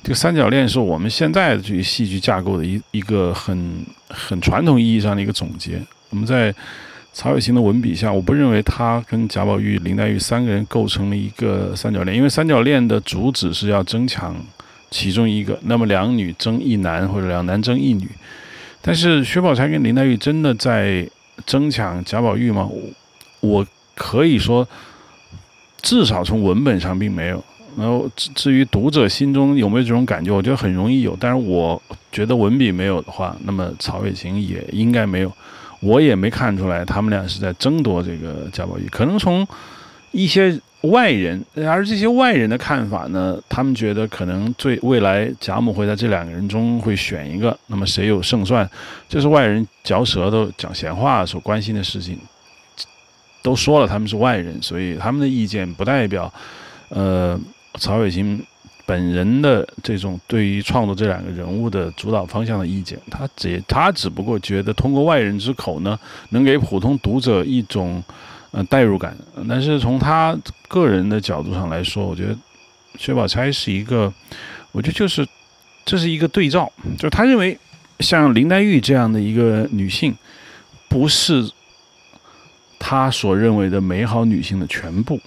这个三角恋是我们现在的这个戏剧架构的一一个很很传统意义上的一个总结。我们在曹雪芹的文笔下，我不认为他跟贾宝玉、林黛玉三个人构成了一个三角恋，因为三角恋的主旨是要争抢其中一个，那么两女争一男或者两男争一女。但是薛宝钗跟林黛玉真的在争抢贾宝玉吗？我可以说，至少从文本上并没有。然后至至于读者心中有没有这种感觉，我觉得很容易有。但是我觉得文笔没有的话，那么曹雪芹也应该没有。我也没看出来他们俩是在争夺这个贾宝玉，可能从一些外人，而这些外人的看法呢，他们觉得可能最未来贾母会在这两个人中会选一个，那么谁有胜算，这是外人嚼舌头讲闲话所关心的事情。都说了他们是外人，所以他们的意见不代表，呃，曹雪芹。本人的这种对于创作这两个人物的主导方向的意见，他只他只不过觉得通过外人之口呢，能给普通读者一种呃代入感。但是从他个人的角度上来说，我觉得薛宝钗是一个，我觉得就是这是一个对照，就是他认为像林黛玉这样的一个女性，不是他所认为的美好女性的全部。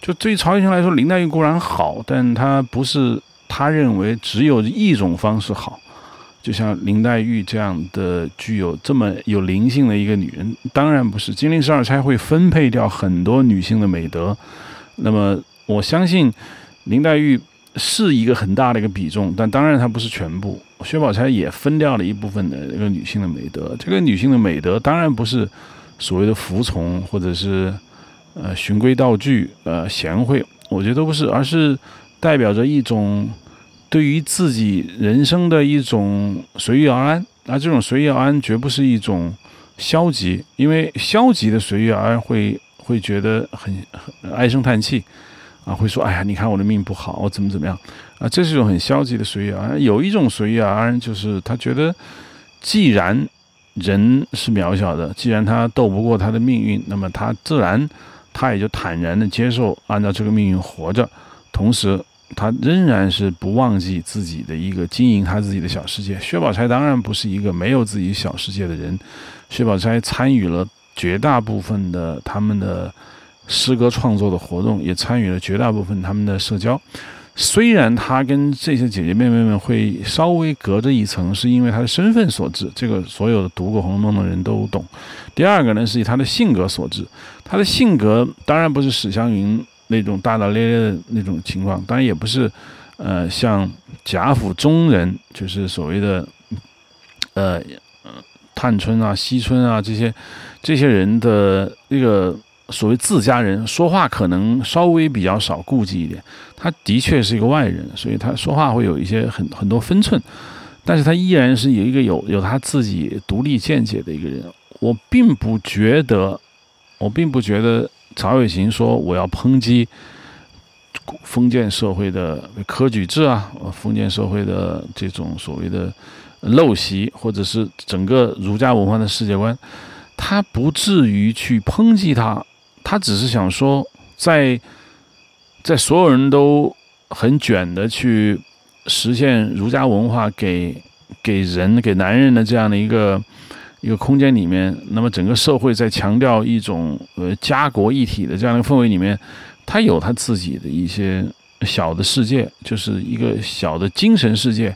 就对于曹雪芹来说，林黛玉固然好，但她不是他认为只有一种方式好。就像林黛玉这样的具有这么有灵性的一个女人，当然不是。金陵十二钗会分配掉很多女性的美德，那么我相信林黛玉是一个很大的一个比重，但当然她不是全部。薛宝钗也分掉了一部分的这个女性的美德，这个女性的美德当然不是所谓的服从或者是。呃，循规蹈矩，呃，贤惠，我觉得都不是，而是代表着一种对于自己人生的一种随遇而安。而这种随遇而安，绝不是一种消极，因为消极的随遇而安会会觉得很很唉声叹气，啊，会说，哎呀，你看我的命不好，我怎么怎么样，啊，这是一种很消极的随遇而安。有一种随遇而安，就是他觉得，既然人是渺小的，既然他斗不过他的命运，那么他自然。他也就坦然的接受，按照这个命运活着，同时他仍然是不忘记自己的一个经营他自己的小世界。薛宝钗当然不是一个没有自己小世界的人，薛宝钗参与了绝大部分的他们的诗歌创作的活动，也参与了绝大部分他们的社交。虽然他跟这些姐姐妹妹们会稍微隔着一层，是因为他的身份所致，这个所有的读过《红楼梦》的人都懂。第二个呢，是以他的性格所致。他的性格当然不是史湘云那种大大咧咧的那种情况，当然也不是，呃，像贾府中人，就是所谓的，呃，探春啊、惜春啊这些这些人的那个。所谓自家人说话可能稍微比较少顾忌一点，他的确是一个外人，所以他说话会有一些很很多分寸，但是他依然是有一个有有他自己独立见解的一个人。我并不觉得，我并不觉得曹雪芹说我要抨击封建社会的科举制啊，封建社会的这种所谓的陋习，或者是整个儒家文化的世界观，他不至于去抨击他。他只是想说，在在所有人都很卷的去实现儒家文化给给人给男人的这样的一个一个空间里面，那么整个社会在强调一种呃家国一体的这样的氛围里面，他有他自己的一些小的世界，就是一个小的精神世界。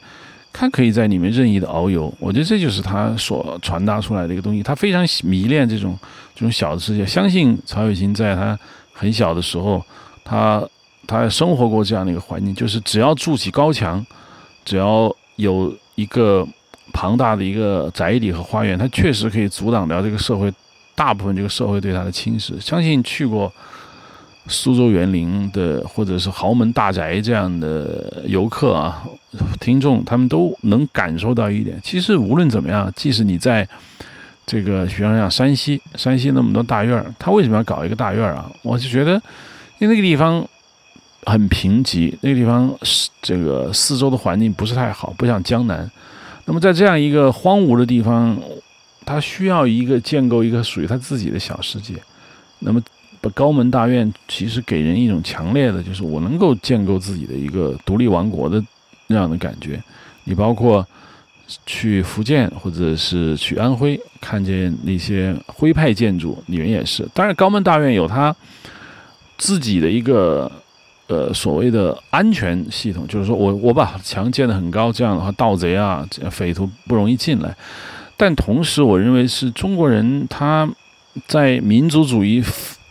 他可以在里面任意的遨游，我觉得这就是他所传达出来的一个东西。他非常迷恋这种这种小的世界，相信曹雪芹在他很小的时候，他他生活过这样的一个环境，就是只要筑起高墙，只要有一个庞大的一个宅邸和花园，它确实可以阻挡掉这个社会大部分这个社会对它的侵蚀。相信去过。苏州园林的，或者是豪门大宅这样的游客啊，听众他们都能感受到一点。其实无论怎么样，即使你在这个，比方讲山西，山西那么多大院儿，他为什么要搞一个大院儿啊？我就觉得，因为那个地方很贫瘠，那个地方是这个四周的环境不是太好，不像江南。那么在这样一个荒芜的地方，他需要一个建构一个属于他自己的小世界。那么。把高门大院其实给人一种强烈的，就是我能够建构自己的一个独立王国的那样的感觉。你包括去福建或者是去安徽，看见那些徽派建筑，里面也是。当然，高门大院有它自己的一个呃所谓的安全系统，就是说我我把墙建得很高，这样的话盗贼啊、匪徒不容易进来。但同时，我认为是中国人他在民族主义。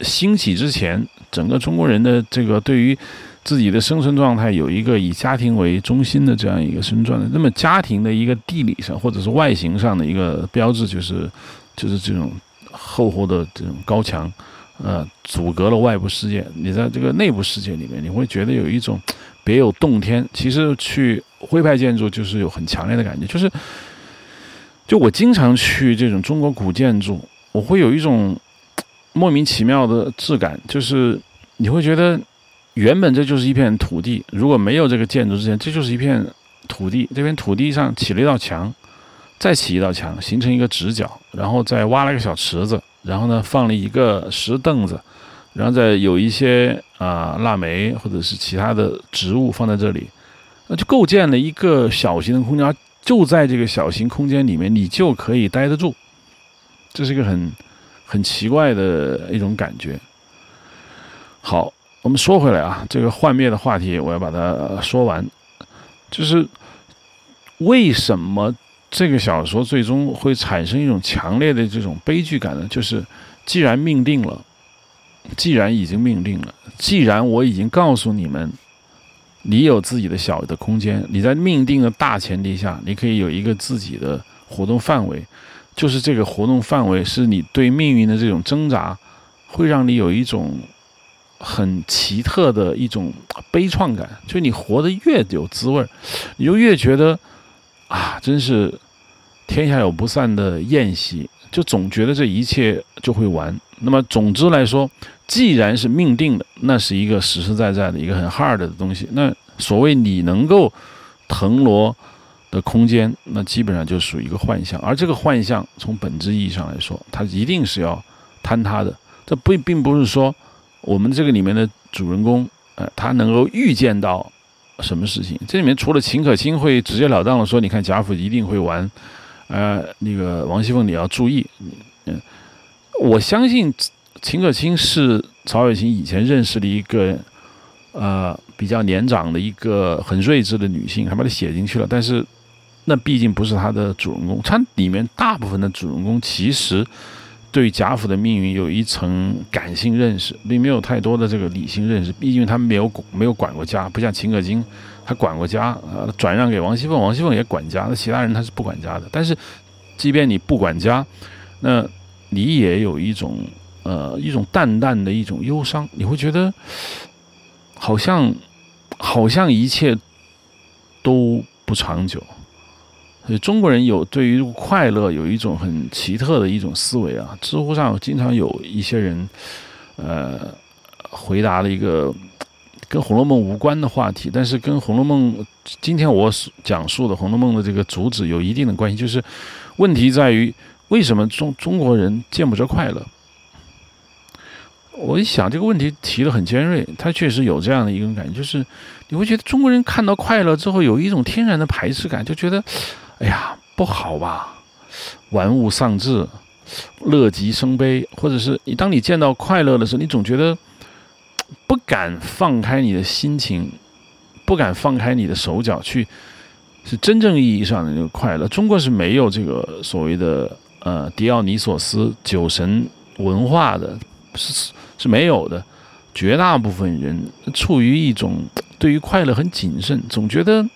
兴起之前，整个中国人的这个对于自己的生存状态有一个以家庭为中心的这样一个生存状态。那么，家庭的一个地理上或者是外形上的一个标志，就是就是这种厚厚的这种高墙，呃，阻隔了外部世界。你在这个内部世界里面，你会觉得有一种别有洞天。其实去徽派建筑就是有很强烈的感觉，就是就我经常去这种中国古建筑，我会有一种。莫名其妙的质感，就是你会觉得原本这就是一片土地，如果没有这个建筑之前，这就是一片土地。这片土地上起了一道墙，再起一道墙，形成一个直角，然后再挖了一个小池子，然后呢放了一个石凳子，然后再有一些啊腊梅或者是其他的植物放在这里，那就构建了一个小型的空间。就在这个小型空间里面，你就可以待得住。这是一个很。很奇怪的一种感觉。好，我们说回来啊，这个幻灭的话题，我要把它说完。就是为什么这个小说最终会产生一种强烈的这种悲剧感呢？就是既然命定了，既然已经命定了，既然我已经告诉你们，你有自己的小的空间，你在命定的大前提下，你可以有一个自己的活动范围。就是这个活动范围，是你对命运的这种挣扎，会让你有一种很奇特的一种悲怆感。就你活得越有滋味你就越觉得啊，真是天下有不散的宴席。就总觉得这一切就会完。那么总之来说，既然是命定的，那是一个实实在在的一个很 hard 的东西。那所谓你能够腾挪。的空间，那基本上就属于一个幻象，而这个幻象从本质意义上来说，它一定是要坍塌的。这不并不是说我们这个里面的主人公，呃，他能够预见到什么事情？这里面除了秦可卿会直截了当的说，你看贾府一定会玩，呃，那个王熙凤你要注意，嗯，我相信秦可卿是曹雪芹以前认识的一个，呃，比较年长的一个很睿智的女性，还把她写进去了，但是那毕竟不是他的主人公，他里面大部分的主人公其实。对贾府的命运有一层感性认识，并没有太多的这个理性认识。毕竟他们没有没有管过家，不像秦可卿，他管过家，呃，转让给王熙凤，王熙凤也管家。那其他人他是不管家的。但是，即便你不管家，那你也有一种呃一种淡淡的一种忧伤，你会觉得好像好像一切都不长久。所以中国人有对于快乐有一种很奇特的一种思维啊。知乎上经常有一些人，呃，回答了一个跟《红楼梦》无关的话题，但是跟《红楼梦》今天我讲述的《红楼梦》的这个主旨有一定的关系。就是问题在于，为什么中中国人见不着快乐？我一想这个问题提的很尖锐，他确实有这样的一种感觉，就是你会觉得中国人看到快乐之后有一种天然的排斥感，就觉得。哎呀，不好吧！玩物丧志，乐极生悲，或者是你当你见到快乐的时候，你总觉得不敢放开你的心情，不敢放开你的手脚去，是真正意义上的那个快乐。中国是没有这个所谓的呃狄奥尼索斯酒神文化的，是是没有的。绝大部分人处于一种对于快乐很谨慎，总觉得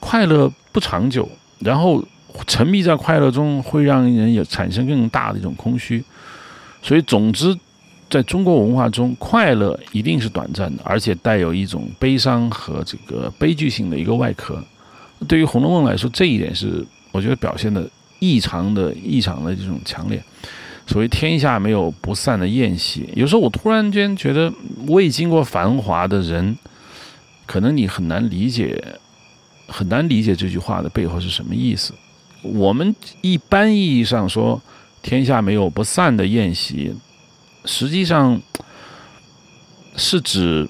快乐不长久。然后沉迷在快乐中，会让人有产生更大的一种空虚。所以，总之，在中国文化中，快乐一定是短暂的，而且带有一种悲伤和这个悲剧性的一个外壳。对于《红楼梦》来说，这一点是我觉得表现的异常的、异常的这种强烈。所谓“天下没有不散的宴席”，有时候我突然间觉得，未经过繁华的人，可能你很难理解。很难理解这句话的背后是什么意思。我们一般意义上说“天下没有不散的宴席”，实际上是指，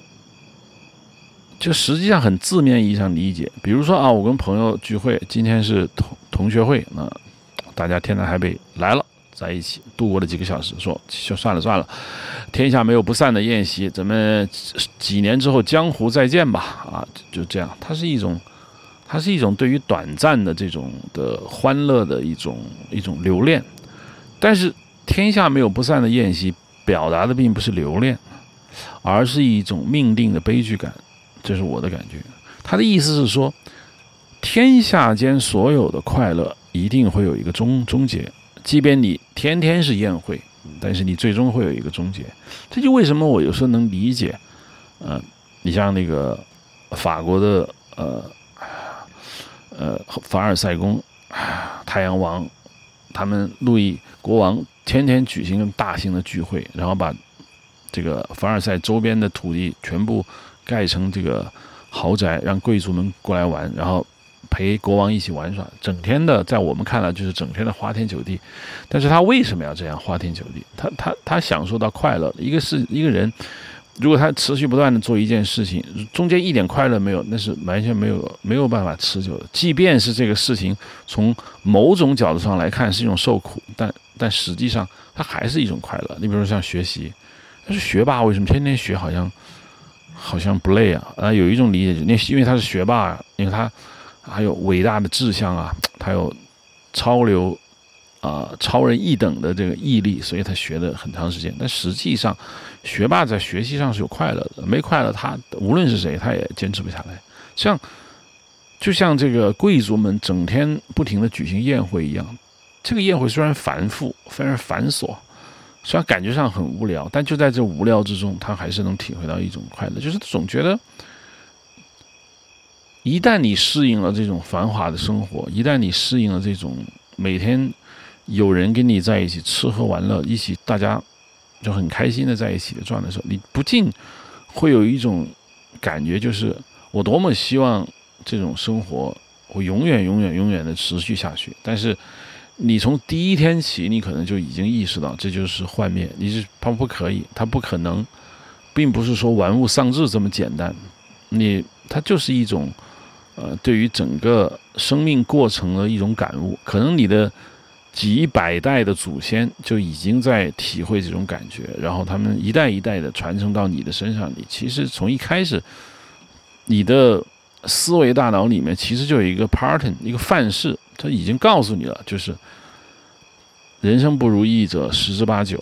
就实际上很字面意义上理解。比如说啊，我跟朋友聚会，今天是同同学会，那大家天南海北来了，在一起度过了几个小时，说就算了算了，天下没有不散的宴席，咱们几年之后江湖再见吧。啊，就这样，它是一种。它是一种对于短暂的这种的欢乐的一种一种留恋，但是天下没有不散的宴席，表达的并不是留恋，而是一种命定的悲剧感，这是我的感觉。他的意思是说，天下间所有的快乐一定会有一个终终结，即便你天天是宴会，但是你最终会有一个终结。这就为什么我有时候能理解，呃，你像那个法国的呃。呃，凡尔赛宫，太阳王，他们路易国王天天举行大型的聚会，然后把这个凡尔赛周边的土地全部盖成这个豪宅，让贵族们过来玩，然后陪国王一起玩耍，整天的，在我们看来就是整天的花天酒地。但是他为什么要这样花天酒地？他他他享受到快乐，一个是一个人。如果他持续不断的做一件事情，中间一点快乐没有，那是完全没有没有办法持久的。即便是这个事情从某种角度上来看是一种受苦，但但实际上它还是一种快乐。你比如说像学习，他是学霸，为什么天天学好像好像不累啊？啊，有一种理解，那因为他是学霸，啊因为他还有伟大的志向啊，他有超流。啊，超人一等的这个毅力，所以他学的很长时间。但实际上，学霸在学习上是有快乐的，没快乐，他无论是谁，他也坚持不下来。像，就像这个贵族们整天不停的举行宴会一样，这个宴会虽然繁复，非常繁琐，虽然感觉上很无聊，但就在这无聊之中，他还是能体会到一种快乐。就是总觉得，一旦你适应了这种繁华的生活，一旦你适应了这种每天。有人跟你在一起吃喝玩乐，一起大家就很开心的在一起的状态的时候，你不禁会有一种感觉，就是我多么希望这种生活会永远、永远、永远的持续下去。但是你从第一天起，你可能就已经意识到这就是幻灭，你是它不可以，它不可能，并不是说玩物丧志这么简单。你它就是一种，呃，对于整个生命过程的一种感悟。可能你的几百代的祖先就已经在体会这种感觉，然后他们一代一代的传承到你的身上。你其实从一开始，你的思维大脑里面其实就有一个 pattern，一个范式，它已经告诉你了，就是人生不如意者十之八九。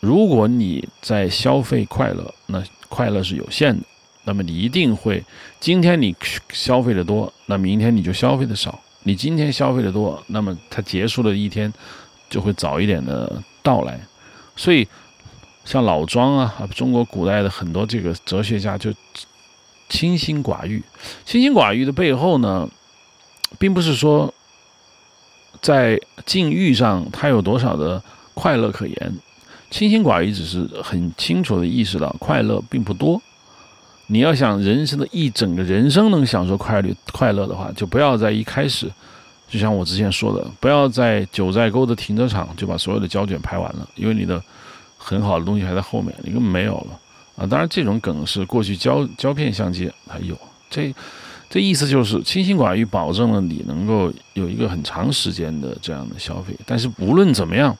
如果你在消费快乐，那快乐是有限的。那么你一定会，今天你消费的多，那明天你就消费的少。你今天消费的多，那么它结束的一天就会早一点的到来。所以，像老庄啊，中国古代的很多这个哲学家就清心寡欲。清心寡欲的背后呢，并不是说在境遇上他有多少的快乐可言。清心寡欲只是很清楚的意识到快乐并不多。你要想人生的一整个人生能享受快乐快乐的话，就不要在一开始，就像我之前说的，不要在九寨沟的停车场就把所有的胶卷拍完了，因为你的很好的东西还在后面，你根本没有了啊！当然，这种梗是过去胶胶片相机还有，这这意思就是清心寡欲，保证了你能够有一个很长时间的这样的消费。但是无论怎么样，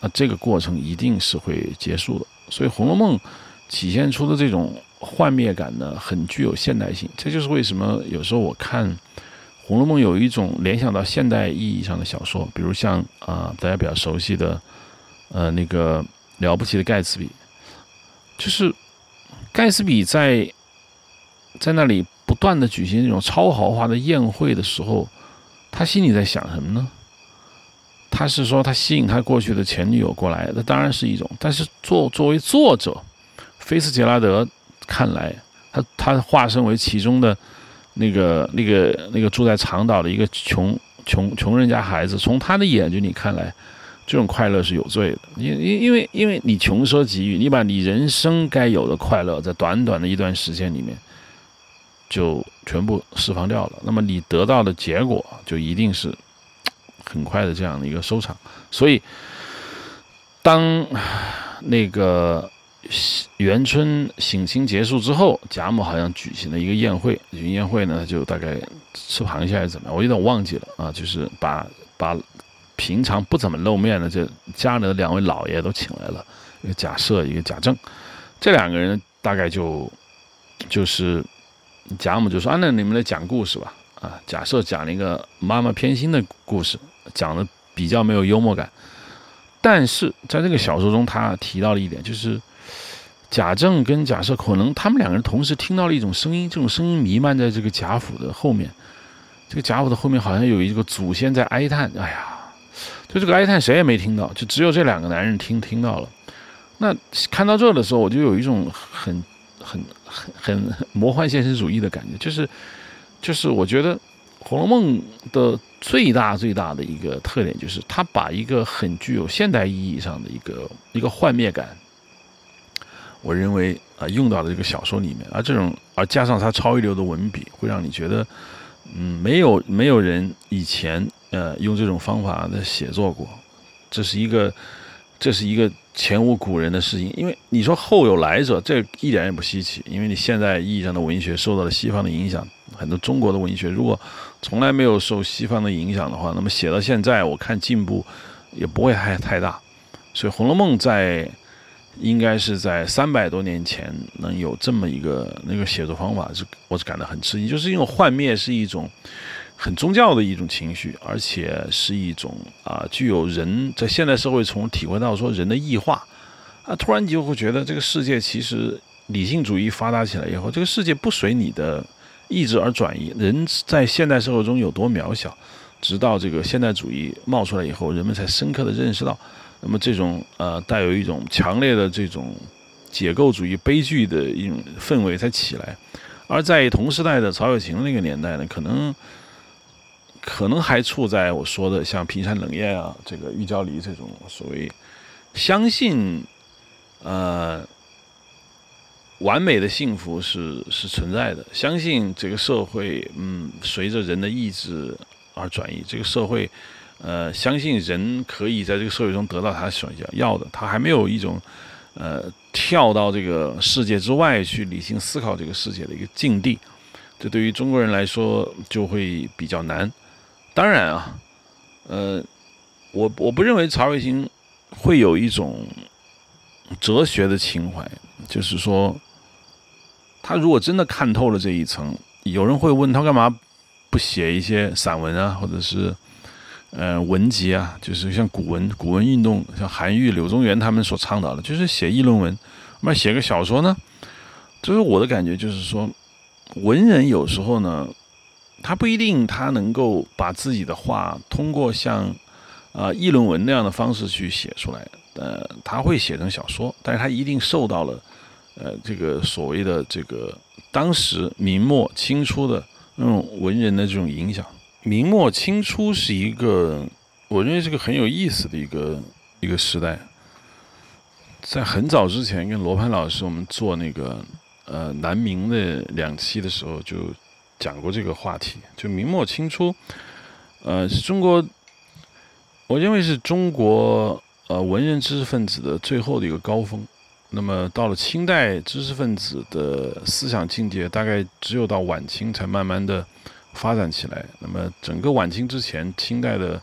那这个过程一定是会结束的。所以《红楼梦》体现出的这种。幻灭感呢，很具有现代性，这就是为什么有时候我看《红楼梦》有一种联想到现代意义上的小说，比如像啊大家比较熟悉的，呃那个了不起的盖茨比，就是盖茨比在在那里不断的举行那种超豪华的宴会的时候，他心里在想什么呢？他是说他吸引他过去的前女友过来，那当然是一种，但是作作为作者，菲斯杰拉德。看来，他他化身为其中的那个那个那个住在长岛的一个穷穷穷人家孩子，从他的眼睛里看来，这种快乐是有罪的。因因因为因为你穷奢极欲，你把你人生该有的快乐，在短短的一段时间里面就全部释放掉了，那么你得到的结果就一定是很快的这样的一个收场。所以，当那个。元春省亲结束之后，贾母好像举行了一个宴会。云宴会呢，就大概吃螃蟹还是怎么样，我有点忘记了啊。就是把把平常不怎么露面的这家里的两位老爷都请来了，一个贾赦，一个贾政。这两个人大概就就是贾母就说：“啊，那你们来讲故事吧。”啊，贾赦讲了一个妈妈偏心的故事，讲的比较没有幽默感。但是在这个小说中，他提到了一点，就是。贾政跟贾赦可能他们两个人同时听到了一种声音，这种声音弥漫在这个贾府的后面。这个贾府的后面好像有一个祖先在哀叹：“哎呀！”就这个哀叹谁也没听到，就只有这两个男人听听到了。那看到这的时候，我就有一种很、很、很、很魔幻现实主义的感觉，就是，就是我觉得《红楼梦》的最大最大的一个特点，就是它把一个很具有现代意义上的一个一个幻灭感。我认为啊，用到的这个小说里面，而这种而加上他超一流的文笔，会让你觉得，嗯，没有没有人以前呃用这种方法的写作过，这是一个这是一个前无古人的事情。因为你说后有来者，这一点也不稀奇。因为你现在意义上的文学受到了西方的影响，很多中国的文学如果从来没有受西方的影响的话，那么写到现在，我看进步也不会太太大。所以《红楼梦》在。应该是在三百多年前能有这么一个那个写作方法，是我是感到很吃惊。就是因为幻灭是一种很宗教的一种情绪，而且是一种啊具有人在现代社会从体会到说人的异化啊，突然你就会觉得这个世界其实理性主义发达起来以后，这个世界不随你的意志而转移，人在现代社会中有多渺小，直到这个现代主义冒出来以后，人们才深刻的认识到。那么这种呃带有一种强烈的这种解构主义悲剧的一种氛围才起来，而在同时代的曹雪芹那个年代呢，可能可能还处在我说的像平山冷艳啊，这个玉娇梨这种所谓相信呃完美的幸福是是存在的，相信这个社会嗯随着人的意志而转移，这个社会。呃，相信人可以在这个社会中得到他想要的，他还没有一种，呃，跳到这个世界之外去理性思考这个世界的一个境地。这对于中国人来说就会比较难。当然啊，呃，我我不认为曹雪芹会有一种哲学的情怀，就是说，他如果真的看透了这一层，有人会问他干嘛不写一些散文啊，或者是呃文集啊，就是像古文古文运动，像韩愈、柳宗元他们所倡导的，就是写议论文，那写个小说呢？就是我的感觉，就是说。文人有时候呢，他不一定他能够把自己的话通过像啊议论文那样的方式去写出来，呃，他会写成小说，但是他一定受到了呃这个所谓的这个当时明末清初的那种文人的这种影响。明末清初是一个我认为是个很有意思的一个一个时代，在很早之前跟罗盘老师我们做那个。呃，南明的两期的时候就讲过这个话题，就明末清初，呃，是中国，我认为是中国呃文人知识分子的最后的一个高峰。那么到了清代，知识分子的思想境界大概只有到晚清才慢慢的发展起来。那么整个晚清之前，清代的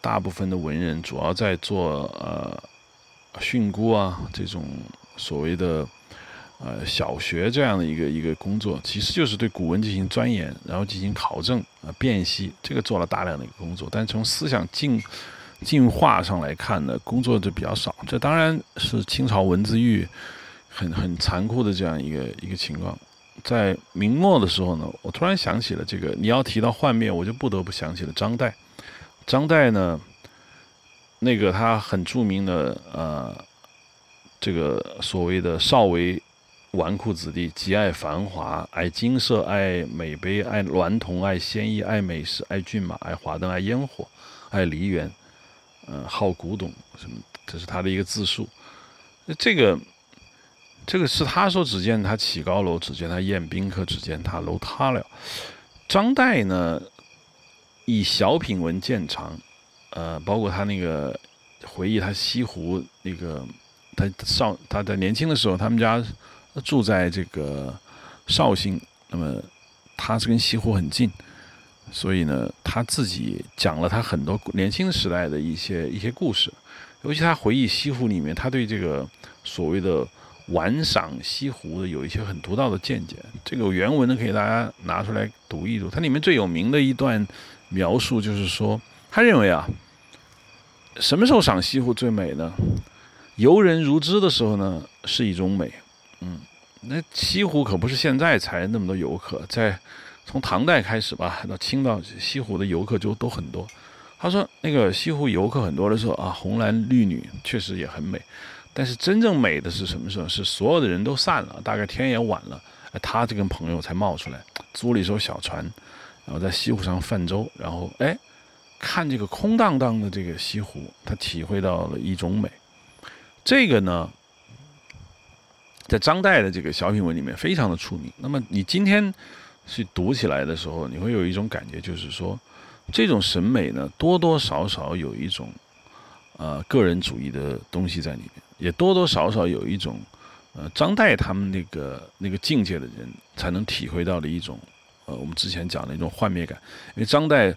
大部分的文人主要在做呃训诂啊这种所谓的。呃，小学这样的一个一个工作，其实就是对古文进行钻研，然后进行考证啊、辨析，这个做了大量的一个工作。但从思想进进化上来看呢，工作就比较少。这当然是清朝文字狱很很残酷的这样一个一个情况。在明末的时候呢，我突然想起了这个，你要提到幻灭，我就不得不想起了张岱。张岱呢，那个他很著名的呃，这个所谓的少为。纨绔子弟极爱繁华，爱金色，爱美杯，爱娈童，爱鲜衣，爱美食，爱骏马，爱华灯，爱烟火，爱梨园，嗯，好古董什么？这是他的一个自述。那这个，这个是他说：“只见他起高楼，只见他宴宾客，只见他楼塌了。”张岱呢，以小品文见长，呃，包括他那个回忆他西湖那个，他少他在年轻的时候，他们家。住在这个绍兴，那么他是跟西湖很近，所以呢，他自己讲了他很多年轻时代的一些一些故事，尤其他回忆西湖里面，他对这个所谓的玩赏西湖的有一些很独到的见解。这个原文呢，可以大家拿出来读一读。它里面最有名的一段描述就是说，他认为啊，什么时候赏西湖最美呢？游人如织的时候呢，是一种美。嗯，那西湖可不是现在才那么多游客，在从唐代开始吧，到清到西湖的游客就都很多。他说那个西湖游客很多的时候啊，红男绿女确实也很美，但是真正美的是什么时候？是所有的人都散了，大概天也晚了，他这跟朋友才冒出来，租了一艘小船，然后在西湖上泛舟，然后哎，看这个空荡荡的这个西湖，他体会到了一种美。这个呢？在张岱的这个小品文里面非常的出名。那么你今天去读起来的时候，你会有一种感觉，就是说这种审美呢，多多少少有一种呃个人主义的东西在里面，也多多少少有一种呃张岱他们那个那个境界的人才能体会到的一种呃我们之前讲的一种幻灭感。因为张岱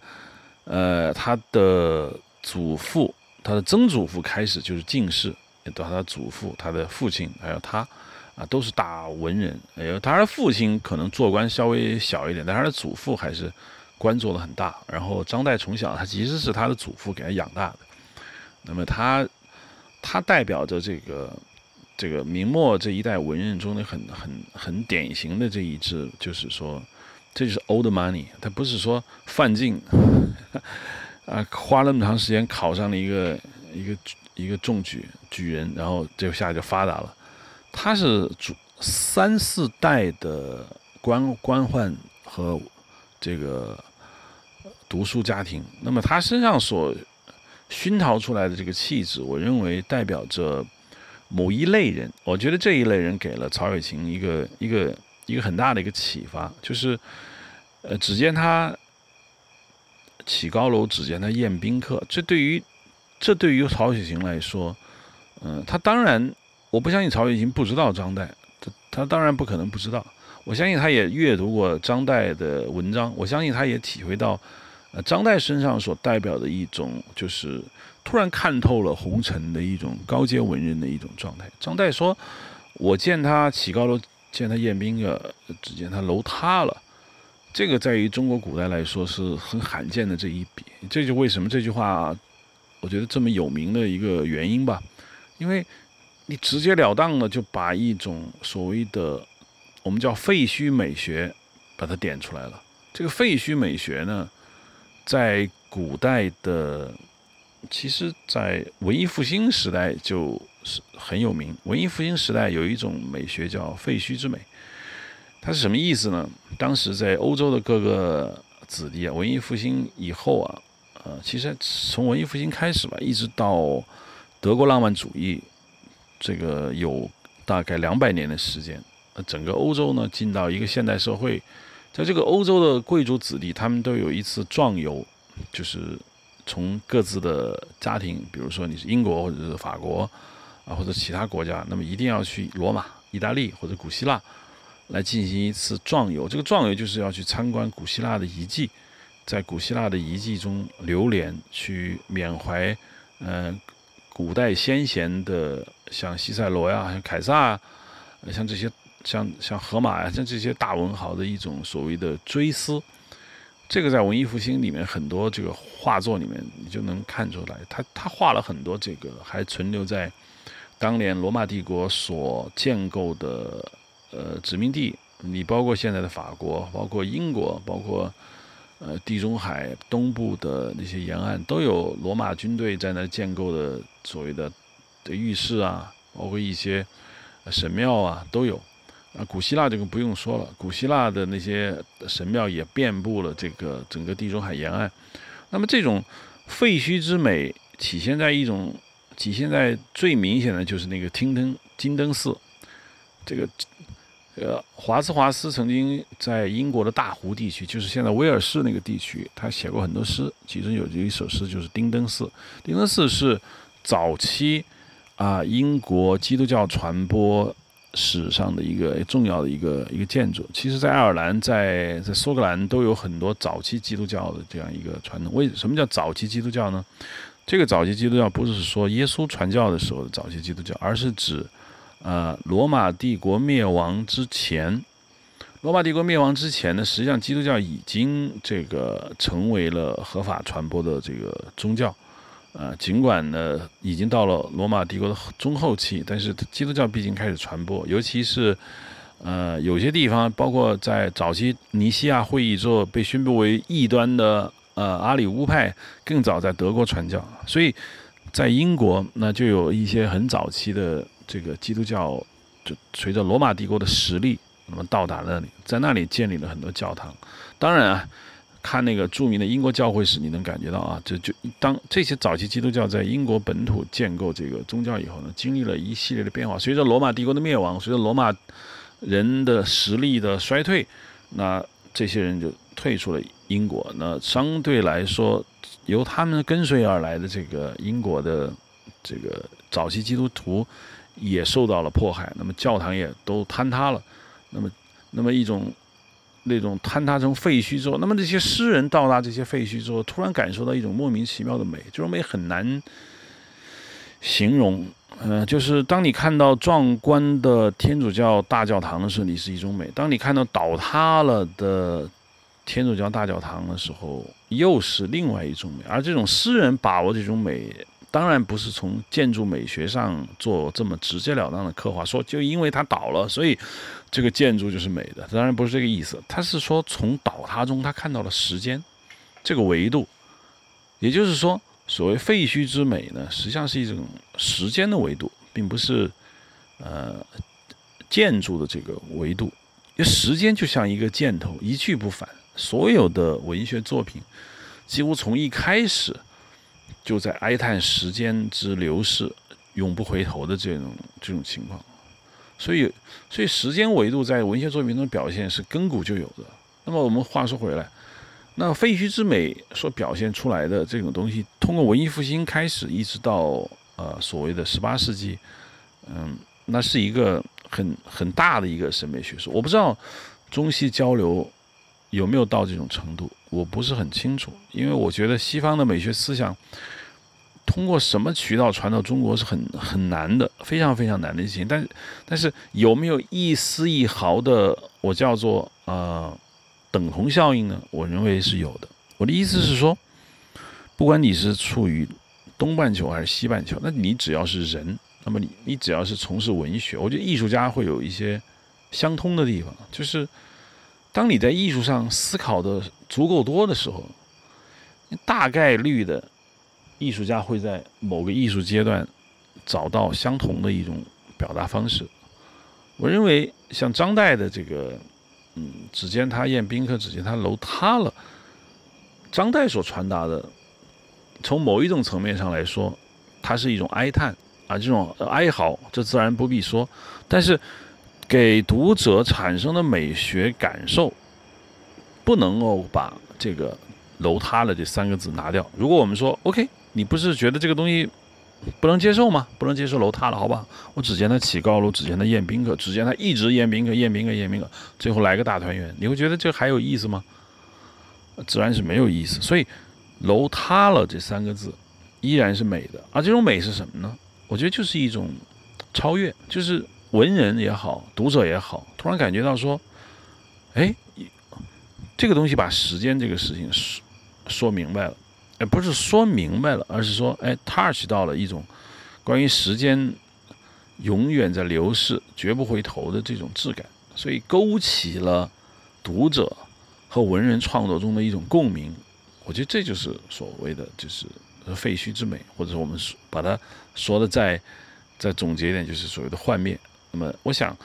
呃他的祖父、他的曾祖父开始就是进士，到他的祖父、他的父亲还有他。啊，都是大文人。哎呦，他的父亲可能做官稍微小一点，但他的祖父还是官做的很大。然后张岱从小，他其实是他的祖父给他养大的。那么他，他代表着这个这个明末这一代文人中的很很很典型的这一支，就是说，这就是 old money。他不是说范进 啊，花那么长时间考上了一个一个一个中举举人，然后这下就发达了。他是主三四代的官官宦和这个读书家庭，那么他身上所熏陶出来的这个气质，我认为代表着某一类人。我觉得这一类人给了曹雪芹一个一个一个很大的一个启发，就是呃，只见他起高楼，只见他宴宾客。这对于这对于曹雪芹来说，嗯，他当然。我不相信曹雪芹不知道张岱，他他当然不可能不知道。我相信他也阅读过张岱的文章，我相信他也体会到，呃，张岱身上所代表的一种就是突然看透了红尘的一种高阶文人的一种状态。张岱说：“我见他起高楼，见他宴宾客，只见他楼塌了。”这个在于中国古代来说是很罕见的这一笔，这就为什么这句话，我觉得这么有名的一个原因吧，因为你直截了当的就把一种所谓的我们叫废墟美学把它点出来了。这个废墟美学呢，在古代的，其实在文艺复兴时代就是很有名。文艺复兴时代有一种美学叫废墟之美。它是什么意思呢？当时在欧洲的各个子弟啊，文艺复兴以后啊，呃，其实从文艺复兴开始吧，一直到德国浪漫主义，这个有大概两百年的时间。整个欧洲呢，进到一个现代社会，在这个欧洲的贵族子弟，他们都有一次壮游，就是从各自的家庭，比如说你是英国或者是法国啊，或者其他国家，那么一定要去罗马、意大利或者古希腊。来进行一次壮游，这个壮游就是要去参观古希腊的遗迹，在古希腊的遗迹中流连，去缅怀，呃，古代先贤的，像西塞罗呀，像凯撒啊，像这些，像像荷马呀，像这些大文豪的一种所谓的追思。这个在文艺复兴里面很多这个画作里面，你就能看出来，他他画了很多这个还存留在当年罗马帝国所建构的。呃，殖民地，你包括现在的法国，包括英国，包括呃地中海东部的那些沿岸，都有罗马军队在那建构的所谓的的浴室啊，包括一些神庙啊，都有。啊，古希腊这个不用说了，古希腊的那些神庙也遍布了这个整个地中海沿岸。那么这种废墟之美，体现在一种，体现在最明显的就是那个听灯金灯寺，这个。呃，华兹华斯曾经在英国的大湖地区，就是现在威尔士那个地区，他写过很多诗，其中有一首诗就是《丁登寺》。丁登寺是早期啊英国基督教传播史上的一个重要的一个一个建筑。其实，在爱尔兰、在在苏格兰都有很多早期基督教的这样一个传统。为什么叫早期基督教呢？这个早期基督教不是说耶稣传教的时候的早期基督教，而是指。呃，罗马帝国灭亡之前，罗马帝国灭亡之前呢，实际上基督教已经这个成为了合法传播的这个宗教。呃，尽管呢已经到了罗马帝国的中后期，但是基督教毕竟开始传播，尤其是呃有些地方，包括在早期尼西亚会议之后被宣布为异端的呃阿里乌派，更早在德国传教，所以在英国那就有一些很早期的。这个基督教就随着罗马帝国的实力，那么到达那里，在那里建立了很多教堂。当然啊，看那个著名的英国教会史，你能感觉到啊，就就当这些早期基督教在英国本土建构这个宗教以后呢，经历了一系列的变化。随着罗马帝国的灭亡，随着罗马人的实力的衰退，那这些人就退出了英国。那相对来说，由他们跟随而来的这个英国的这个早期基督徒。也受到了迫害，那么教堂也都坍塌了，那么，那么一种那种坍塌成废墟之后，那么这些诗人到达这些废墟之后，突然感受到一种莫名其妙的美，这种美很难形容。嗯，就是当你看到壮观的天主教大教堂的时候，你是一种美；当你看到倒塌了的天主教大教堂的时候，又是另外一种美。而这种诗人把握这种美。当然不是从建筑美学上做这么直截了当的刻画，说就因为它倒了，所以这个建筑就是美的。当然不是这个意思，他是说从倒塌中他看到了时间这个维度，也就是说，所谓废墟之美呢，实际上是一种时间的维度，并不是呃建筑的这个维度。因为时间就像一个箭头，一去不返。所有的文学作品几乎从一开始。就在哀叹时间之流逝，永不回头的这种这种情况，所以，所以时间维度在文学作品中表现是根古就有的。那么我们话说回来，那废墟之美所表现出来的这种东西，通过文艺复兴开始，一直到呃所谓的十八世纪，嗯，那是一个很很大的一个审美学说。我不知道中西交流有没有到这种程度，我不是很清楚，因为我觉得西方的美学思想通过什么渠道传到中国是很很难的，非常非常难的事情。但，但是有没有一丝一毫的我叫做呃等同效应呢？我认为是有的。我的意思是说，不管你是处于东半球还是西半球，那你只要是人，那么你你只要是从事文学，我觉得艺术家会有一些相通的地方，就是当你在艺术上思考的足够多的时候，大概率的艺术家会在某个艺术阶段找到相同的一种表达方式。我认为像张岱的这个，嗯，只见他宴宾客，只见他楼塌了。张岱所传达的。从某一种层面上来说，它是一种哀叹啊，这种哀嚎，这自然不必说。但是，给读者产生的美学感受，不能够把这个“楼塌了”这三个字拿掉。如果我们说 “OK”，你不是觉得这个东西不能接受吗？不能接受楼塌了，好吧？我只见他起高楼，只见他宴宾客，只见他一直宴宾客、宴宾客、宴宾客，最后来个大团圆，你会觉得这还有意思吗？自然是没有意思。所以。楼塌了这三个字，依然是美的。而这种美是什么呢？我觉得就是一种超越，就是文人也好，读者也好，突然感觉到说，哎，这个东西把时间这个事情说说明白了，哎，不是说明白了，而是说，哎，touch 到了一种关于时间永远在流逝、绝不回头的这种质感，所以勾起了读者和文人创作中的一种共鸣。我觉得这就是所谓的，就是废墟之美，或者说我们把它说的再再总结一点，就是所谓的幻灭。那么，我想，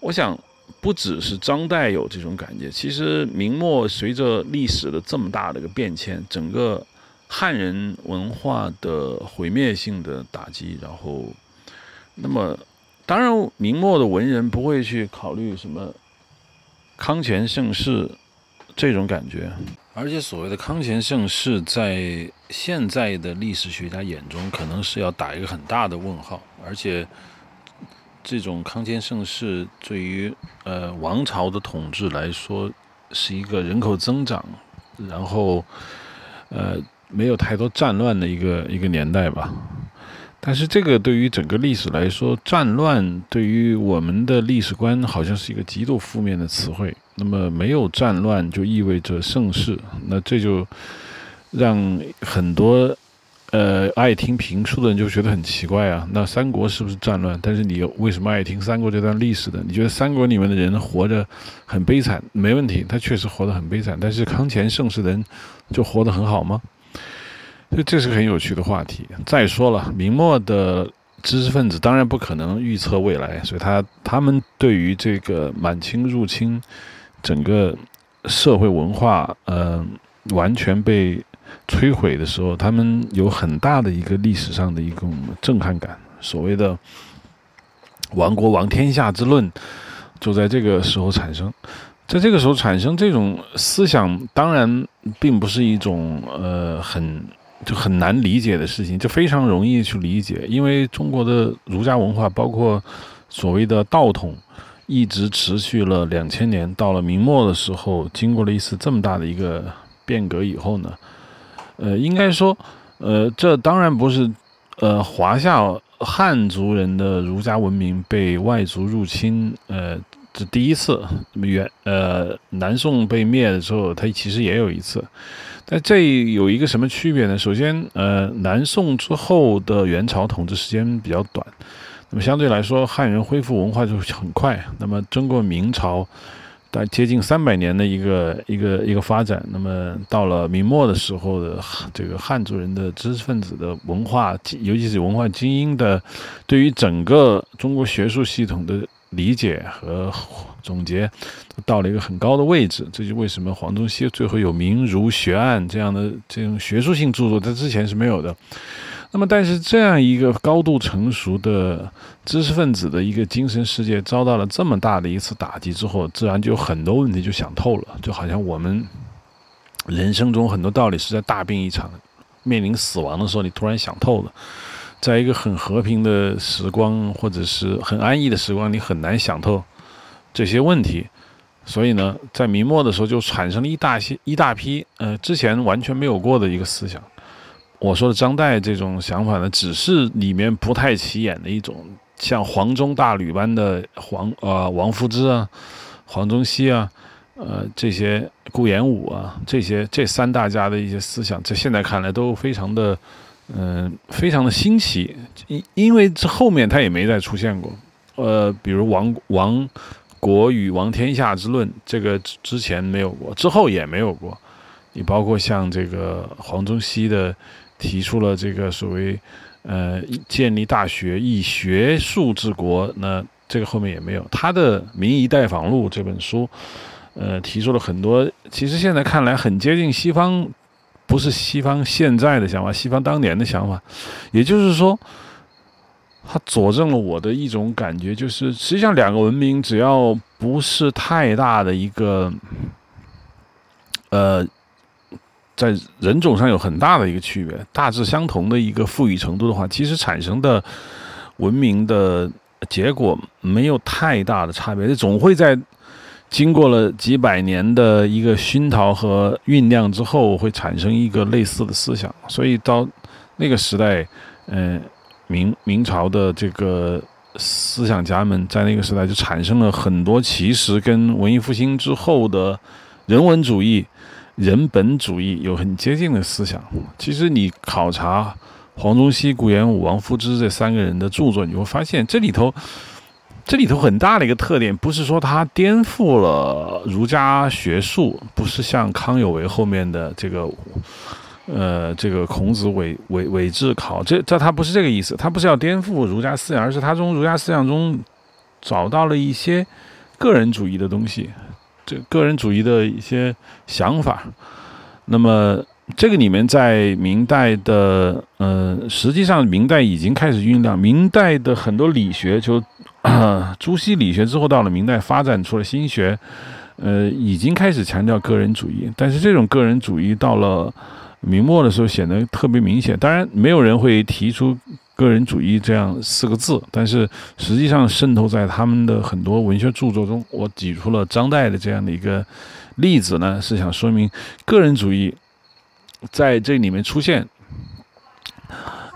我想不只是张岱有这种感觉，其实明末随着历史的这么大的一个变迁，整个汉人文化的毁灭性的打击，然后，那么当然明末的文人不会去考虑什么康乾盛世这种感觉。而且所谓的康乾盛世，在现在的历史学家眼中，可能是要打一个很大的问号。而且，这种康乾盛世对于呃王朝的统治来说，是一个人口增长，然后呃没有太多战乱的一个一个年代吧。但是这个对于整个历史来说，战乱对于我们的历史观好像是一个极度负面的词汇。那么没有战乱就意味着盛世，那这就让很多呃爱听评书的人就觉得很奇怪啊。那三国是不是战乱？但是你为什么爱听三国这段历史的？你觉得三国里面的人活着很悲惨？没问题，他确实活得很悲惨。但是康乾盛世的人就活得很好吗？所以这是个很有趣的话题。再说了，明末的知识分子当然不可能预测未来，所以他他们对于这个满清入侵。整个社会文化，呃，完全被摧毁的时候，他们有很大的一个历史上的一种震撼感。所谓的“亡国亡天下”之论，就在这个时候产生。在这个时候产生这种思想，当然并不是一种呃很就很难理解的事情，就非常容易去理解，因为中国的儒家文化，包括所谓的道统。一直持续了两千年，到了明末的时候，经过了一次这么大的一个变革以后呢，呃，应该说，呃，这当然不是，呃，华夏汉族人的儒家文明被外族入侵，呃，这第一次。元，呃，南宋被灭的时候，它其实也有一次。但这有一个什么区别呢？首先，呃，南宋之后的元朝统治时间比较短。那么相对来说，汉人恢复文化就很快。那么中国明朝，大接近三百年的一个一个一个发展。那么到了明末的时候的这个汉族人的知识分子的文化，尤其是文化精英的，对于整个中国学术系统的理解和总结，到了一个很高的位置。这就为什么黄宗羲最后有《明儒学案》这样的这种学术性著作，在之前是没有的。那么，但是这样一个高度成熟的知识分子的一个精神世界遭到了这么大的一次打击之后，自然就有很多问题就想透了。就好像我们人生中很多道理是在大病一场、面临死亡的时候，你突然想透了；在一个很和平的时光或者是很安逸的时光，你很难想透这些问题。所以呢，在明末的时候就产生了一大些一大批呃之前完全没有过的一个思想。我说的张岱这种想法呢，只是里面不太起眼的一种，像黄钟大吕般的黄呃王夫之啊、黄宗羲啊、呃这些顾炎武啊这些这三大家的一些思想，在现在看来都非常的嗯非常的新奇，因因为这后面他也没再出现过，呃，比如王王国与王天下之论，这个之前没有过，之后也没有过，你包括像这个黄宗羲的。提出了这个所谓，呃，建立大学以学术治国，那这个后面也没有。他的《民夷待访录》这本书，呃，提出了很多，其实现在看来很接近西方，不是西方现在的想法，西方当年的想法。也就是说，它佐证了我的一种感觉，就是实际上两个文明只要不是太大的一个，呃。在人种上有很大的一个区别，大致相同的一个富裕程度的话，其实产生的文明的结果没有太大的差别。总会在经过了几百年的一个熏陶和酝酿之后，会产生一个类似的思想。所以到那个时代，嗯，明明朝的这个思想家们在那个时代就产生了很多，其实跟文艺复兴之后的人文主义。人本主义有很接近的思想。其实你考察黄宗羲、顾炎武、王夫之这三个人的著作，你会发现这里头，这里头很大的一个特点，不是说他颠覆了儒家学术，不是像康有为后面的这个，呃，这个孔子伪伪伪制考，这这他不是这个意思，他不是要颠覆儒家思想，而是他从儒家思想中找到了一些个人主义的东西。这个人主义的一些想法，那么这个里面在明代的，呃，实际上明代已经开始酝酿。明代的很多理学，就 朱熹理学之后，到了明代发展出了新学，呃，已经开始强调个人主义。但是这种个人主义到了明末的时候显得特别明显。当然，没有人会提出。个人主义这样四个字，但是实际上渗透在他们的很多文学著作中。我举出了张岱的这样的一个例子呢，是想说明个人主义在这里面出现、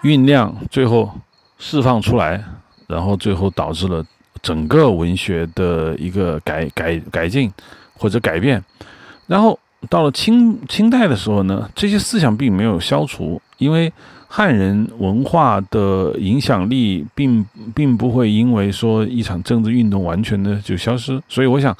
酝酿，最后释放出来，然后最后导致了整个文学的一个改改改进或者改变。然后到了清清代的时候呢，这些思想并没有消除，因为。汉人文化的影响力并并不会因为说一场政治运动完全的就消失，所以我想，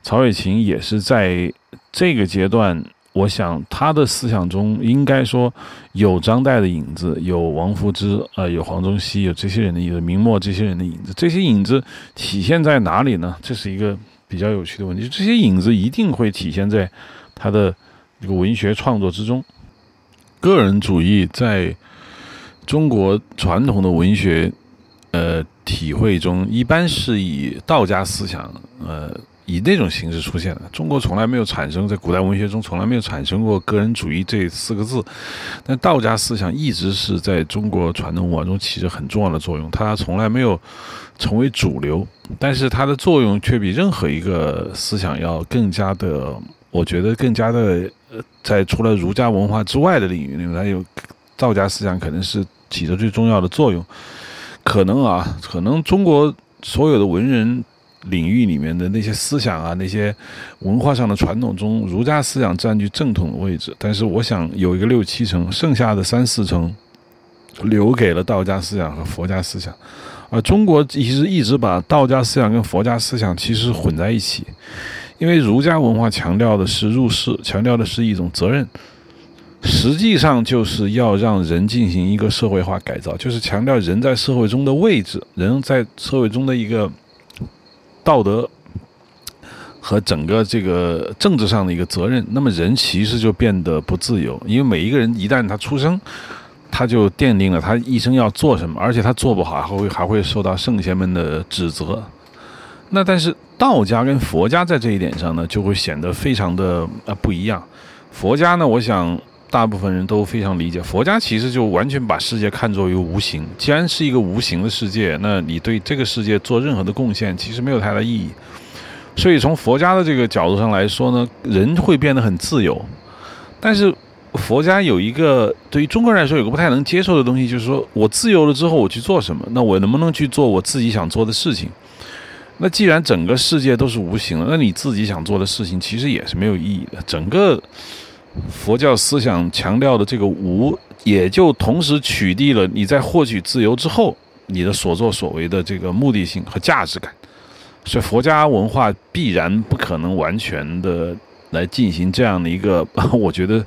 曹雪芹也是在这个阶段，我想他的思想中应该说有张岱的影子，有王夫之，呃，有黄宗羲，有这些人的影子，明末这些人的影子。这些影子体现在哪里呢？这是一个比较有趣的问题。这些影子一定会体现在他的这个文学创作之中。个人主义在中国传统的文学，呃，体会中，一般是以道家思想，呃，以那种形式出现的。中国从来没有产生，在古代文学中从来没有产生过个人主义这四个字，但道家思想一直是在中国传统文化中起着很重要的作用。它从来没有成为主流，但是它的作用却比任何一个思想要更加的，我觉得更加的。在除了儒家文化之外的领域里面，还有道家思想可能是起着最重要的作用。可能啊，可能中国所有的文人领域里面的那些思想啊，那些文化上的传统中，儒家思想占据正统的位置。但是，我想有一个六七成，剩下的三四成留给了道家思想和佛家思想。而中国其实一直把道家思想跟佛家思想其实混在一起。因为儒家文化强调的是入世，强调的是一种责任，实际上就是要让人进行一个社会化改造，就是强调人在社会中的位置，人在社会中的一个道德和整个这个政治上的一个责任。那么人其实就变得不自由，因为每一个人一旦他出生，他就奠定了他一生要做什么，而且他做不好还会还会受到圣贤们的指责。那但是道家跟佛家在这一点上呢，就会显得非常的呃不一样。佛家呢，我想大部分人都非常理解，佛家其实就完全把世界看作为无形。既然是一个无形的世界，那你对这个世界做任何的贡献，其实没有太大意义。所以从佛家的这个角度上来说呢，人会变得很自由。但是佛家有一个对于中国人来说有个不太能接受的东西，就是说我自由了之后我去做什么？那我能不能去做我自己想做的事情？那既然整个世界都是无形的，那你自己想做的事情其实也是没有意义的。整个佛教思想强调的这个无，也就同时取缔了你在获取自由之后，你的所作所为的这个目的性和价值感。所以佛家文化必然不可能完全的来进行这样的一个，我觉得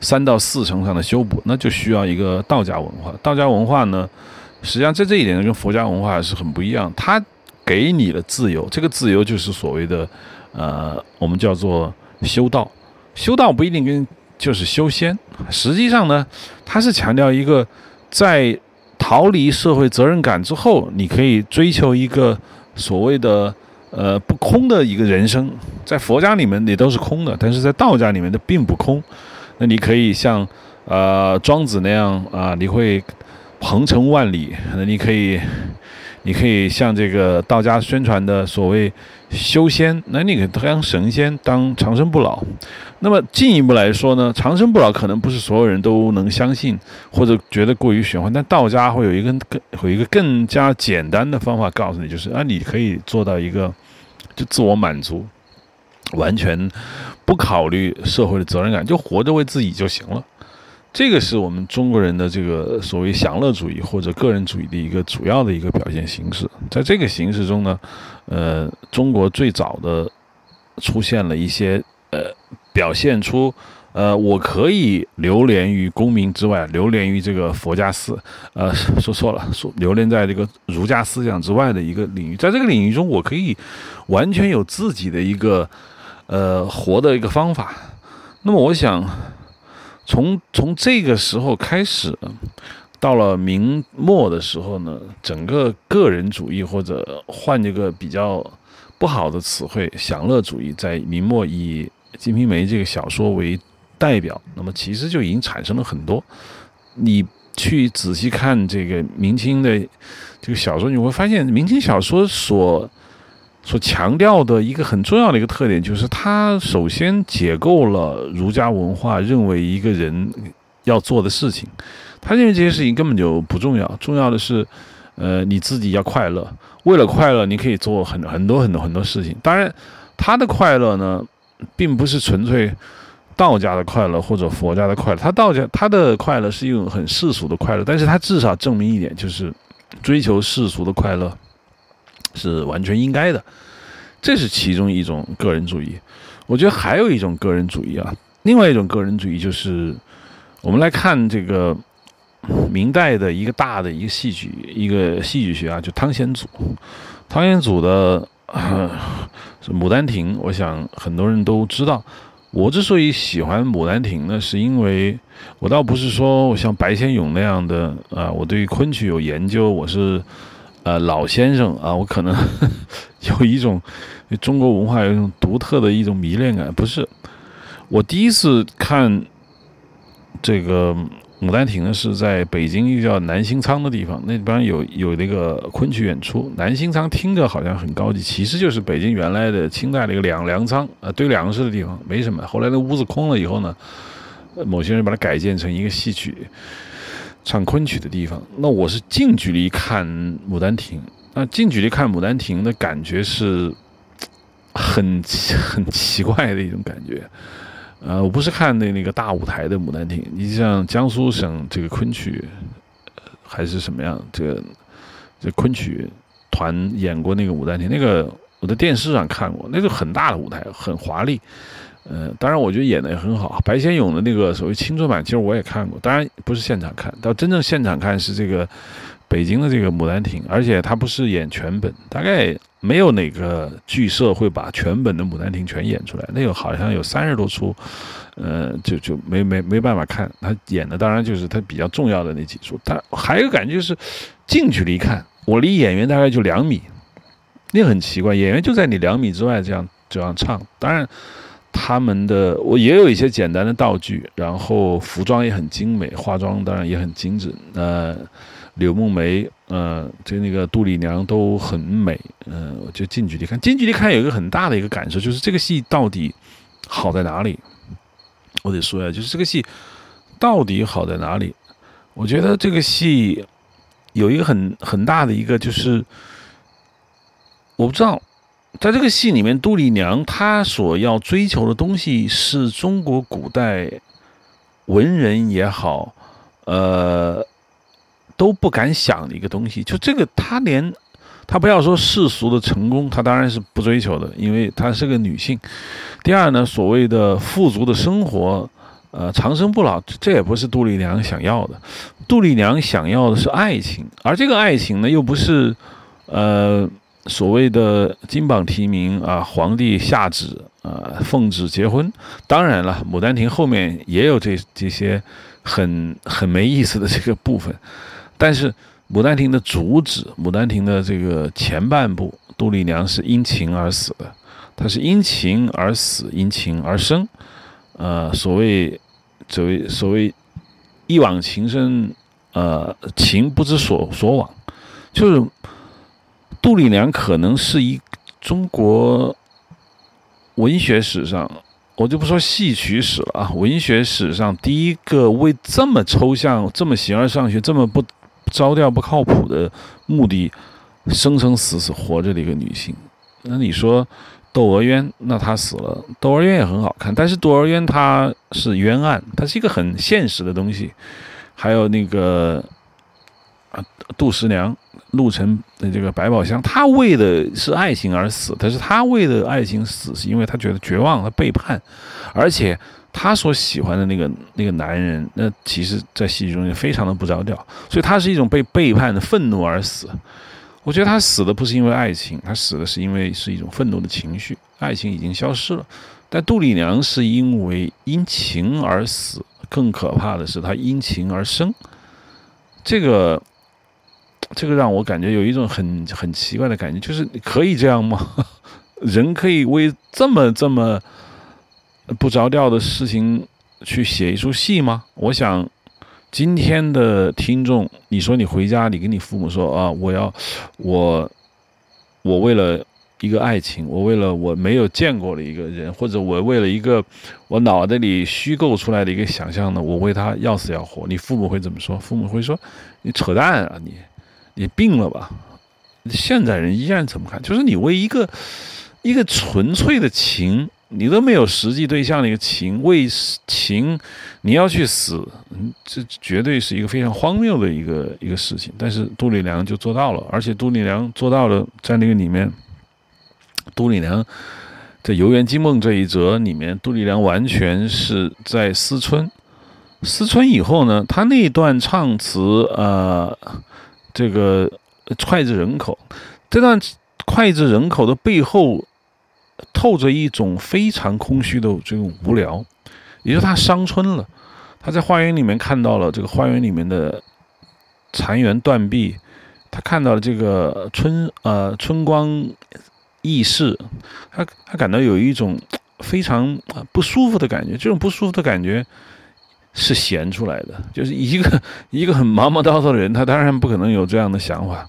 三到四成上的修补，那就需要一个道家文化。道家文化呢，实际上在这一点跟佛家文化是很不一样。它给你了自由，这个自由就是所谓的，呃，我们叫做修道。修道不一定跟就是修仙，实际上呢，它是强调一个在逃离社会责任感之后，你可以追求一个。所谓的呃不空的一个人生，在佛家里面也都是空的，但是在道家里面的并不空。那你可以像呃庄子那样啊，你会鹏程万里。那你可以，你可以像这个道家宣传的所谓修仙，那你可以当神仙，当长生不老。那么进一步来说呢，长生不老可能不是所有人都能相信，或者觉得过于玄幻。但道家会有一个更有一个更加简单的方法告诉你，就是啊，你可以做到一个就自我满足，完全不考虑社会的责任感，就活着为自己就行了。这个是我们中国人的这个所谓享乐主义或者个人主义的一个主要的一个表现形式。在这个形式中呢，呃，中国最早的出现了一些。表现出，呃，我可以流连于功名之外，流连于这个佛家思，呃，说错了，说流连在这个儒家思想之外的一个领域，在这个领域中，我可以完全有自己的一个，呃，活的一个方法。那么，我想从从这个时候开始，到了明末的时候呢，整个个人主义或者换一个比较不好的词汇，享乐主义，在明末以《金瓶梅》这个小说为代表，那么其实就已经产生了很多。你去仔细看这个明清的这个小说，你会发现明清小说所所强调的一个很重要的一个特点，就是它首先解构了儒家文化认为一个人要做的事情。他认为这些事情根本就不重要，重要的是，呃，你自己要快乐。为了快乐，你可以做很很多很多很多事情。当然，他的快乐呢？并不是纯粹道家的快乐或者佛家的快乐，他道家他的快乐是一种很世俗的快乐，但是他至少证明一点，就是追求世俗的快乐是完全应该的，这是其中一种个人主义。我觉得还有一种个人主义啊，另外一种个人主义就是我们来看这个明代的一个大的一个戏曲一个戏剧学啊，就汤显祖，汤显祖的。是《牡丹亭》，我想很多人都知道。我之所以喜欢《牡丹亭》呢，是因为我倒不是说我像白先勇那样的啊，我对昆曲有研究，我是呃老先生啊，我可能 有一种中国文化有一种独特的一种迷恋感。不是，我第一次看这个。《牡丹亭》呢是在北京一个叫南星仓的地方，那边有有那个昆曲演出。南星仓听着好像很高级，其实就是北京原来的清代的一个粮粮仓啊，堆粮食的地方，没什么。后来那屋子空了以后呢，某些人把它改建成一个戏曲、唱昆曲的地方。那我是近距离看《牡丹亭》，那近距离看《牡丹亭》的感觉是很很奇怪的一种感觉。呃，我不是看那那个大舞台的《牡丹亭》，你像江苏省这个昆曲，还是什么样？这个这昆曲团演过那个《牡丹亭》，那个我在电视上看过，那个很大的舞台，很华丽。呃，当然我觉得演的也很好。白先勇的那个所谓青春版，其实我也看过，当然不是现场看到，真正现场看是这个北京的这个《牡丹亭》，而且他不是演全本，大概。没有哪个剧社会把全本的《牡丹亭》全演出来，那个好像有三十多出，呃，就就没没没办法看。他演的当然就是他比较重要的那几出。他还有感觉就是近距离看，我离演员大概就两米，那很奇怪，演员就在你两米之外这样这样唱。当然，他们的我也有一些简单的道具，然后服装也很精美，化妆当然也很精致。呃。柳梦梅，呃，这那个杜丽娘都很美，嗯，我就近距离看，近距离看有一个很大的一个感受，就是这个戏到底好在哪里？我得说呀，就是这个戏到底好在哪里？我觉得这个戏有一个很很大的一个，就是我不知道，在这个戏里面，杜丽娘她所要追求的东西是中国古代文人也好，呃。都不敢想的一个东西，就这个，她连她不要说世俗的成功，她当然是不追求的，因为她是个女性。第二呢，所谓的富足的生活，呃，长生不老，这也不是杜丽娘想要的。杜丽娘想要的是爱情，而这个爱情呢，又不是呃所谓的金榜题名啊，皇帝下旨啊，奉旨结婚。当然了，《牡丹亭》后面也有这这些很很没意思的这个部分。但是《牡丹亭》的主旨，《牡丹亭》的这个前半部，杜丽娘是因情而死的，她是因情而死，因情而生。呃，所谓所谓所谓一往情深，呃，情不知所所往，就是杜丽娘可能是一中国文学史上，我就不说戏曲史了啊，文学史上第一个为这么抽象、这么形而上学、这么不。招调不靠谱的目的，生生死死活着的一个女性。那你说《窦娥冤》，那她死了，《窦娥冤》也很好看，但是《窦娥冤》它是冤案，它是一个很现实的东西。还有那个啊，杜十娘、陆沉的这个百宝箱，她为的是爱情而死，但是她为了爱情死，是因为她觉得绝望，她背叛，而且。他所喜欢的那个那个男人，那其实，在戏剧中也非常的不着调，所以他是一种被背叛的愤怒而死。我觉得他死的不是因为爱情，他死的是因为是一种愤怒的情绪，爱情已经消失了。但杜丽娘是因为因情而死，更可怕的是她因情而生。这个，这个让我感觉有一种很很奇怪的感觉，就是可以这样吗？人可以为这么这么。不着调的事情去写一出戏吗？我想，今天的听众，你说你回家，你跟你父母说啊，我要，我，我为了一个爱情，我为了我没有见过的一个人，或者我为了一个我脑袋里虚构出来的一个想象呢，我为他要死要活。你父母会怎么说？父母会说你扯淡啊，你，你病了吧？现在人依然怎么看？就是你为一个一个纯粹的情。你都没有实际对象的一个情，为情你要去死，这绝对是一个非常荒谬的一个一个事情。但是杜丽娘就做到了，而且杜丽娘做到了，在那个里面，杜丽娘在《游园惊梦》这一折里面，杜丽娘完全是在思春。思春以后呢，她那段唱词，呃，这个脍炙人口，这段脍炙人口的背后。透着一种非常空虚的这种无聊，也就是他伤春了。他在花园里面看到了这个花园里面的残垣断壁，他看到了这个春呃春光易逝，他他感到有一种非常不舒服的感觉。这种不舒服的感觉是闲出来的，就是一个一个很忙忙叨叨的人，他当然不可能有这样的想法。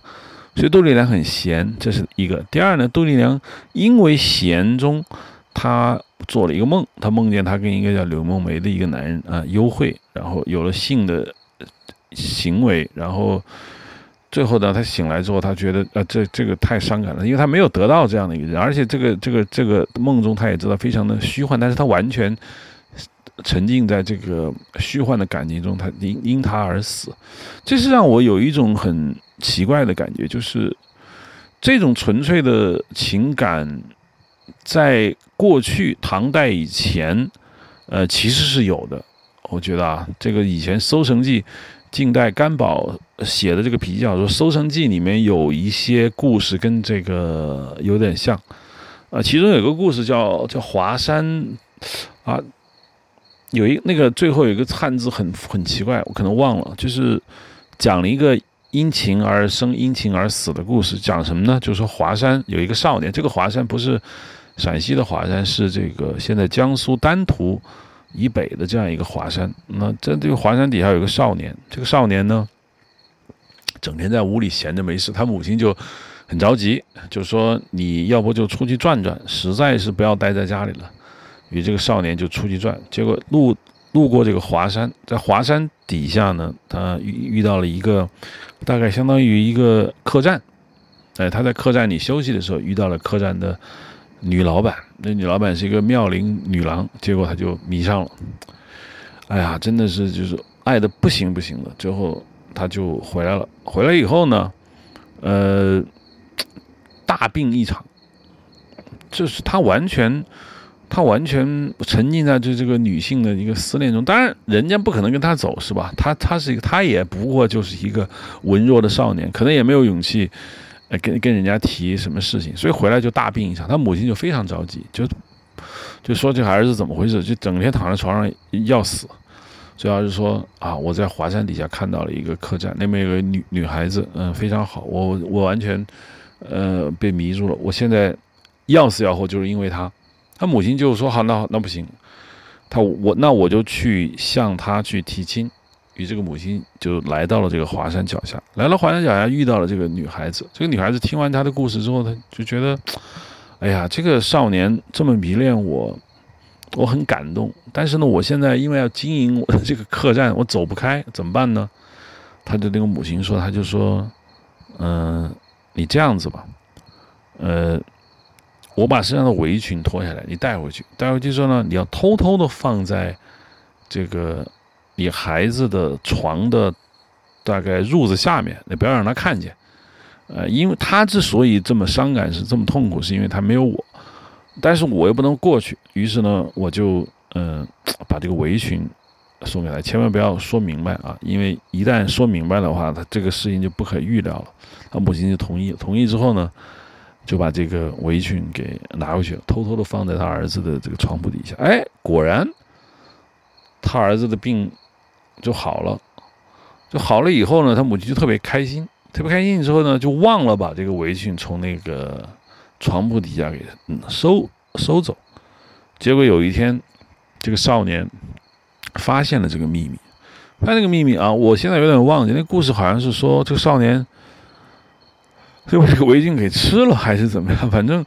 所以杜丽娘很闲，这是一个。第二呢，杜丽娘因为闲中，她做了一个梦，她梦见她跟一个叫柳梦梅的一个男人啊幽会，然后有了性的行为，然后最后呢，她醒来之后，她觉得啊，这这个太伤感了，因为她没有得到这样的一个人，而且这个这个这个梦中，她也知道非常的虚幻，但是她完全沉浸在这个虚幻的感情中，她因因她而死，这是让我有一种很。奇怪的感觉就是，这种纯粹的情感，在过去唐代以前，呃，其实是有的。我觉得啊，这个以前《搜神记》，近代甘宝写的这个比较说，《搜神记》里面有一些故事跟这个有点像。啊，其中有个故事叫叫华山，啊，有一那个最后有一个汉字很很奇怪，我可能忘了，就是讲了一个。因情而生，因情而死的故事讲什么呢？就是说华山有一个少年，这个华山不是陕西的华山，是这个现在江苏丹徒以北的这样一个华山。那在这个华山底下有个少年，这个少年呢，整天在屋里闲着没事，他母亲就很着急，就说你要不就出去转转，实在是不要待在家里了。与这个少年就出去转，结果路路过这个华山，在华山底下呢，他遇遇到了一个大概相当于一个客栈。哎，他在客栈里休息的时候，遇到了客栈的女老板。那女老板是一个妙龄女郎，结果他就迷上了。哎呀，真的是就是爱的不行不行的。最后他就回来了。回来以后呢，呃，大病一场，就是他完全他完全沉浸在这这个女性的一个思念中。当然，人家不可能跟他走，是吧？他他是一个，他也不过就是一个文弱的少年，可能也没有勇气。呃，跟跟人家提什么事情，所以回来就大病一场，他母亲就非常着急，就就说这孩子怎么回事，就整天躺在床上要死。主要是说啊，我在华山底下看到了一个客栈，那边有个女女孩子，嗯，非常好，我我完全呃被迷住了。我现在要死要活，就是因为他。他母亲就说好，那那不行，他我那我就去向他去提亲。与这个母亲就来到了这个华山脚下，来了华山脚下遇到了这个女孩子。这个女孩子听完他的故事之后，她就觉得，哎呀，这个少年这么迷恋我，我很感动。但是呢，我现在因为要经营我的这个客栈，我走不开，怎么办呢？他的那个母亲说，他就说，嗯，你这样子吧，呃，我把身上的围裙脱下来，你带回去，带回去之后呢，你要偷偷的放在这个。你孩子的床的大概褥子下面，你不要让他看见。呃，因为他之所以这么伤感，是这么痛苦，是因为他没有我。但是我又不能过去，于是呢，我就嗯把这个围裙送给他，千万不要说明白啊，因为一旦说明白的话，他这个事情就不可预料了。他母亲就同意，同意之后呢，就把这个围裙给拿回去了，偷偷的放在他儿子的这个床铺底下。哎，果然，他儿子的病。就好了，就好了以后呢，他母亲就特别开心，特别开心之后呢，就忘了把这个围裙从那个床铺底下给收收走。结果有一天，这个少年发现了这个秘密。他那个秘密啊，我现在有点忘记。那故事好像是说，这个少年就把这个围巾给吃了，还是怎么样？反正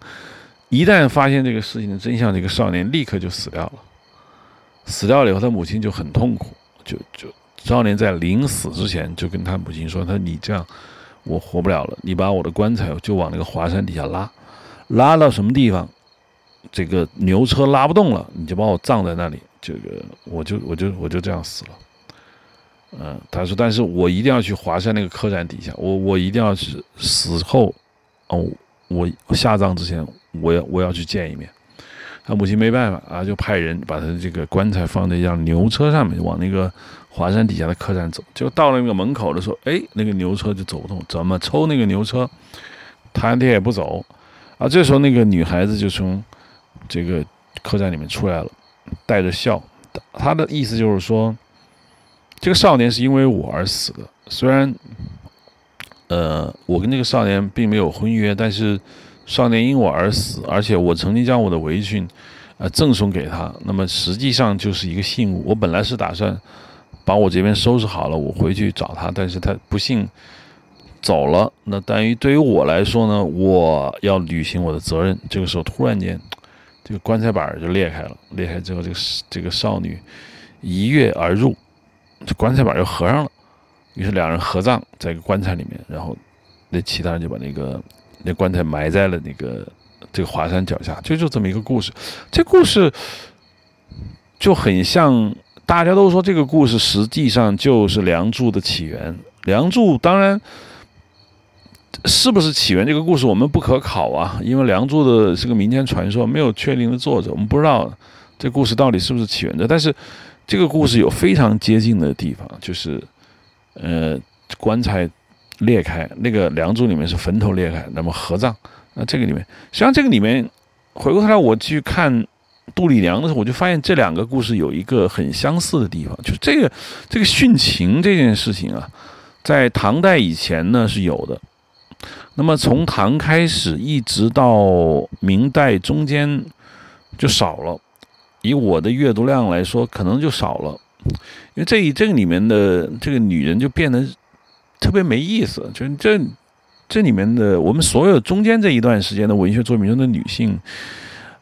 一旦发现这个事情的真相，这个少年立刻就死掉了。死掉了以后，他母亲就很痛苦。就就少年在临死之前就跟他母亲说：“他说你这样，我活不了了。你把我的棺材就往那个华山底下拉，拉到什么地方，这个牛车拉不动了，你就把我葬在那里。这个我就我就我就这样死了。”嗯，他说：“但是我一定要去华山那个客栈底下，我我一定要是死后，哦，我下葬之前，我要我要去见一面。”他母亲没办法啊，就派人把他的这个棺材放在一辆牛车上面，往那个华山底下的客栈走。就到了那个门口的时候，哎，那个牛车就走不动，怎么抽那个牛车，他也不走。啊，这时候那个女孩子就从这个客栈里面出来了，带着笑。她的意思就是说，这个少年是因为我而死的。虽然，呃，我跟这个少年并没有婚约，但是。少年因我而死，而且我曾经将我的围裙，呃，赠送给他。那么实际上就是一个信物。我本来是打算把我这边收拾好了，我回去找他，但是他不幸走了。那等于对于我来说呢，我要履行我的责任。这个时候突然间，这个棺材板就裂开了，裂开之后，这个这个少女一跃而入，这棺材板又合上了。于是两人合葬在一个棺材里面，然后那其他人就把那个。那棺材埋在了那个这个华山脚下，就就这么一个故事。这故事就很像，大家都说这个故事实际上就是《梁祝》的起源。《梁祝》当然是不是起源这个故事我们不可考啊，因为《梁祝》的是个民间传说，没有确定的作者，我们不知道这故事到底是不是起源的。但是这个故事有非常接近的地方，就是呃棺材。裂开那个《梁祝》里面是坟头裂开，那么合葬。那这个里面，实际上这个里面，回过头来我去看杜丽娘的时候，我就发现这两个故事有一个很相似的地方，就是这个这个殉情这件事情啊，在唐代以前呢是有的，那么从唐开始一直到明代中间就少了。以我的阅读量来说，可能就少了，因为这一这个里面的这个女人就变得。特别没意思。就这这里面的我们所有中间这一段时间的文学作品中的女性，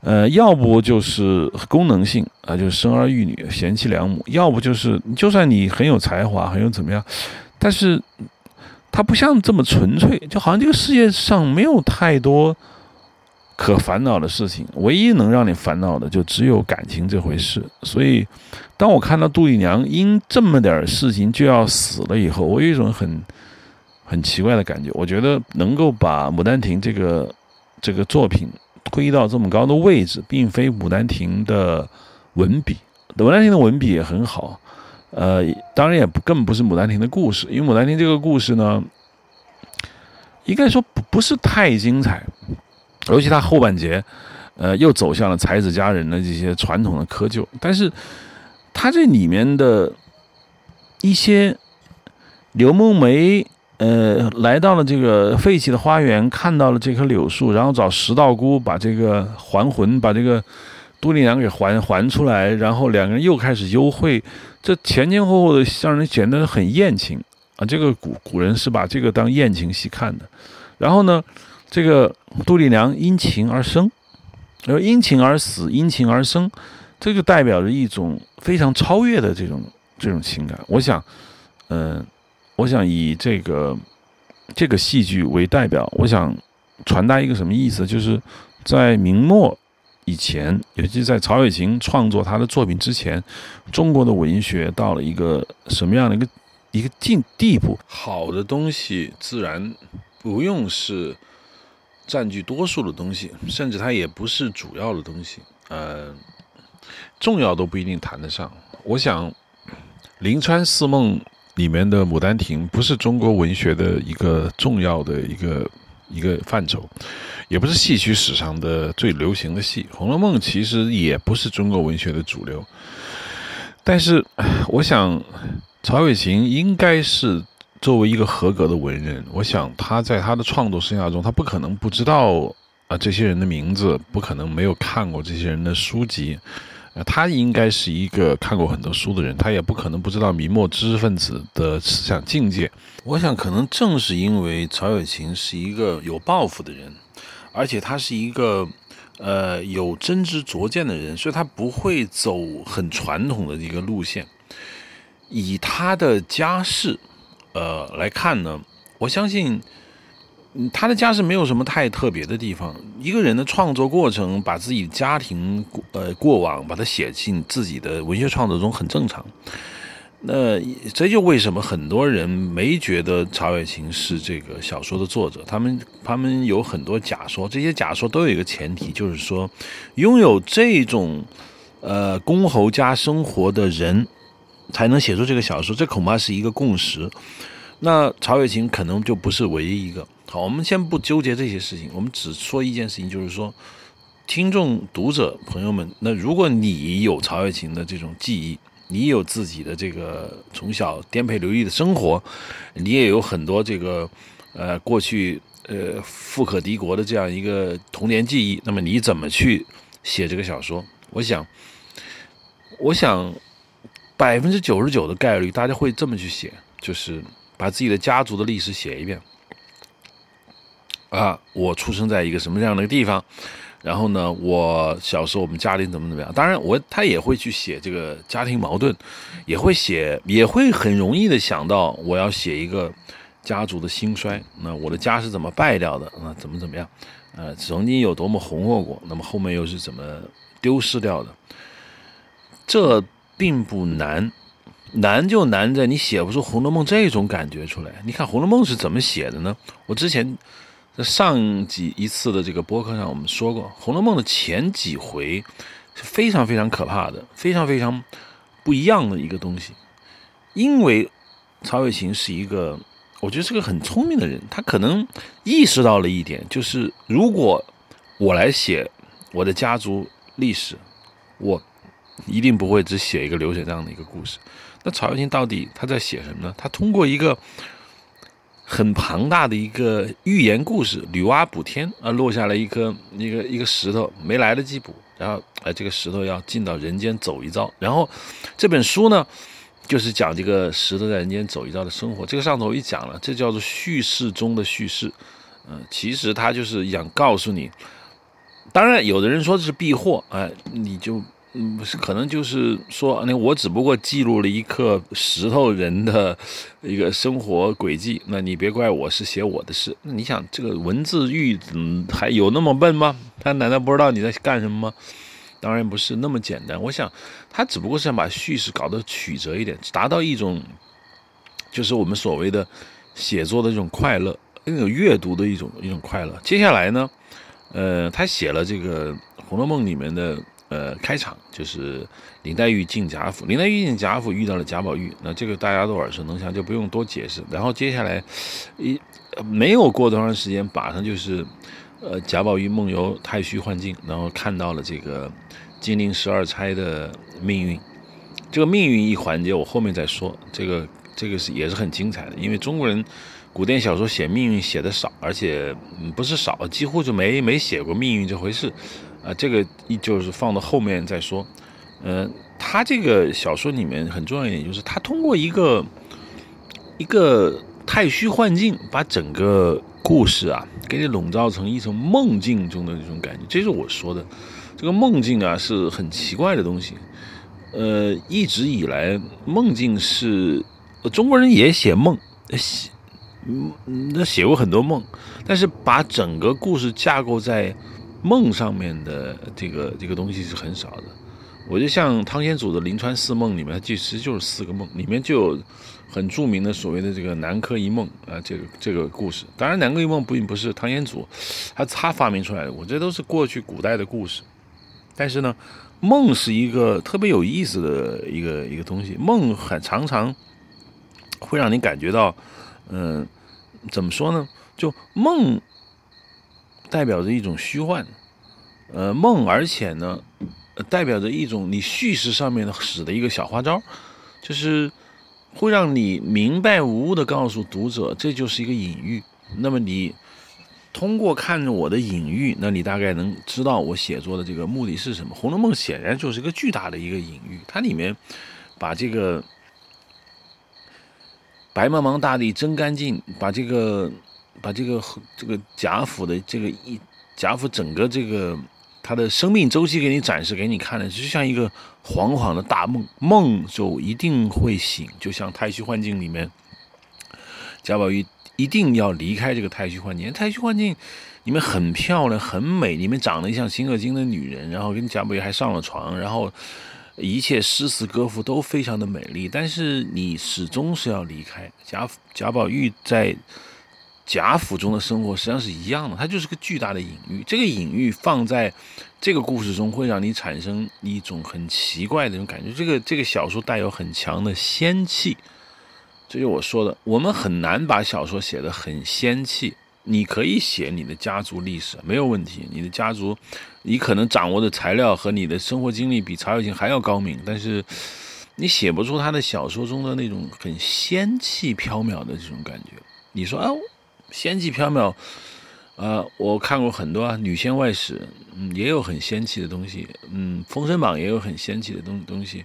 呃，要不就是功能性啊，就是生儿育女、贤妻良母；要不就是就算你很有才华、很有怎么样，但是她不像这么纯粹，就好像这个世界上没有太多。可烦恼的事情，唯一能让你烦恼的就只有感情这回事。所以，当我看到杜丽娘因这么点事情就要死了以后，我有一种很很奇怪的感觉。我觉得能够把《牡丹亭》这个这个作品推到这么高的位置，并非《牡丹亭》的文笔，《牡丹亭》的文笔也很好。呃，当然也更不是《牡丹亭》的故事，因为《牡丹亭》这个故事呢，应该说不不是太精彩。尤其他后半截，呃，又走向了才子佳人的这些传统的窠臼。但是，他这里面的一些刘梦梅，呃，来到了这个废弃的花园，看到了这棵柳树，然后找石道姑把这个还魂，把这个杜丽娘给还还出来，然后两个人又开始幽会，这前前后后的让人显得很艳情啊。这个古古人是把这个当艳情戏看的。然后呢？这个杜丽娘因情而生，而因情而死，因情而生，这就代表着一种非常超越的这种这种情感。我想，嗯，我想以这个这个戏剧为代表，我想传达一个什么意思？就是在明末以前，尤其在曹雪芹创作他的作品之前，中国的文学到了一个什么样的一个一个境地步？好的东西自然不用是。占据多数的东西，甚至它也不是主要的东西，呃，重要都不一定谈得上。我想，《临川四梦》里面的《牡丹亭》不是中国文学的一个重要的一个一个范畴，也不是戏曲史上的最流行的戏，《红楼梦》其实也不是中国文学的主流。但是，我想，曹雪芹应该是。作为一个合格的文人，我想他在他的创作生涯中，他不可能不知道啊这些人的名字，不可能没有看过这些人的书籍，呃，他应该是一个看过很多书的人，他也不可能不知道明末知识分子的思想境界。我想，可能正是因为曹雪芹是一个有抱负的人，而且他是一个呃有真知灼见的人，所以他不会走很传统的一个路线，以他的家世。呃，来看呢，我相信，他的家是没有什么太特别的地方。一个人的创作过程，把自己家庭呃过往，把它写进自己的文学创作中，很正常。那这就为什么很多人没觉得曹雪芹是这个小说的作者，他们他们有很多假说，这些假说都有一个前提，就是说，拥有这种呃公侯家生活的人。才能写出这个小说，这恐怕是一个共识。那曹雪芹可能就不是唯一一个。好，我们先不纠结这些事情，我们只说一件事情，就是说，听众、读者朋友们，那如果你有曹雪芹的这种记忆，你有自己的这个从小颠沛流离的生活，你也有很多这个呃过去呃富可敌国的这样一个童年记忆，那么你怎么去写这个小说？我想，我想。百分之九十九的概率，大家会这么去写，就是把自己的家族的历史写一遍。啊，我出生在一个什么样的地方，然后呢，我小时候我们家里怎么怎么样。当然，我他也会去写这个家庭矛盾，也会写，也会很容易的想到我要写一个家族的兴衰。那我的家是怎么败掉的？啊，怎么怎么样？呃，曾经有多么红火过，那么后面又是怎么丢失掉的？这。并不难，难就难在你写不出《红楼梦》这种感觉出来。你看《红楼梦》是怎么写的呢？我之前在上几一次的这个播客上我们说过，《红楼梦》的前几回是非常非常可怕的，非常非常不一样的一个东西。因为曹雪芹是一个，我觉得是个很聪明的人，他可能意识到了一点，就是如果我来写我的家族历史，我。一定不会只写一个流水账的一个故事。那曹雪芹到底他在写什么呢？他通过一个很庞大的一个寓言故事“女娲补天”啊，落下了一颗一个一个石头，没来得及补，然后哎，这个石头要进到人间走一遭。然后这本书呢，就是讲这个石头在人间走一遭的生活。这个上头一讲了，这叫做叙事中的叙事。嗯，其实他就是想告诉你，当然有的人说这是避祸，哎，你就嗯，是可能就是说，那我只不过记录了一刻石头人的一个生活轨迹，那你别怪我是写我的事。那你想，这个文字狱嗯还有那么笨吗？他难道不知道你在干什么吗？当然不是那么简单。我想，他只不过是想把叙事搞得曲折一点，达到一种就是我们所谓的写作的一种快乐。那种阅读的一种一种快乐。接下来呢，呃，他写了这个《红楼梦》里面的呃开场，就是林黛玉进贾府，林黛玉进贾府遇到了贾宝玉，那这个大家都耳熟能详，就不用多解释。然后接下来一没有过多长时间，马上就是呃贾宝玉梦游太虚幻境，然后看到了这个金陵十二钗的命运。这个命运一环节，我后面再说。这个这个是也是很精彩的，因为中国人。古典小说写命运写的少，而且不是少，几乎就没没写过命运这回事，啊，这个一就是放到后面再说。嗯，他这个小说里面很重要一点就是，他通过一个一个太虚幻境，把整个故事啊给你笼罩成一种梦境中的那种感觉。这是我说的，这个梦境啊是很奇怪的东西。呃，一直以来梦境是中国人也写梦写。嗯，那写过很多梦，但是把整个故事架构在梦上面的这个这个东西是很少的。我就像汤显祖的《临川四梦》里面，其实就是四个梦，里面就有很著名的所谓的这个南柯一梦啊，这个这个故事。当然，南柯一梦并不是汤显祖他他发明出来的，我这都是过去古代的故事。但是呢，梦是一个特别有意思的一个一个东西，梦很常常会让你感觉到，嗯。怎么说呢？就梦代表着一种虚幻，呃，梦，而且呢，代表着一种你叙事上面的使的一个小花招，就是会让你明白无误的告诉读者，这就是一个隐喻。那么你通过看着我的隐喻，那你大概能知道我写作的这个目的是什么。《红楼梦》显然就是一个巨大的一个隐喻，它里面把这个。白茫茫大地真干净，把这个，把这个这个贾府的这个一贾府整个这个他的生命周期给你展示给你看的，就像一个惶惶的大梦，梦就一定会醒，就像太虚幻境里面，贾宝玉一定要离开这个太虚幻境，太虚幻境里面很漂亮很美，里面长得像秦可卿的女人，然后跟贾宝玉还上了床，然后。一切诗词歌赋都非常的美丽，但是你始终是要离开贾贾宝玉在贾府中的生活，实际上是一样的，它就是个巨大的隐喻。这个隐喻放在这个故事中，会让你产生一种很奇怪的一种感觉。这个这个小说带有很强的仙气，这就我说的，我们很难把小说写得很仙气。你可以写你的家族历史，没有问题。你的家族，你可能掌握的材料和你的生活经历比曹雪芹还要高明，但是你写不出他的小说中的那种很仙气飘渺的这种感觉。你说啊，仙气飘渺，啊，我看过很多啊，女仙外史，嗯，也有很仙气的东西，嗯，《封神榜》也有很仙气的东东西，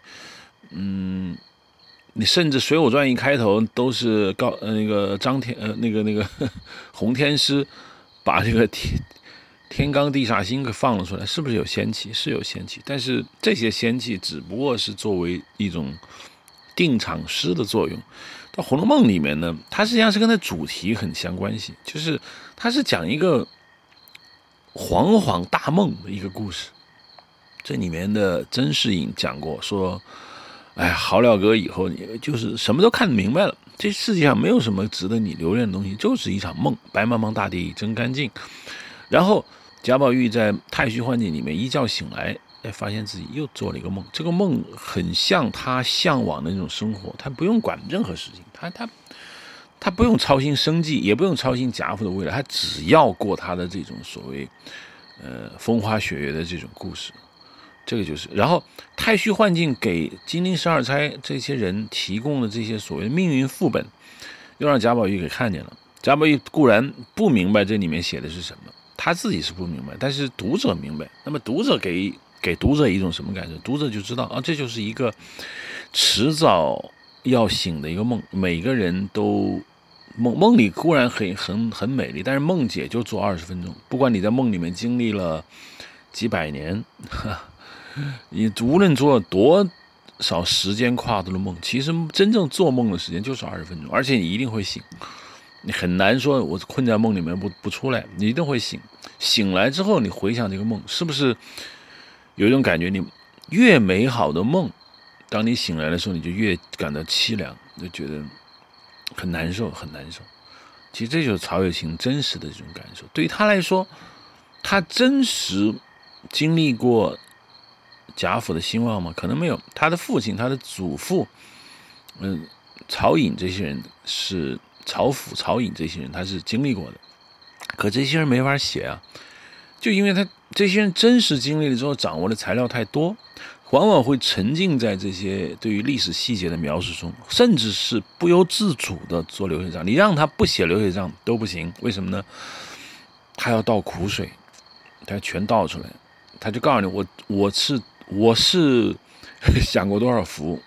嗯。你甚至《水浒传》一开头都是告呃那个张天呃那个那个 洪天师把这个天天罡地煞星给放了出来，是不是有仙气？是有仙气，但是这些仙气只不过是作为一种定场诗的作用。到《红楼梦》里面呢，它实际上是跟它主题很相关系，就是它是讲一个恍恍大梦的一个故事。这里面的甄士隐讲过说。哎，好了哥，以后你就是什么都看明白了。这世界上没有什么值得你留恋的东西，就是一场梦。白茫茫大地真干净。然后贾宝玉在太虚幻境里面一觉醒来，哎，发现自己又做了一个梦。这个梦很像他向往的那种生活，他不用管任何事情，他他他不用操心生计，也不用操心贾府的未来，他只要过他的这种所谓呃风花雪月的这种故事。这个就是，然后太虚幻境给金陵十二钗这些人提供的这些所谓命运副本，又让贾宝玉给看见了。贾宝玉固然不明白这里面写的是什么，他自己是不明白，但是读者明白。那么读者给给读者一种什么感受？读者就知道啊，这就是一个迟早要醒的一个梦。每个人都梦梦里固然很很很美丽，但是梦姐就做二十分钟。不管你在梦里面经历了几百年，你无论做了多少时间跨度的梦，其实真正做梦的时间就是二十分钟，而且你一定会醒。你很难说，我困在梦里面不不出来，你一定会醒。醒来之后，你回想这个梦，是不是有一种感觉？你越美好的梦，当你醒来的时候，你就越感到凄凉，就觉得很难受，很难受。其实这就是曹雪芹真实的这种感受。对于他来说，他真实经历过贾府的兴旺吗？可能没有。他的父亲、他的祖父，嗯，曹颖这些人是。曹府、曹颖这些人，他是经历过的，可这些人没法写啊，就因为他这些人真实经历了之后，掌握的材料太多，往往会沉浸在这些对于历史细节的描述中，甚至是不由自主的做流水账。你让他不写流水账都不行，为什么呢？他要倒苦水，他全倒出来，他就告诉你，我我是我是。享 过多少福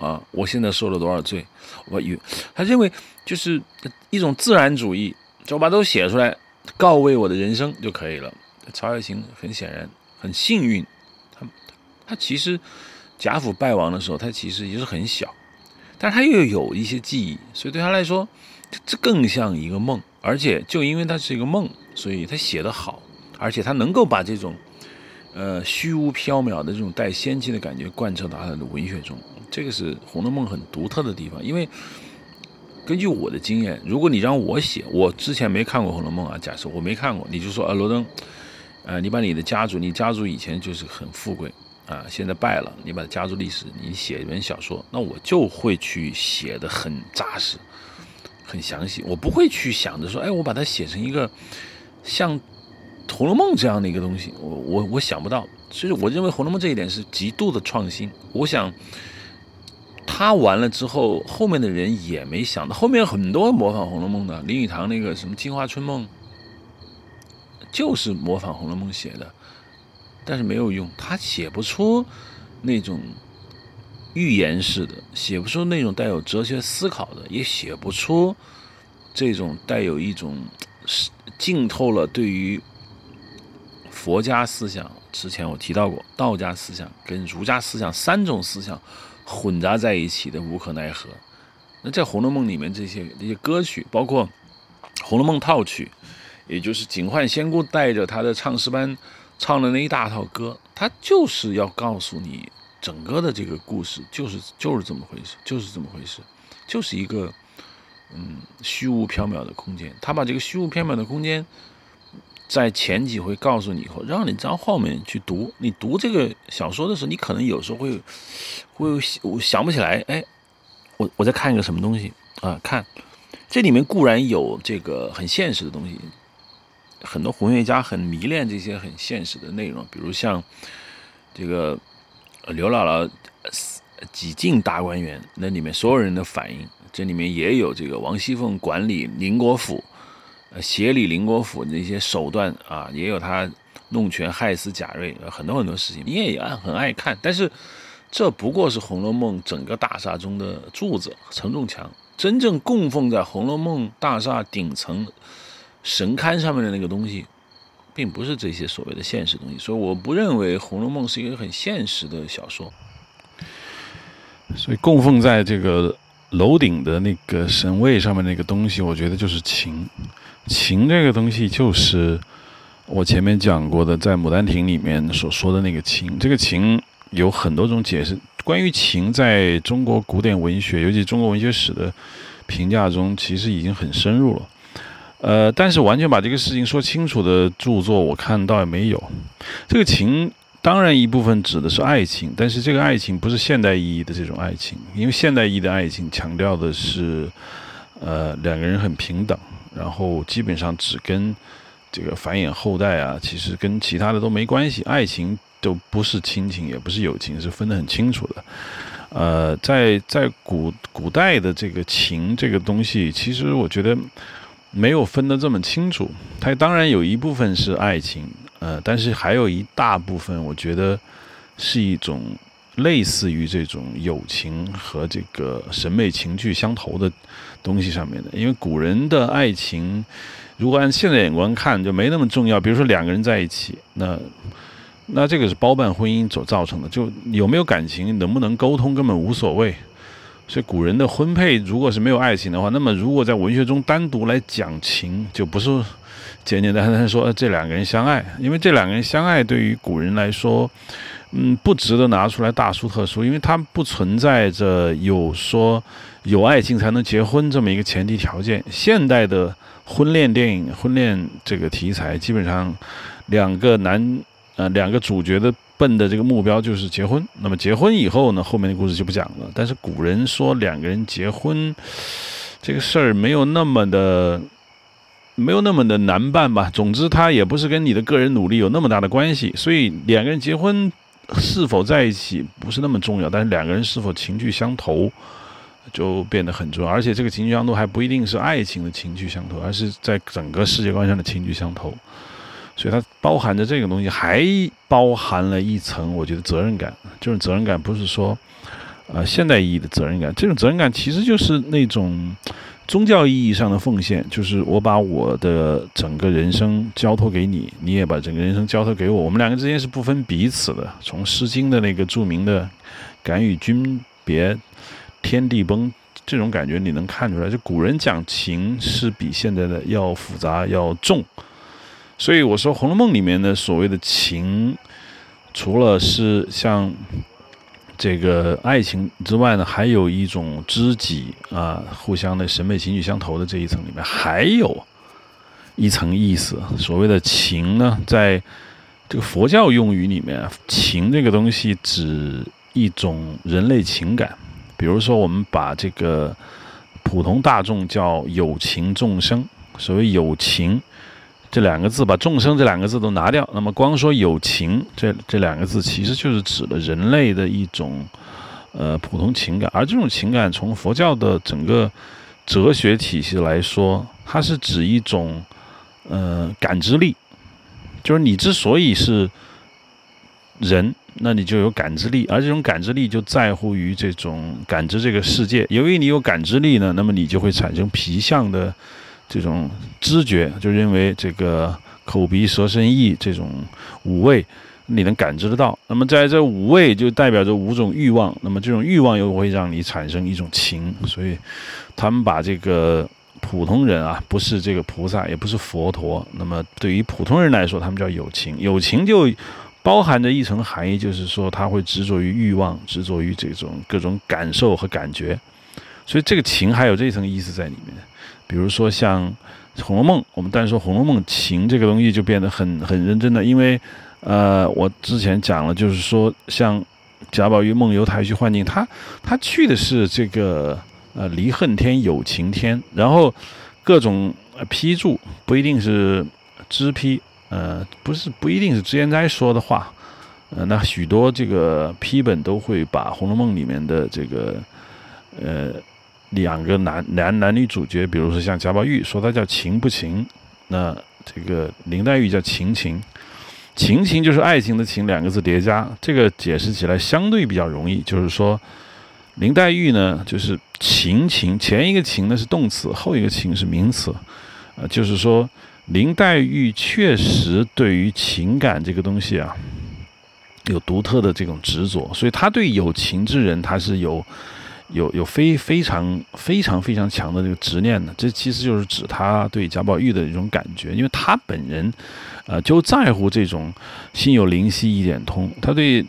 啊！我现在受了多少罪？我有，他认为就是一种自然主义，就把都写出来，告慰我的人生就可以了。曹雪芹很显然很幸运，他他其实贾府败亡的时候，他其实也是很小，但是他又有一些记忆，所以对他来说，这更像一个梦。而且就因为他是一个梦，所以他写得好，而且他能够把这种。呃，虚无缥缈的这种带仙气的感觉贯彻到他的文学中，这个是《红楼梦》很独特的地方。因为根据我的经验，如果你让我写，我之前没看过《红楼梦》啊，假设我没看过，你就说啊，罗登，呃，你把你的家族，你家族以前就是很富贵啊，现在败了，你把家族历史你写一本小说，那我就会去写的很扎实、很详细，我不会去想着说，哎，我把它写成一个像。《红楼梦》这样的一个东西，我我我想不到，所以我认为《红楼梦》这一点是极度的创新。我想，他完了之后，后面的人也没想到，后面很多模仿《红楼梦》的，林语堂那个什么《镜花春梦》，就是模仿《红楼梦》写的，但是没有用，他写不出那种寓言式的，写不出那种带有哲学思考的，也写不出这种带有一种浸透了对于。佛家思想之前我提到过，道家思想跟儒家思想三种思想混杂在一起的无可奈何。那在《红楼梦》里面，这些这些歌曲，包括《红楼梦》套曲，也就是警幻仙姑带着她的唱诗班唱的那一大套歌，它就是要告诉你整个的这个故事就是就是这么回事，就是这么回事，就是一个嗯虚无缥缈的空间。他把这个虚无缥缈的空间。在前几回告诉你以后，让你到后面去读。你读这个小说的时候，你可能有时候会会我想不起来。哎，我我在看一个什么东西啊？看这里面固然有这个很现实的东西，很多红学家很迷恋这些很现实的内容，比如像这个刘姥姥挤进大观园，那里面所有人的反应，这里面也有这个王熙凤管理宁国府。协理宁国府那些手段啊，也有他弄权害死贾瑞，很多很多事情，你也爱很爱看。但是这不过是《红楼梦》整个大厦中的柱子承重墙，真正供奉在《红楼梦》大厦顶层神龛上面的那个东西，并不是这些所谓的现实东西。所以我不认为《红楼梦》是一个很现实的小说。所以供奉在这个楼顶的那个神位上面那个东西，我觉得就是情。情这个东西就是我前面讲过的，在《牡丹亭》里面所说的那个情。这个情有很多种解释。关于情，在中国古典文学，尤其中国文学史的评价中，其实已经很深入了。呃，但是完全把这个事情说清楚的著作，我看倒也没有。这个情当然一部分指的是爱情，但是这个爱情不是现代意义的这种爱情，因为现代意义的爱情强调的是，呃，两个人很平等。然后基本上只跟这个繁衍后代啊，其实跟其他的都没关系。爱情都不是亲情，也不是友情，是分得很清楚的。呃，在在古古代的这个情这个东西，其实我觉得没有分得这么清楚。它当然有一部分是爱情，呃，但是还有一大部分，我觉得是一种类似于这种友情和这个审美情趣相投的东西上面的。因为古人的爱情，如果按现在眼光看，就没那么重要。比如说两个人在一起，那那这个是包办婚姻所造成的，就有没有感情，能不能沟通，根本无所谓。所以古人的婚配，如果是没有爱情的话，那么如果在文学中单独来讲情，就不是简简单单说这两个人相爱，因为这两个人相爱对于古人来说，嗯，不值得拿出来大书特书，因为它不存在着有说有爱情才能结婚这么一个前提条件。现代的婚恋电影、婚恋这个题材，基本上两个男呃两个主角的。奔的这个目标就是结婚。那么结婚以后呢，后面的故事就不讲了。但是古人说两个人结婚这个事儿没有那么的没有那么的难办吧。总之，他也不是跟你的个人努力有那么大的关系。所以两个人结婚是否在一起不是那么重要，但是两个人是否情趣相投就变得很重要。而且这个情趣相投还不一定是爱情的情趣相投，而是在整个世界观上的情趣相投。所以它包含着这个东西，还包含了一层，我觉得责任感。这种责任感不是说，呃，现代意义的责任感。这种责任感其实就是那种宗教意义上的奉献，就是我把我的整个人生交托给你，你也把整个人生交托给我，我们两个之间是不分彼此的。从《诗经》的那个著名的“敢与君别，天地崩”这种感觉，你能看出来，就古人讲情是比现在的要复杂、要重。所以我说，《红楼梦》里面的所谓的情，除了是像这个爱情之外呢，还有一种知己啊，互相的审美情趣相投的这一层里面，还有一层意思。所谓的情呢，在这个佛教用语里面，情这个东西指一种人类情感。比如说，我们把这个普通大众叫有情众生，所谓有情。这两个字，把众生这两个字都拿掉，那么光说有情这这两个字，其实就是指了人类的一种呃普通情感。而这种情感，从佛教的整个哲学体系来说，它是指一种呃感知力，就是你之所以是人，那你就有感知力，而这种感知力就在乎于这种感知这个世界。由于你有感知力呢，那么你就会产生皮相的。这种知觉就认为这个口鼻舌身意这种五味你能感知得到，那么在这五味就代表着五种欲望，那么这种欲望又会让你产生一种情，所以他们把这个普通人啊，不是这个菩萨，也不是佛陀，那么对于普通人来说，他们叫有情，有情就包含着一层含义，就是说他会执着于欲望，执着于这种各种感受和感觉，所以这个情还有这层意思在里面。比如说像《红楼梦》，我们单说《红楼梦》情这个东西就变得很很认真的，因为，呃，我之前讲了，就是说像贾宝玉梦游太虚幻境，他他去的是这个呃离恨天有情天，然后各种批注不一定是支批，呃，不是不一定是脂砚斋说的话，呃，那许多这个批本都会把《红楼梦》里面的这个呃。两个男男男女主角，比如说像贾宝玉，说他叫情不情，那这个林黛玉叫情情，情情就是爱情的情两个字叠加，这个解释起来相对比较容易。就是说，林黛玉呢，就是情情，前一个情呢是动词，后一个情是名词，呃，就是说林黛玉确实对于情感这个东西啊，有独特的这种执着，所以她对有情之人，她是有。有有非非常非常非常强的这个执念呢，这其实就是指他对贾宝玉的一种感觉，因为他本人，呃，就在乎这种心有灵犀一点通。他对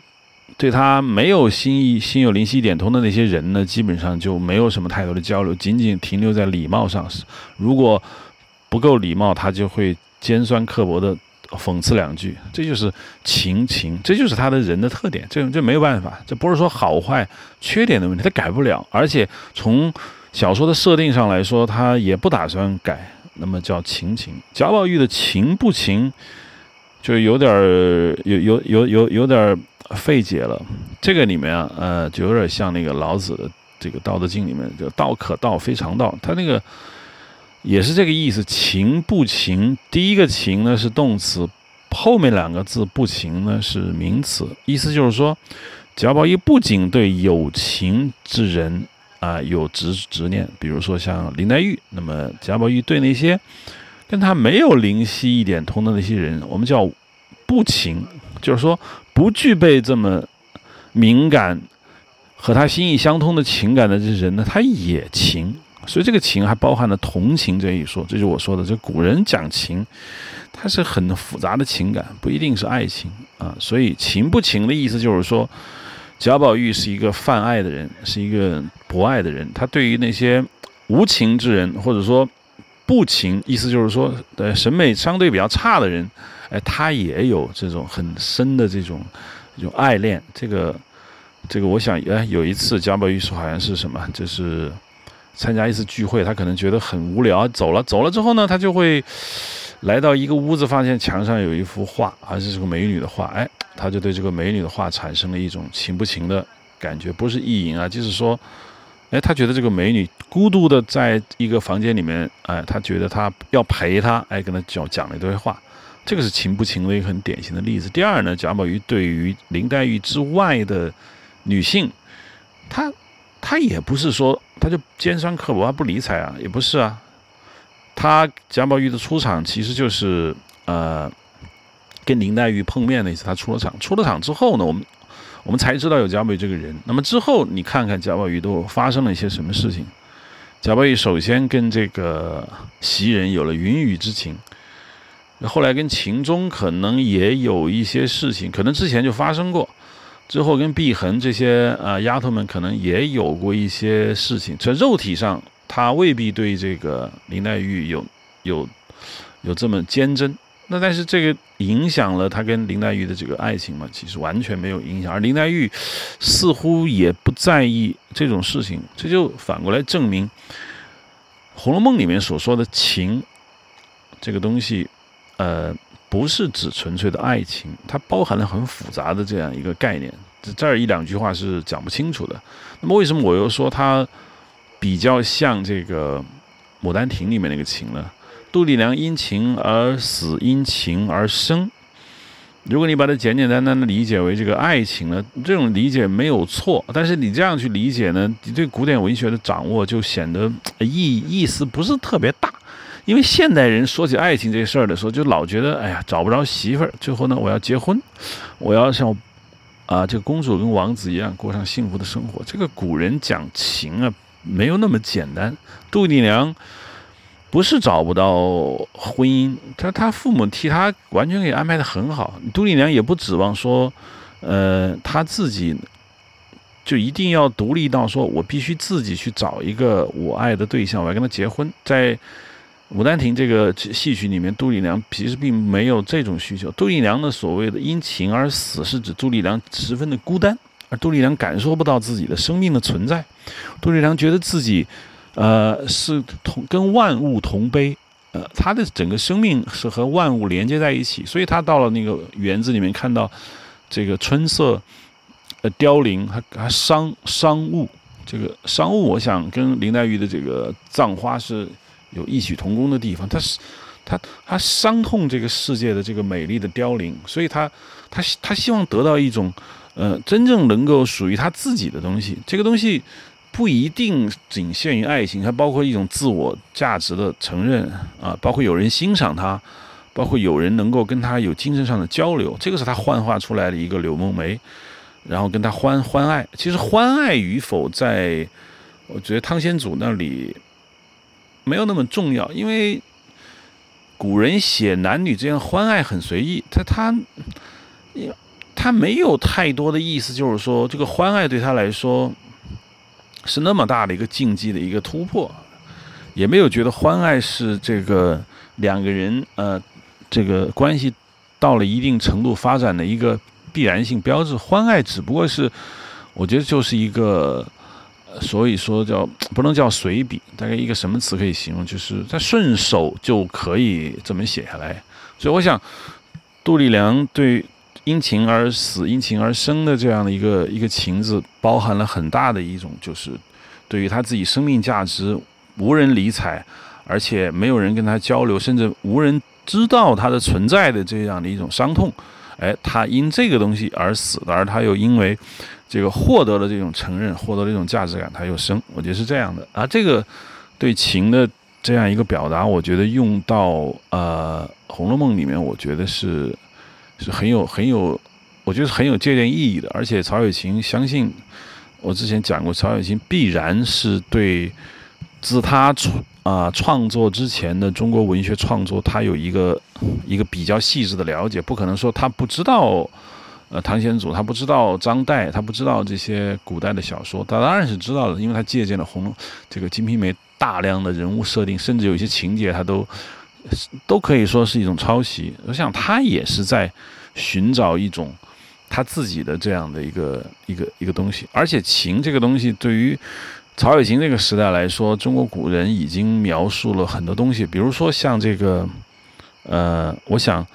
对他没有心意心有灵犀一点通的那些人呢，基本上就没有什么太多的交流，仅仅停留在礼貌上。如果不够礼貌，他就会尖酸刻薄的。讽刺两句，这就是情情，这就是他的人的特点，这这没有办法，这不是说好坏缺点的问题，他改不了，而且从小说的设定上来说，他也不打算改，那么叫情情。贾宝玉的情不情，就有点儿有有有有有点费解了。这个里面啊，呃，就有点像那个老子的这个《道德经》里面，就道可道，非常道，他那个。也是这个意思，情不情？第一个情呢是动词，后面两个字不情呢是名词。意思就是说，贾宝玉不仅对有情之人啊有执执念，比如说像林黛玉，那么贾宝玉对那些跟他没有灵犀一点通的那些人，我们叫不情，就是说不具备这么敏感和他心意相通的情感的这人呢，他也情。所以这个情还包含了同情这一说，这就是我说的，这古人讲情，它是很复杂的情感，不一定是爱情啊。所以情不情的意思就是说，贾宝玉是一个泛爱的人，是一个博爱的人，他对于那些无情之人，或者说不情，意思就是说，呃，审美相对比较差的人，哎，他也有这种很深的这种这种爱恋。这个这个，我想，哎，有一次贾宝玉说好像是什么，就是。参加一次聚会，他可能觉得很无聊，走了。走了之后呢，他就会来到一个屋子，发现墙上有一幅画，而且是个美女的画。哎，他就对这个美女的画产生了一种情不情的感觉，不是意淫啊，就是说，哎，他觉得这个美女孤独的在一个房间里面，哎，他觉得他要陪她，哎，跟他讲讲了一堆话，这个是情不情的一个很典型的例子。第二呢，贾宝玉对于林黛玉之外的女性，他他也不是说。他就尖酸刻薄他，不理睬啊，也不是啊。他贾宝玉的出场其实就是呃，跟林黛玉碰面那次，他出了场。出了场之后呢，我们我们才知道有贾宝玉这个人。那么之后你看看贾宝玉都发生了一些什么事情？贾宝玉首先跟这个袭人有了云雨之情，后来跟秦钟可能也有一些事情，可能之前就发生过。之后跟碧痕这些啊丫头们可能也有过一些事情，在肉体上他未必对这个林黛玉有有有这么坚贞，那但是这个影响了他跟林黛玉的这个爱情嘛？其实完全没有影响，而林黛玉似乎也不在意这种事情，这就反过来证明《红楼梦》里面所说的情这个东西，呃。不是指纯粹的爱情，它包含了很复杂的这样一个概念。这这儿一两句话是讲不清楚的。那么为什么我又说它比较像这个《牡丹亭》里面那个情呢？杜丽娘因情而死，因情而生。如果你把它简简单单的理解为这个爱情呢，这种理解没有错。但是你这样去理解呢，你对古典文学的掌握就显得意意思不是特别大。因为现代人说起爱情这事儿的时候，就老觉得，哎呀，找不着媳妇儿，最后呢，我要结婚，我要像，啊，这个公主跟王子一样过上幸福的生活。这个古人讲情啊，没有那么简单。杜丽娘不是找不到婚姻，她她父母替她完全给安排的很好。杜丽娘也不指望说，呃，她自己就一定要独立到说我必须自己去找一个我爱的对象，我要跟他结婚，在。《牡丹亭》这个戏曲里面，杜丽娘其实并没有这种需求。杜丽娘的所谓的因情而死，是指杜丽娘十分的孤单，而杜丽娘感受不到自己的生命的存在。杜丽娘觉得自己，呃，是同跟万物同悲，呃，她的整个生命是和万物连接在一起。所以她到了那个园子里面，看到这个春色，呃，凋零，还还伤伤物。这个伤物，我想跟林黛玉的这个葬花是。有异曲同工的地方，他是他他伤痛这个世界的这个美丽的凋零，所以他他他希望得到一种呃真正能够属于他自己的东西。这个东西不一定仅限于爱情，还包括一种自我价值的承认啊，包括有人欣赏他，包括有人能够跟他有精神上的交流。这个是他幻化出来的一个柳梦梅，然后跟他欢欢爱。其实欢爱与否，在我觉得汤显祖那里。没有那么重要，因为古人写男女之间欢爱很随意，他他，他没有太多的意思，就是说这个欢爱对他来说是那么大的一个禁忌的一个突破，也没有觉得欢爱是这个两个人呃这个关系到了一定程度发展的一个必然性标志，欢爱只不过是我觉得就是一个。所以说叫 不能叫随笔，大概一个什么词可以形容？就是他顺手就可以这么写下来。所以我想，杜丽娘对因情而死、因情而生的这样的一个一个情字，包含了很大的一种，就是对于他自己生命价值无人理睬，而且没有人跟他交流，甚至无人知道他的存在的这样的一种伤痛。哎，他因这个东西而死的，而他又因为。这个获得了这种承认，获得了这种价值感，它又升。我觉得是这样的。啊这个对情的这样一个表达，我觉得用到呃《红楼梦》里面，我觉得是是很有很有，我觉得很有借鉴意义的。而且曹雪芹相信，我之前讲过，曹雪芹必然是对自他创啊创作之前的中国文学创作，他有一个一个比较细致的了解，不可能说他不知道。呃，唐玄祖他不知道张岱，他不知道这些古代的小说，他当然是知道的，因为他借鉴了《红》这个《金瓶梅》大量的人物设定，甚至有一些情节，他都都可以说是一种抄袭。我想他也是在寻找一种他自己的这样的一个一个一个东西。而且情这个东西，对于曹雪芹这个时代来说，中国古人已经描述了很多东西，比如说像这个，呃，我想，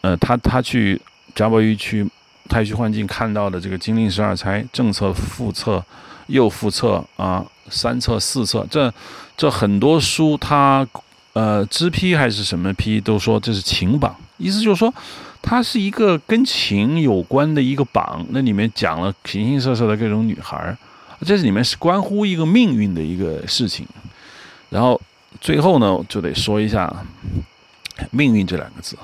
呃，他他去。贾宝玉去太虚幻境看到的这个金陵十二钗正册、副册、又副册啊，三册、四册，这这很多书，他呃支批还是什么批，都说这是情榜，意思就是说，它是一个跟情有关的一个榜，那里面讲了形形色色的各种女孩儿，这里面是关乎一个命运的一个事情。然后最后呢，就得说一下“命运”这两个字。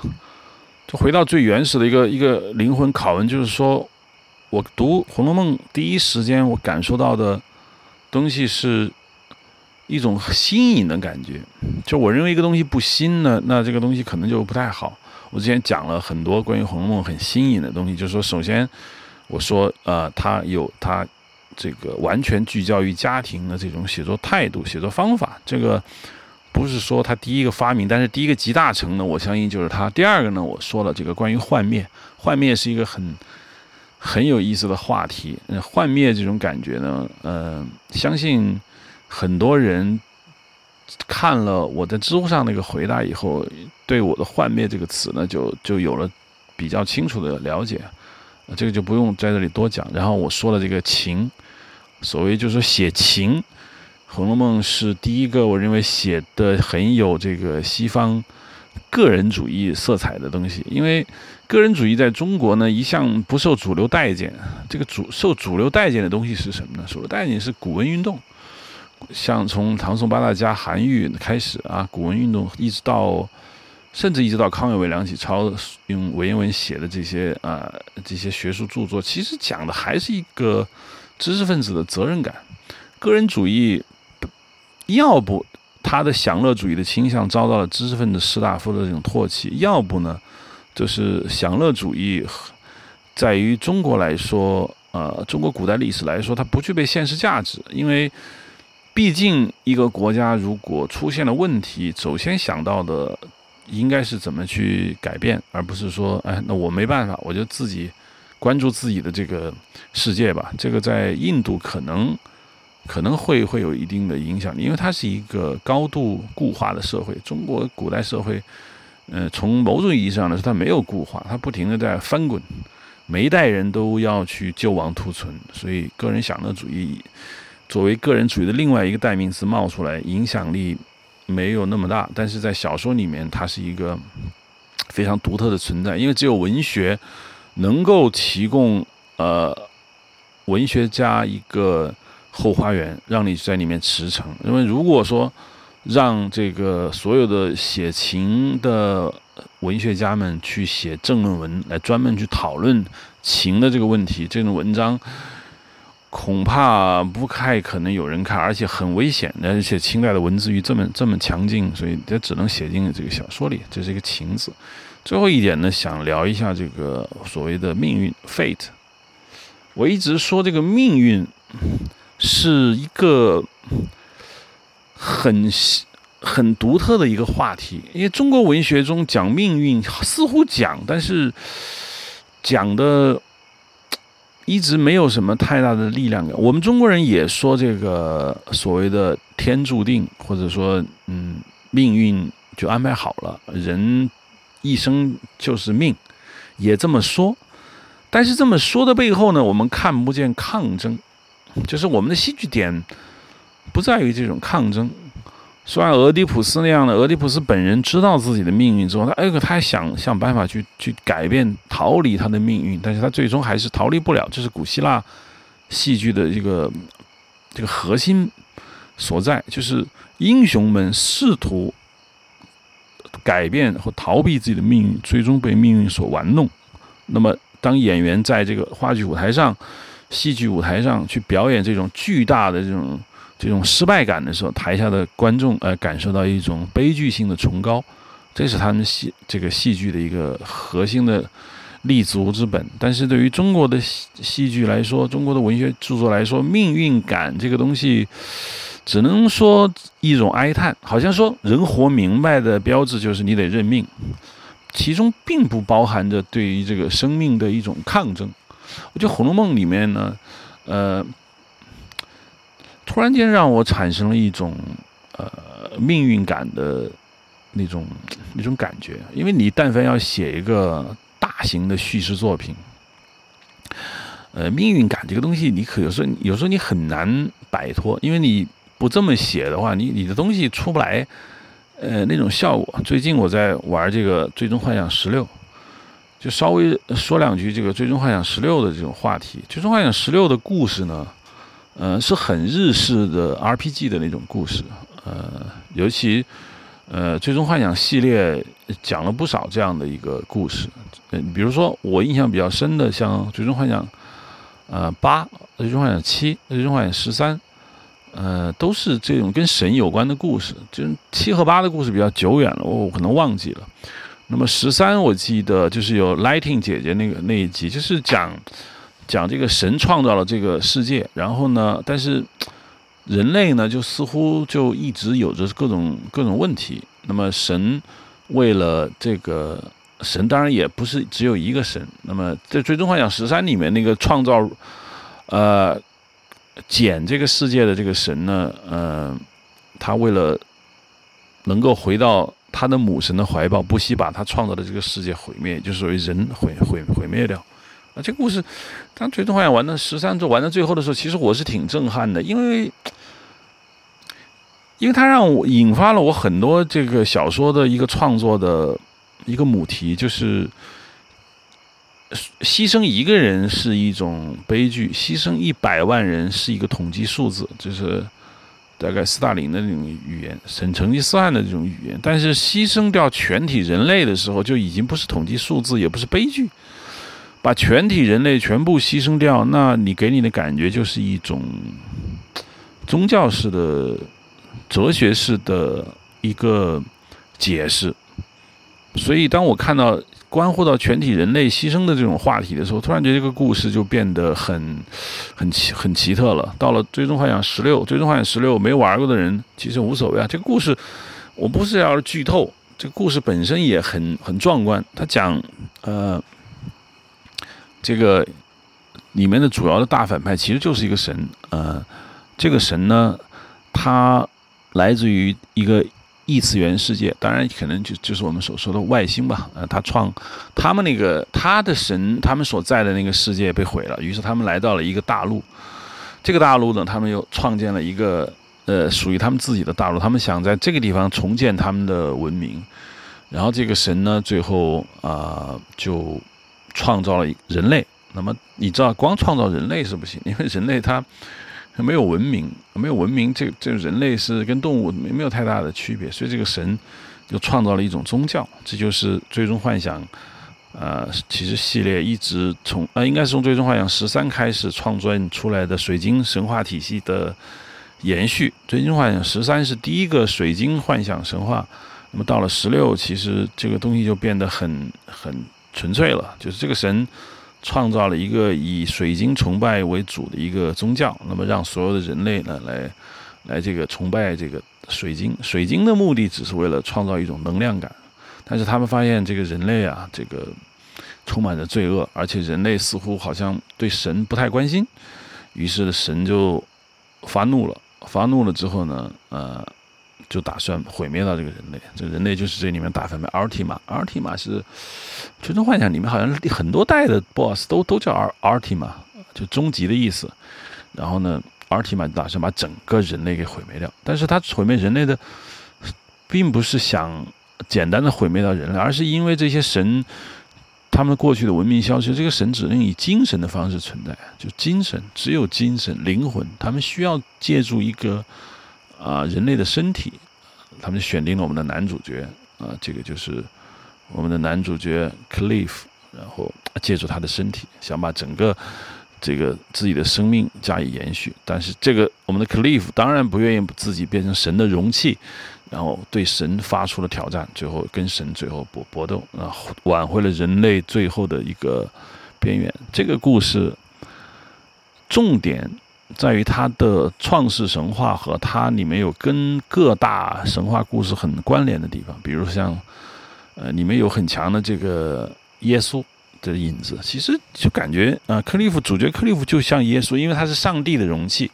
就回到最原始的一个一个灵魂拷问，就是说，我读《红楼梦》第一时间，我感受到的东西是一种新颖的感觉。就我认为一个东西不新呢，那这个东西可能就不太好。我之前讲了很多关于《红楼梦》很新颖的东西，就是说，首先我说，呃，它有它这个完全聚焦于家庭的这种写作态度、写作方法，这个。不是说他第一个发明，但是第一个集大成呢，我相信就是他。第二个呢，我说了这个关于幻灭，幻灭是一个很很有意思的话题。嗯幻灭这种感觉呢，呃，相信很多人看了我在知乎上那个回答以后，对我的“幻灭”这个词呢，就就有了比较清楚的了解。这个就不用在这里多讲。然后我说了这个情，所谓就是写情。《红楼梦》是第一个我认为写的很有这个西方个人主义色彩的东西，因为个人主义在中国呢一向不受主流待见。这个主受主流待见的东西是什么呢？主流待见是古文运动，像从唐宋八大家韩愈开始啊，古文运动一直到甚至一直到康有为、梁启超用文言文写的这些啊这些学术著作，其实讲的还是一个知识分子的责任感，个人主义。要不他的享乐主义的倾向遭到了知识分子士大夫的这种唾弃；要不呢，就是享乐主义在于中国来说，呃，中国古代历史来说，它不具备现实价值。因为毕竟一个国家如果出现了问题，首先想到的应该是怎么去改变，而不是说，哎，那我没办法，我就自己关注自己的这个世界吧。这个在印度可能。可能会会有一定的影响力，因为它是一个高度固化的社会。中国古代社会，呃，从某种意义上来说，它没有固化，它不停的在翻滚，每一代人都要去救亡图存，所以个人享乐主义作为个人主义的另外一个代名词冒出来，影响力没有那么大。但是在小说里面，它是一个非常独特的存在，因为只有文学能够提供呃文学家一个。后花园让你在里面驰骋，因为如果说让这个所有的写情的文学家们去写政论文，来专门去讨论情的这个问题，这种文章恐怕不太可能有人看，而且很危险。而且清代的文字狱这么这么强劲，所以它只能写进这个小说里，这是一个情字。最后一点呢，想聊一下这个所谓的命运 （fate）。我一直说这个命运。是一个很很独特的一个话题，因为中国文学中讲命运似乎讲，但是讲的一直没有什么太大的力量。我们中国人也说这个所谓的天注定，或者说嗯命运就安排好了，人一生就是命，也这么说。但是这么说的背后呢，我们看不见抗争。就是我们的戏剧点不在于这种抗争，虽然俄狄浦斯那样的，俄狄浦斯本人知道自己的命运之后，他哎他还想想办法去去改变、逃离他的命运，但是他最终还是逃离不了。这是古希腊戏剧的一个这个核心所在，就是英雄们试图改变或逃避自己的命运，最终被命运所玩弄。那么，当演员在这个话剧舞台上、戏剧舞台上去表演这种巨大的这种。这种失败感的时候，台下的观众呃感受到一种悲剧性的崇高，这是他们戏这个戏剧的一个核心的立足之本。但是对于中国的戏戏剧来说，中国的文学著作来说，命运感这个东西，只能说一种哀叹。好像说人活明白的标志就是你得认命，其中并不包含着对于这个生命的一种抗争。我觉得《红楼梦》里面呢，呃。突然间让我产生了一种呃命运感的那种那种感觉，因为你但凡要写一个大型的叙事作品，呃，命运感这个东西，你可有时候有时候你很难摆脱，因为你不这么写的话，你你的东西出不来，呃，那种效果。最近我在玩这个《最终幻想十六》，就稍微说两句这个《最终幻想十六》的这种话题，《最终幻想十六》的故事呢。呃，是很日式的 RPG 的那种故事，呃，尤其呃，最终幻想系列讲了不少这样的一个故事，嗯，比如说我印象比较深的，像最终幻想呃八、最终幻想七、最终幻想十三，呃，都是这种跟神有关的故事。就七和八的故事比较久远了，我可能忘记了。那么十三，我记得就是有 Lighting 姐姐那个那一集，就是讲。讲这个神创造了这个世界，然后呢，但是人类呢，就似乎就一直有着各种各种问题。那么神为了这个神，当然也不是只有一个神。那么在《最终幻想十三》里面那个创造呃减这个世界的这个神呢，呃，他为了能够回到他的母神的怀抱，不惜把他创造的这个世界毁灭，就属于人毁毁毁灭掉。啊，这个故事，当《最终幻想》玩到十三周玩到最后的时候，其实我是挺震撼的，因为，因为它让我引发了我很多这个小说的一个创作的一个母题，就是牺牲一个人是一种悲剧，牺牲一百万人是一个统计数字，就是大概斯大林的那种语言，省成吉思汗的这种语言。但是牺牲掉全体人类的时候，就已经不是统计数字，也不是悲剧。把全体人类全部牺牲掉，那你给你的感觉就是一种宗教式的、哲学式的一个解释。所以，当我看到关乎到全体人类牺牲的这种话题的时候，突然觉得这个故事就变得很、很奇、很奇特了。到了《最终幻想十六》，《最终幻想十六》没玩过的人其实无所谓啊。这个故事我不是要剧透，这个故事本身也很很壮观。他讲，呃。这个里面的主要的大反派其实就是一个神，呃，这个神呢，他来自于一个异次元世界，当然可能就就是我们所说的外星吧，呃，他创他们那个他的神，他们所在的那个世界被毁了，于是他们来到了一个大陆，这个大陆呢，他们又创建了一个呃属于他们自己的大陆，他们想在这个地方重建他们的文明，然后这个神呢，最后啊就。创造了人类，那么你知道，光创造人类是不行，因为人类他没有文明，没有文明，这这人类是跟动物没没有太大的区别，所以这个神就创造了一种宗教，这就是最终幻想，呃，其实系列一直从呃，应该是从最终幻想十三开始创作出来的水晶神话体系的延续。最终幻想十三是第一个水晶幻想神话，那么到了十六，其实这个东西就变得很很。纯粹了，就是这个神创造了一个以水晶崇拜为主的一个宗教，那么让所有的人类呢来来这个崇拜这个水晶。水晶的目的只是为了创造一种能量感，但是他们发现这个人类啊，这个充满着罪恶，而且人类似乎好像对神不太关心，于是神就发怒了。发怒了之后呢，呃。就打算毁灭到这个人类，这人类就是这里面大反派阿尔提玛。阿尔提玛是《最终幻想》里面好像很多代的 BOSS 都都叫阿尔提玛，就终极的意思。然后呢，阿尔提玛打算把整个人类给毁灭掉，但是他毁灭人类的，并不是想简单的毁灭到人类，而是因为这些神。他们过去的文明消失，这个神只能以精神的方式存在，就精神，只有精神、灵魂，他们需要借助一个啊人类的身体，他们选定了我们的男主角啊，这个就是我们的男主角 Cliff，然后借助他的身体，想把整个这个自己的生命加以延续，但是这个我们的 Cliff 当然不愿意自己变成神的容器。然后对神发出了挑战，最后跟神最后搏搏斗，然后挽回了人类最后的一个边缘。这个故事重点在于它的创世神话和它里面有跟各大神话故事很关联的地方，比如像呃里面有很强的这个耶稣的影子。其实就感觉啊，克利夫主角克利夫就像耶稣，因为他是上帝的容器。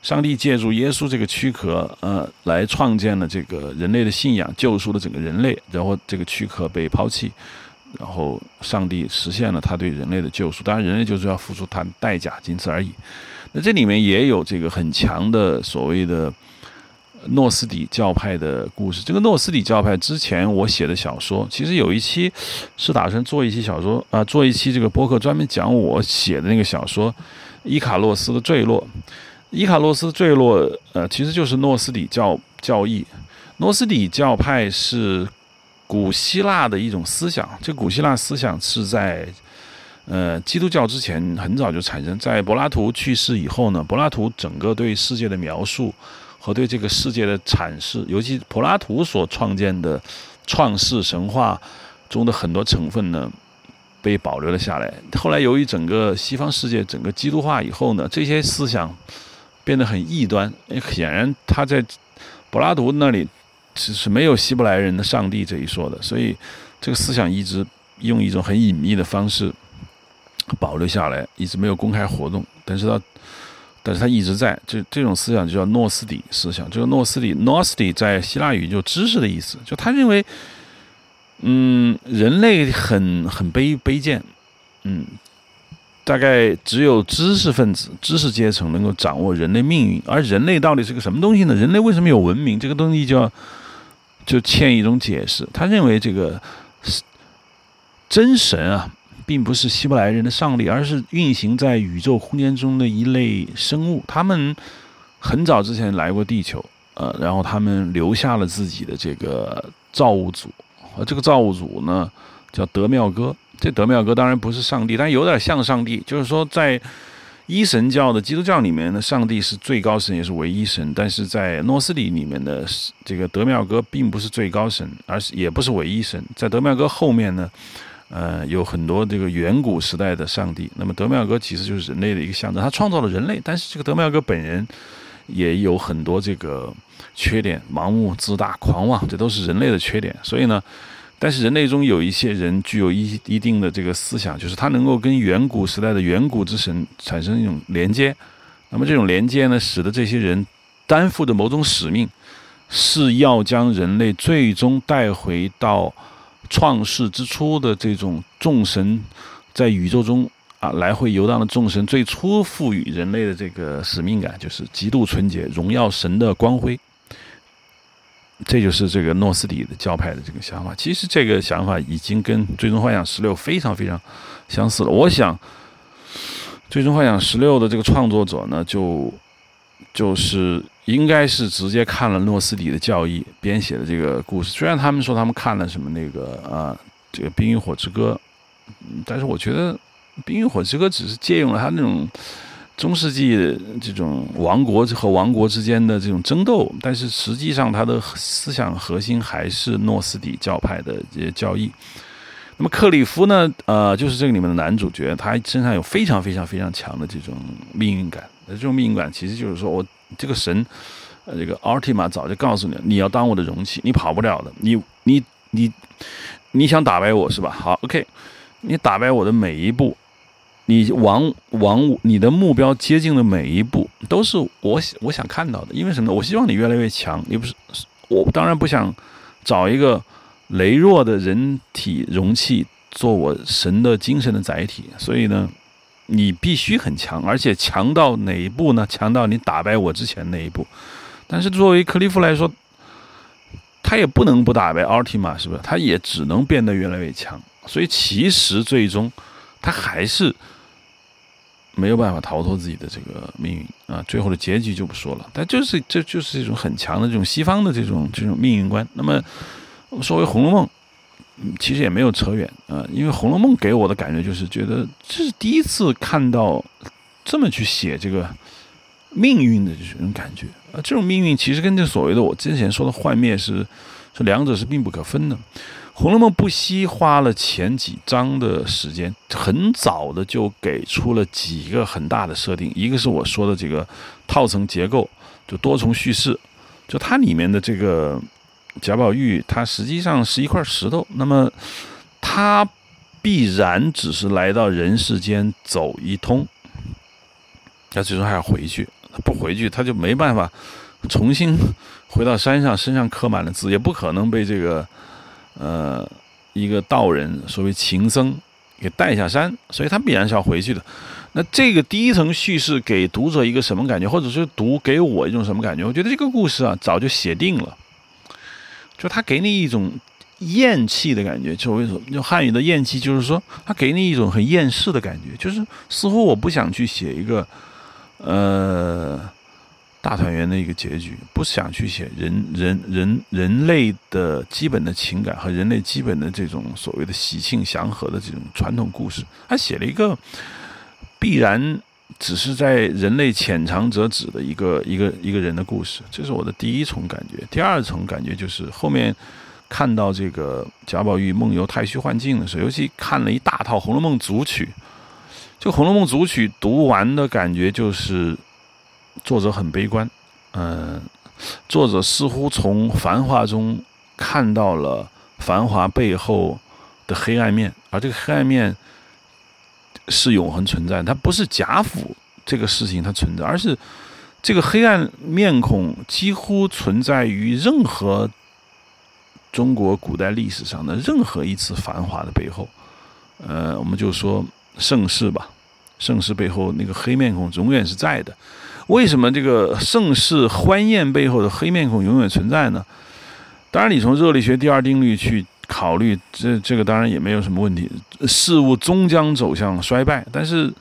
上帝借助耶稣这个躯壳，呃，来创建了这个人类的信仰，救赎了整个人类。然后这个躯壳被抛弃，然后上帝实现了他对人类的救赎。当然，人类就是要付出他代价，仅此而已。那这里面也有这个很强的所谓的诺斯底教派的故事。这个诺斯底教派之前我写的小说，其实有一期是打算做一期小说啊，做一期这个播客专门讲我写的那个小说《伊卡洛斯的坠落》。伊卡洛斯坠落，呃，其实就是诺斯底教教义。诺斯底教派是古希腊的一种思想。这古希腊思想是在呃基督教之前很早就产生。在柏拉图去世以后呢，柏拉图整个对世界的描述和对这个世界的阐释，尤其柏拉图所创建的创世神话中的很多成分呢，被保留了下来。后来由于整个西方世界整个基督化以后呢，这些思想。变得很异端，显然他在柏拉图那里是是没有希伯来人的上帝这一说的，所以这个思想一直用一种很隐秘的方式保留下来，一直没有公开活动。但是他，但是他一直在，这这种思想就叫诺斯底思想。这个诺斯底 n o s t i 在希腊语就知识的意思，就他认为，嗯，人类很很卑卑贱，嗯。大概只有知识分子、知识阶层能够掌握人类命运，而人类到底是个什么东西呢？人类为什么有文明？这个东西就要就欠一种解释。他认为这个真神啊，并不是希伯来人的上帝，而是运行在宇宙空间中的一类生物。他们很早之前来过地球，呃，然后他们留下了自己的这个造物主，而这个造物主呢，叫德妙哥。这德妙哥当然不是上帝，但有点像上帝。就是说，在一神教的基督教里面呢，上帝是最高神，也是唯一神；但是在诺斯底里面的这个德妙哥并不是最高神，而是也不是唯一神。在德妙哥后面呢，呃，有很多这个远古时代的上帝。那么德妙哥其实就是人类的一个象征，他创造了人类，但是这个德妙哥本人也有很多这个缺点，盲目、自大、狂妄，这都是人类的缺点。所以呢。但是人类中有一些人具有一一定的这个思想，就是他能够跟远古时代的远古之神产生一种连接。那么这种连接呢，使得这些人担负着某种使命，是要将人类最终带回到创世之初的这种众神在宇宙中啊来回游荡的众神最初赋予人类的这个使命感，就是极度纯洁，荣耀神的光辉。这就是这个诺斯底的教派的这个想法。其实这个想法已经跟《最终幻想十六》非常非常相似了。我想，《最终幻想十六》的这个创作者呢，就就是应该是直接看了诺斯底的教义编写的这个故事。虽然他们说他们看了什么那个啊，这个《冰与火之歌》，但是我觉得《冰与火之歌》只是借用了他那种。中世纪这种王国和王国之间的这种争斗，但是实际上他的思想核心还是诺斯底教派的这些教义。那么克里夫呢？呃，就是这个里面的男主角，他身上有非常非常非常强的这种命运感。这种命运感其实就是说我这个神，呃，这个奥尔提玛早就告诉你，你要当我的容器，你跑不了的。你你你你想打败我是吧？好，OK，你打败我的每一步。你往往你的目标接近的每一步，都是我我想看到的。因为什么呢？我希望你越来越强。你不是我，当然不想找一个羸弱的人体容器做我神的精神的载体。所以呢，你必须很强，而且强到哪一步呢？强到你打败我之前那一步。但是作为克利夫来说，他也不能不打败奥提玛，是不是？他也只能变得越来越强。所以其实最终他还是没有办法逃脱自己的这个命运啊。最后的结局就不说了，但就是这就是一种很强的这种西方的这种这种命运观。那么说回《红楼梦》。其实也没有扯远啊，因为《红楼梦》给我的感觉就是觉得这是第一次看到这么去写这个命运的这种感觉啊。这种命运其实跟这所谓的我之前说的幻灭是是两者是并不可分的。《红楼梦》不惜花了前几章的时间，很早的就给出了几个很大的设定，一个是我说的这个套层结构，就多重叙事，就它里面的这个。贾宝玉他实际上是一块石头，那么他必然只是来到人世间走一通，他最终还要回去。他不回去，他就没办法重新回到山上，身上刻满了字，也不可能被这个呃一个道人所谓情僧给带下山，所以他必然是要回去的。那这个第一层叙事给读者一个什么感觉，或者是读给我一种什么感觉？我觉得这个故事啊，早就写定了。就他给你一种厌弃的感觉，就为什么？就汉语的厌弃，就是说他给你一种很厌世的感觉，就是似乎我不想去写一个呃大团圆的一个结局，不想去写人人人人类的基本的情感和人类基本的这种所谓的喜庆祥和的这种传统故事，他写了一个必然。只是在人类浅尝辄止的一个一个一个人的故事，这是我的第一重感觉。第二重感觉就是后面看到这个贾宝玉梦游太虚幻境的时候，尤其看了一大套《红楼梦》组曲，就《红楼梦》组曲读完的感觉就是作者很悲观，嗯，作者似乎从繁华中看到了繁华背后的黑暗面，而这个黑暗面。是永恒存在，它不是贾府这个事情它存在，而是这个黑暗面孔几乎存在于任何中国古代历史上的任何一次繁华的背后。呃，我们就说盛世吧，盛世背后那个黑面孔永远是在的。为什么这个盛世欢宴背后的黑面孔永远存在呢？当然，你从热力学第二定律去。考虑这这个当然也没有什么问题，事物终将走向衰败。但是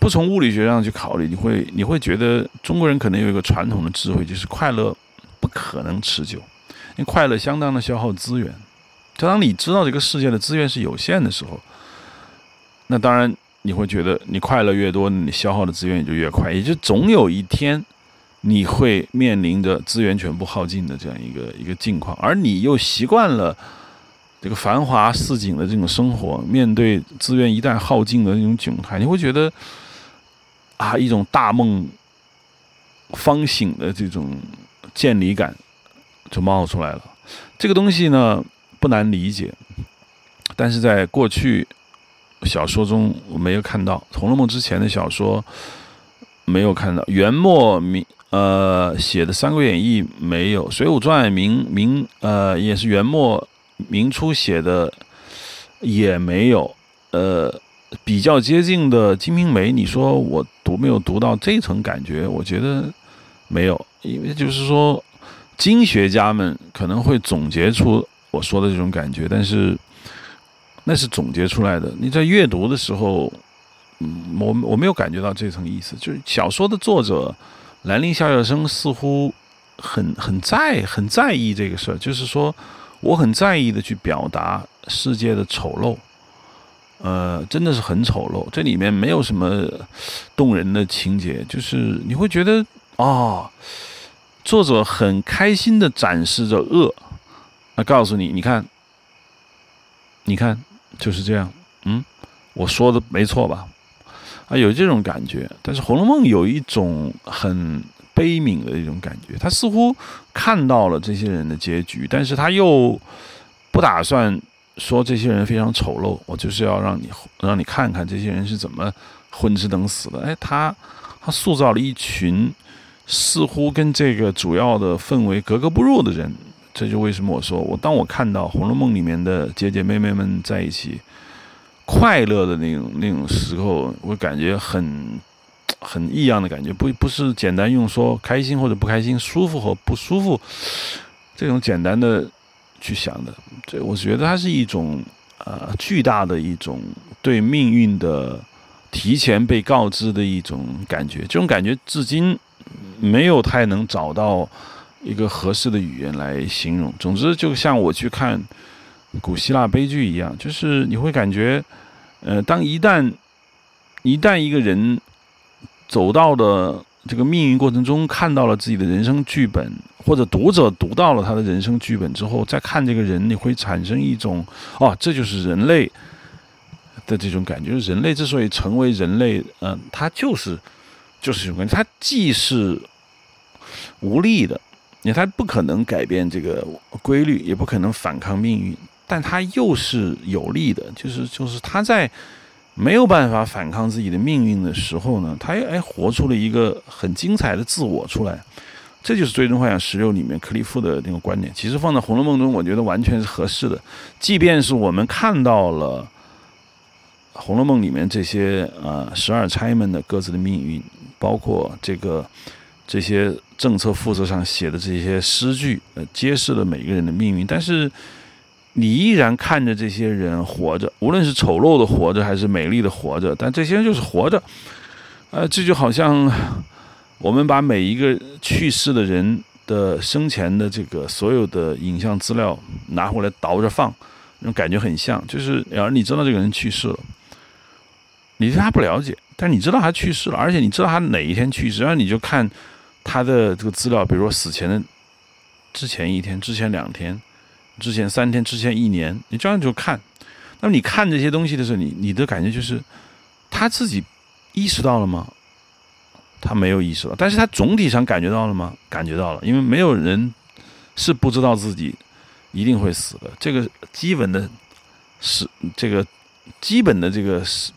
不从物理学上去考虑，你会你会觉得中国人可能有一个传统的智慧，就是快乐不可能持久，因为快乐相当的消耗资源。就当你知道这个世界的资源是有限的时候，那当然你会觉得你快乐越多，你消耗的资源也就越快，也就总有一天。你会面临着资源全部耗尽的这样一个一个境况，而你又习惯了。这个繁华似锦的这种生活，面对资源一旦耗尽的那种窘态，你会觉得啊，一种大梦方醒的这种见离感就冒出来了。这个东西呢不难理解，但是在过去小说中我没有看到，《红楼梦》之前的小说没有看到，元末明呃写的《三国演义》没有，《水浒传》明明呃也是元末。明初写的也没有，呃，比较接近的《金瓶梅》，你说我读没有读到这层感觉？我觉得没有，因为就是说，经学家们可能会总结出我说的这种感觉，但是那是总结出来的。你在阅读的时候，嗯，我我没有感觉到这层意思。就是小说的作者兰陵笑笑生似乎很很在很在意这个事儿，就是说。我很在意的去表达世界的丑陋，呃，真的是很丑陋。这里面没有什么动人的情节，就是你会觉得啊，作者很开心的展示着恶，那告诉你，你看，你看就是这样，嗯，我说的没错吧？啊，有这种感觉。但是《红楼梦》有一种很。悲悯的一种感觉，他似乎看到了这些人的结局，但是他又不打算说这些人非常丑陋。我就是要让你让你看看这些人是怎么混吃等死的。哎，他他塑造了一群似乎跟这个主要的氛围格格不入的人。这就为什么我说我当我看到《红楼梦》里面的姐姐妹妹们在一起快乐的那种那种时候，我感觉很很异样的感觉，不不是简单用说开心或者不开心、舒服和不舒服这种简单的去想的。这我觉得它是一种呃巨大的一种对命运的提前被告知的一种感觉。这种感觉至今没有太能找到一个合适的语言来形容。总之，就像我去看。古希腊悲剧一样，就是你会感觉，呃，当一旦一旦一个人走到的这个命运过程中，看到了自己的人生剧本，或者读者读到了他的人生剧本之后，再看这个人，你会产生一种，哦，这就是人类的这种感觉。人类之所以成为人类，嗯，他就是就是这种感觉，他既是无力的，你他不可能改变这个规律，也不可能反抗命运。但他又是有利的，就是就是他在没有办法反抗自己的命运的时候呢，他哎活出了一个很精彩的自我出来，这就是《最终幻想十六》里面克利夫的那个观点。其实放在《红楼梦》中，我觉得完全是合适的。即便是我们看到了《红楼梦》里面这些呃十二钗们的各自的命运，包括这个这些政策负责上写的这些诗句，呃，揭示了每一个人的命运，但是。你依然看着这些人活着，无论是丑陋的活着还是美丽的活着，但这些人就是活着。呃，这就好像我们把每一个去世的人的生前的这个所有的影像资料拿回来倒着放，那种感觉很像。就是，然后你知道这个人去世了，你对他不了解，但你知道他去世了，而且你知道他哪一天去世，然后你就看他的这个资料，比如说死前的之前一天、之前两天。之前三天，之前一年，你这样就看。那么你看这些东西的时候，你你的感觉就是，他自己意识到了吗？他没有意识到，但是他总体上感觉到了吗？感觉到了，因为没有人是不知道自己一定会死的。这个基本的，是这个基本的这个是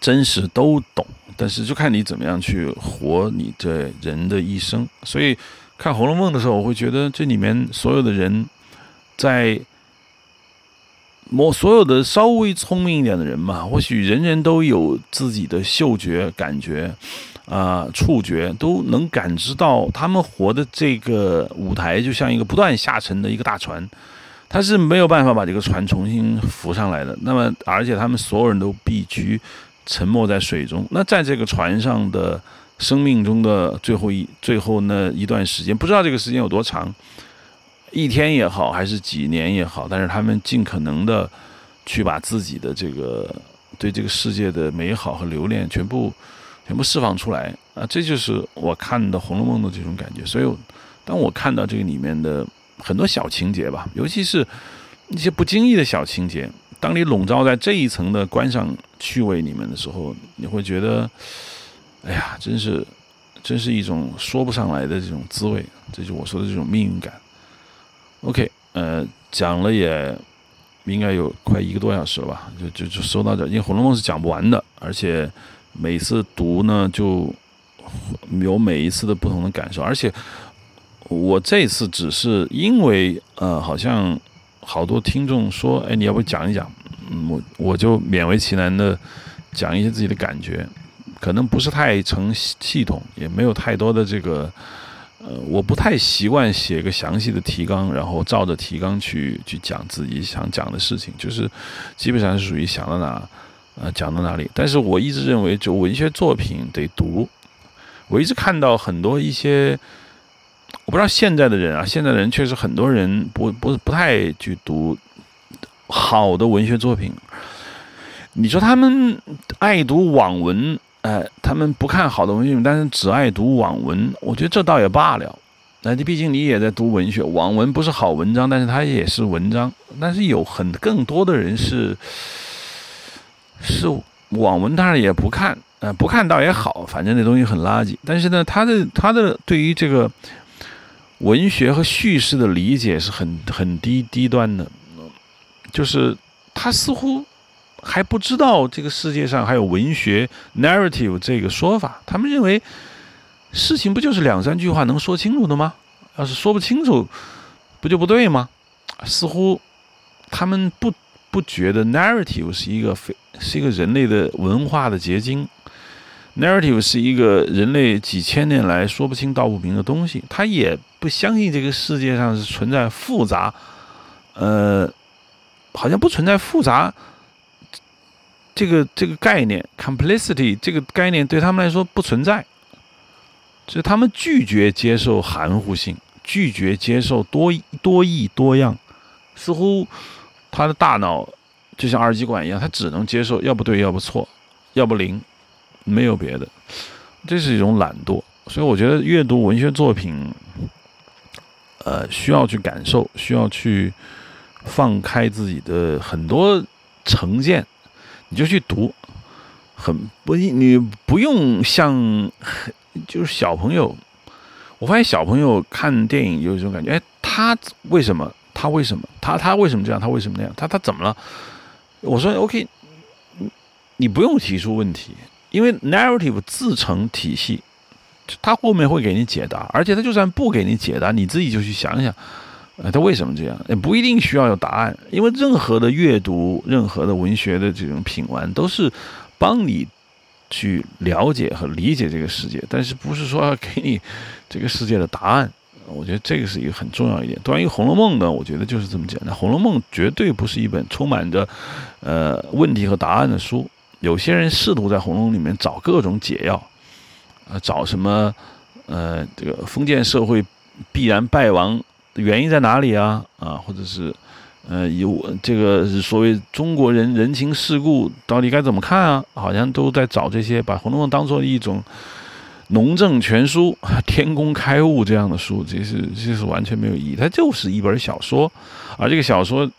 真实都懂，但是就看你怎么样去活你这人的一生。所以看《红楼梦》的时候，我会觉得这里面所有的人。在我所有的稍微聪明一点的人嘛，或许人人都有自己的嗅觉、感觉啊、触觉，都能感知到他们活的这个舞台就像一个不断下沉的一个大船，他是没有办法把这个船重新浮上来的。那么，而且他们所有人都必须沉没在水中。那在这个船上的生命中的最后一、最后那一段时间，不知道这个时间有多长。一天也好，还是几年也好，但是他们尽可能的去把自己的这个对这个世界的美好和留恋全部全部释放出来啊！这就是我看的《红楼梦》的这种感觉。所以，当我看到这个里面的很多小情节吧，尤其是一些不经意的小情节，当你笼罩在这一层的观赏趣味里面的时候，你会觉得，哎呀，真是，真是一种说不上来的这种滋味。这就我说的这种命运感。OK，呃，讲了也应该有快一个多小时了吧，就就就说到这，因为《红楼梦》是讲不完的，而且每次读呢，就有每一次的不同的感受，而且我这次只是因为呃，好像好多听众说，哎，你要不讲一讲？嗯，我我就勉为其难的讲一些自己的感觉，可能不是太成系统，也没有太多的这个。呃，我不太习惯写个详细的提纲，然后照着提纲去去讲自己想讲的事情，就是基本上是属于想到哪，呃，讲到哪里。但是我一直认为，就文学作品得读。我一直看到很多一些，我不知道现在的人啊，现在的人确实很多人不不不太去读好的文学作品。你说他们爱读网文？呃，他们不看好的文学，但是只爱读网文。我觉得这倒也罢了。那你毕竟你也在读文学，网文不是好文章，但是它也是文章。但是有很更多的人是是网文，当然也不看。呃，不看倒也好，反正那东西很垃圾。但是呢，他的他的对于这个文学和叙事的理解是很很低低端的，就是他似乎。还不知道这个世界上还有文学 narrative 这个说法，他们认为事情不就是两三句话能说清楚的吗？要是说不清楚，不就不对吗？似乎他们不不觉得 narrative 是一个非是一个人类的文化的结晶，narrative 是一个人类几千年来说不清道不明的东西。他也不相信这个世界上是存在复杂，呃，好像不存在复杂这个这个概念，complicity 这个概念对他们来说不存在，所以他们拒绝接受含糊性，拒绝接受多多义多样，似乎。他的大脑就像二极管一样，他只能接受要不对，要不错，要不零，没有别的。这是一种懒惰。所以我觉得阅读文学作品，呃，需要去感受，需要去放开自己的很多成见，你就去读。很不，你不用像就是小朋友。我发现小朋友看电影有一种感觉，哎，他为什么？他为什么？他他为什么这样？他为什么那样？他他怎么了？我说 OK，你不用提出问题，因为 narrative 自成体系，他后面会给你解答。而且他就算不给你解答，你自己就去想想，呃，他为什么这样？也不一定需要有答案，因为任何的阅读、任何的文学的这种品玩，都是帮你去了解和理解这个世界，但是不是说要给你这个世界的答案。我觉得这个是一个很重要一点。关于《红楼梦》呢，我觉得就是这么简单，《红楼梦》绝对不是一本充满着呃问题和答案的书。有些人试图在《红楼梦》里面找各种解药，呃，找什么呃这个封建社会必然败亡原因在哪里啊？啊，或者是呃有这个所谓中国人人情世故到底该怎么看啊？好像都在找这些，把《红楼梦》当做一种。农政全书、天工开物这样的书，这是这是完全没有意义。它就是一本小说，而这个小说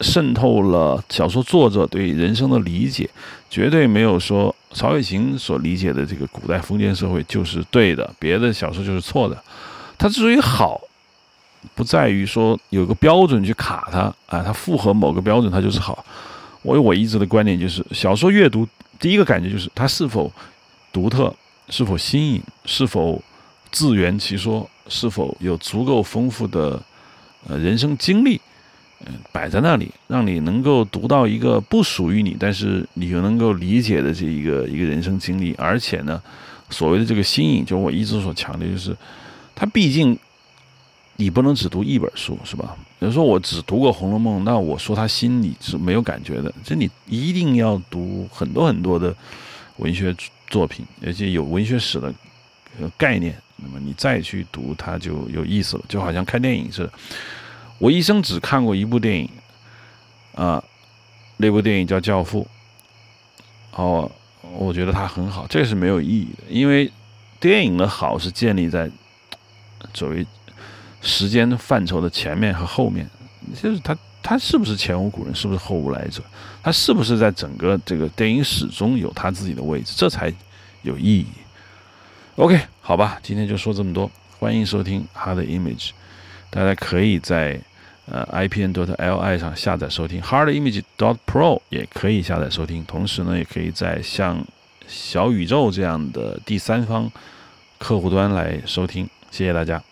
渗透了小说作者对人生的理解，绝对没有说曹雪芹所理解的这个古代封建社会就是对的，别的小说就是错的。它之所以好，不在于说有个标准去卡它啊，它符合某个标准，它就是好。我我一直的观点就是，小说阅读第一个感觉就是它是否独特。是否新颖？是否自圆其说？是否有足够丰富的呃人生经历？嗯，摆在那里，让你能够读到一个不属于你，但是你又能够理解的这一个一个人生经历。而且呢，所谓的这个新颖，就我一直所强调，就是它毕竟你不能只读一本书，是吧？比如说我只读过《红楼梦》，那我说他心里是没有感觉的。这你一定要读很多很多的文学。作品，而且有文学史的概念，那么你再去读它就有意思了，就好像看电影似的。我一生只看过一部电影，啊，那部电影叫《教父》。哦，我觉得它很好，这是没有意义的，因为电影的好是建立在作为时间范畴的前面和后面，就是它。他是不是前无古人，是不是后无来者？他是不是在整个这个电影史中有他自己的位置？这才有意义。OK，好吧，今天就说这么多。欢迎收听 Hard Image，大家可以在呃 IPN.DOT.LI 上下载收听，Hard Image dot Pro 也可以下载收听。同时呢，也可以在像小宇宙这样的第三方客户端来收听。谢谢大家。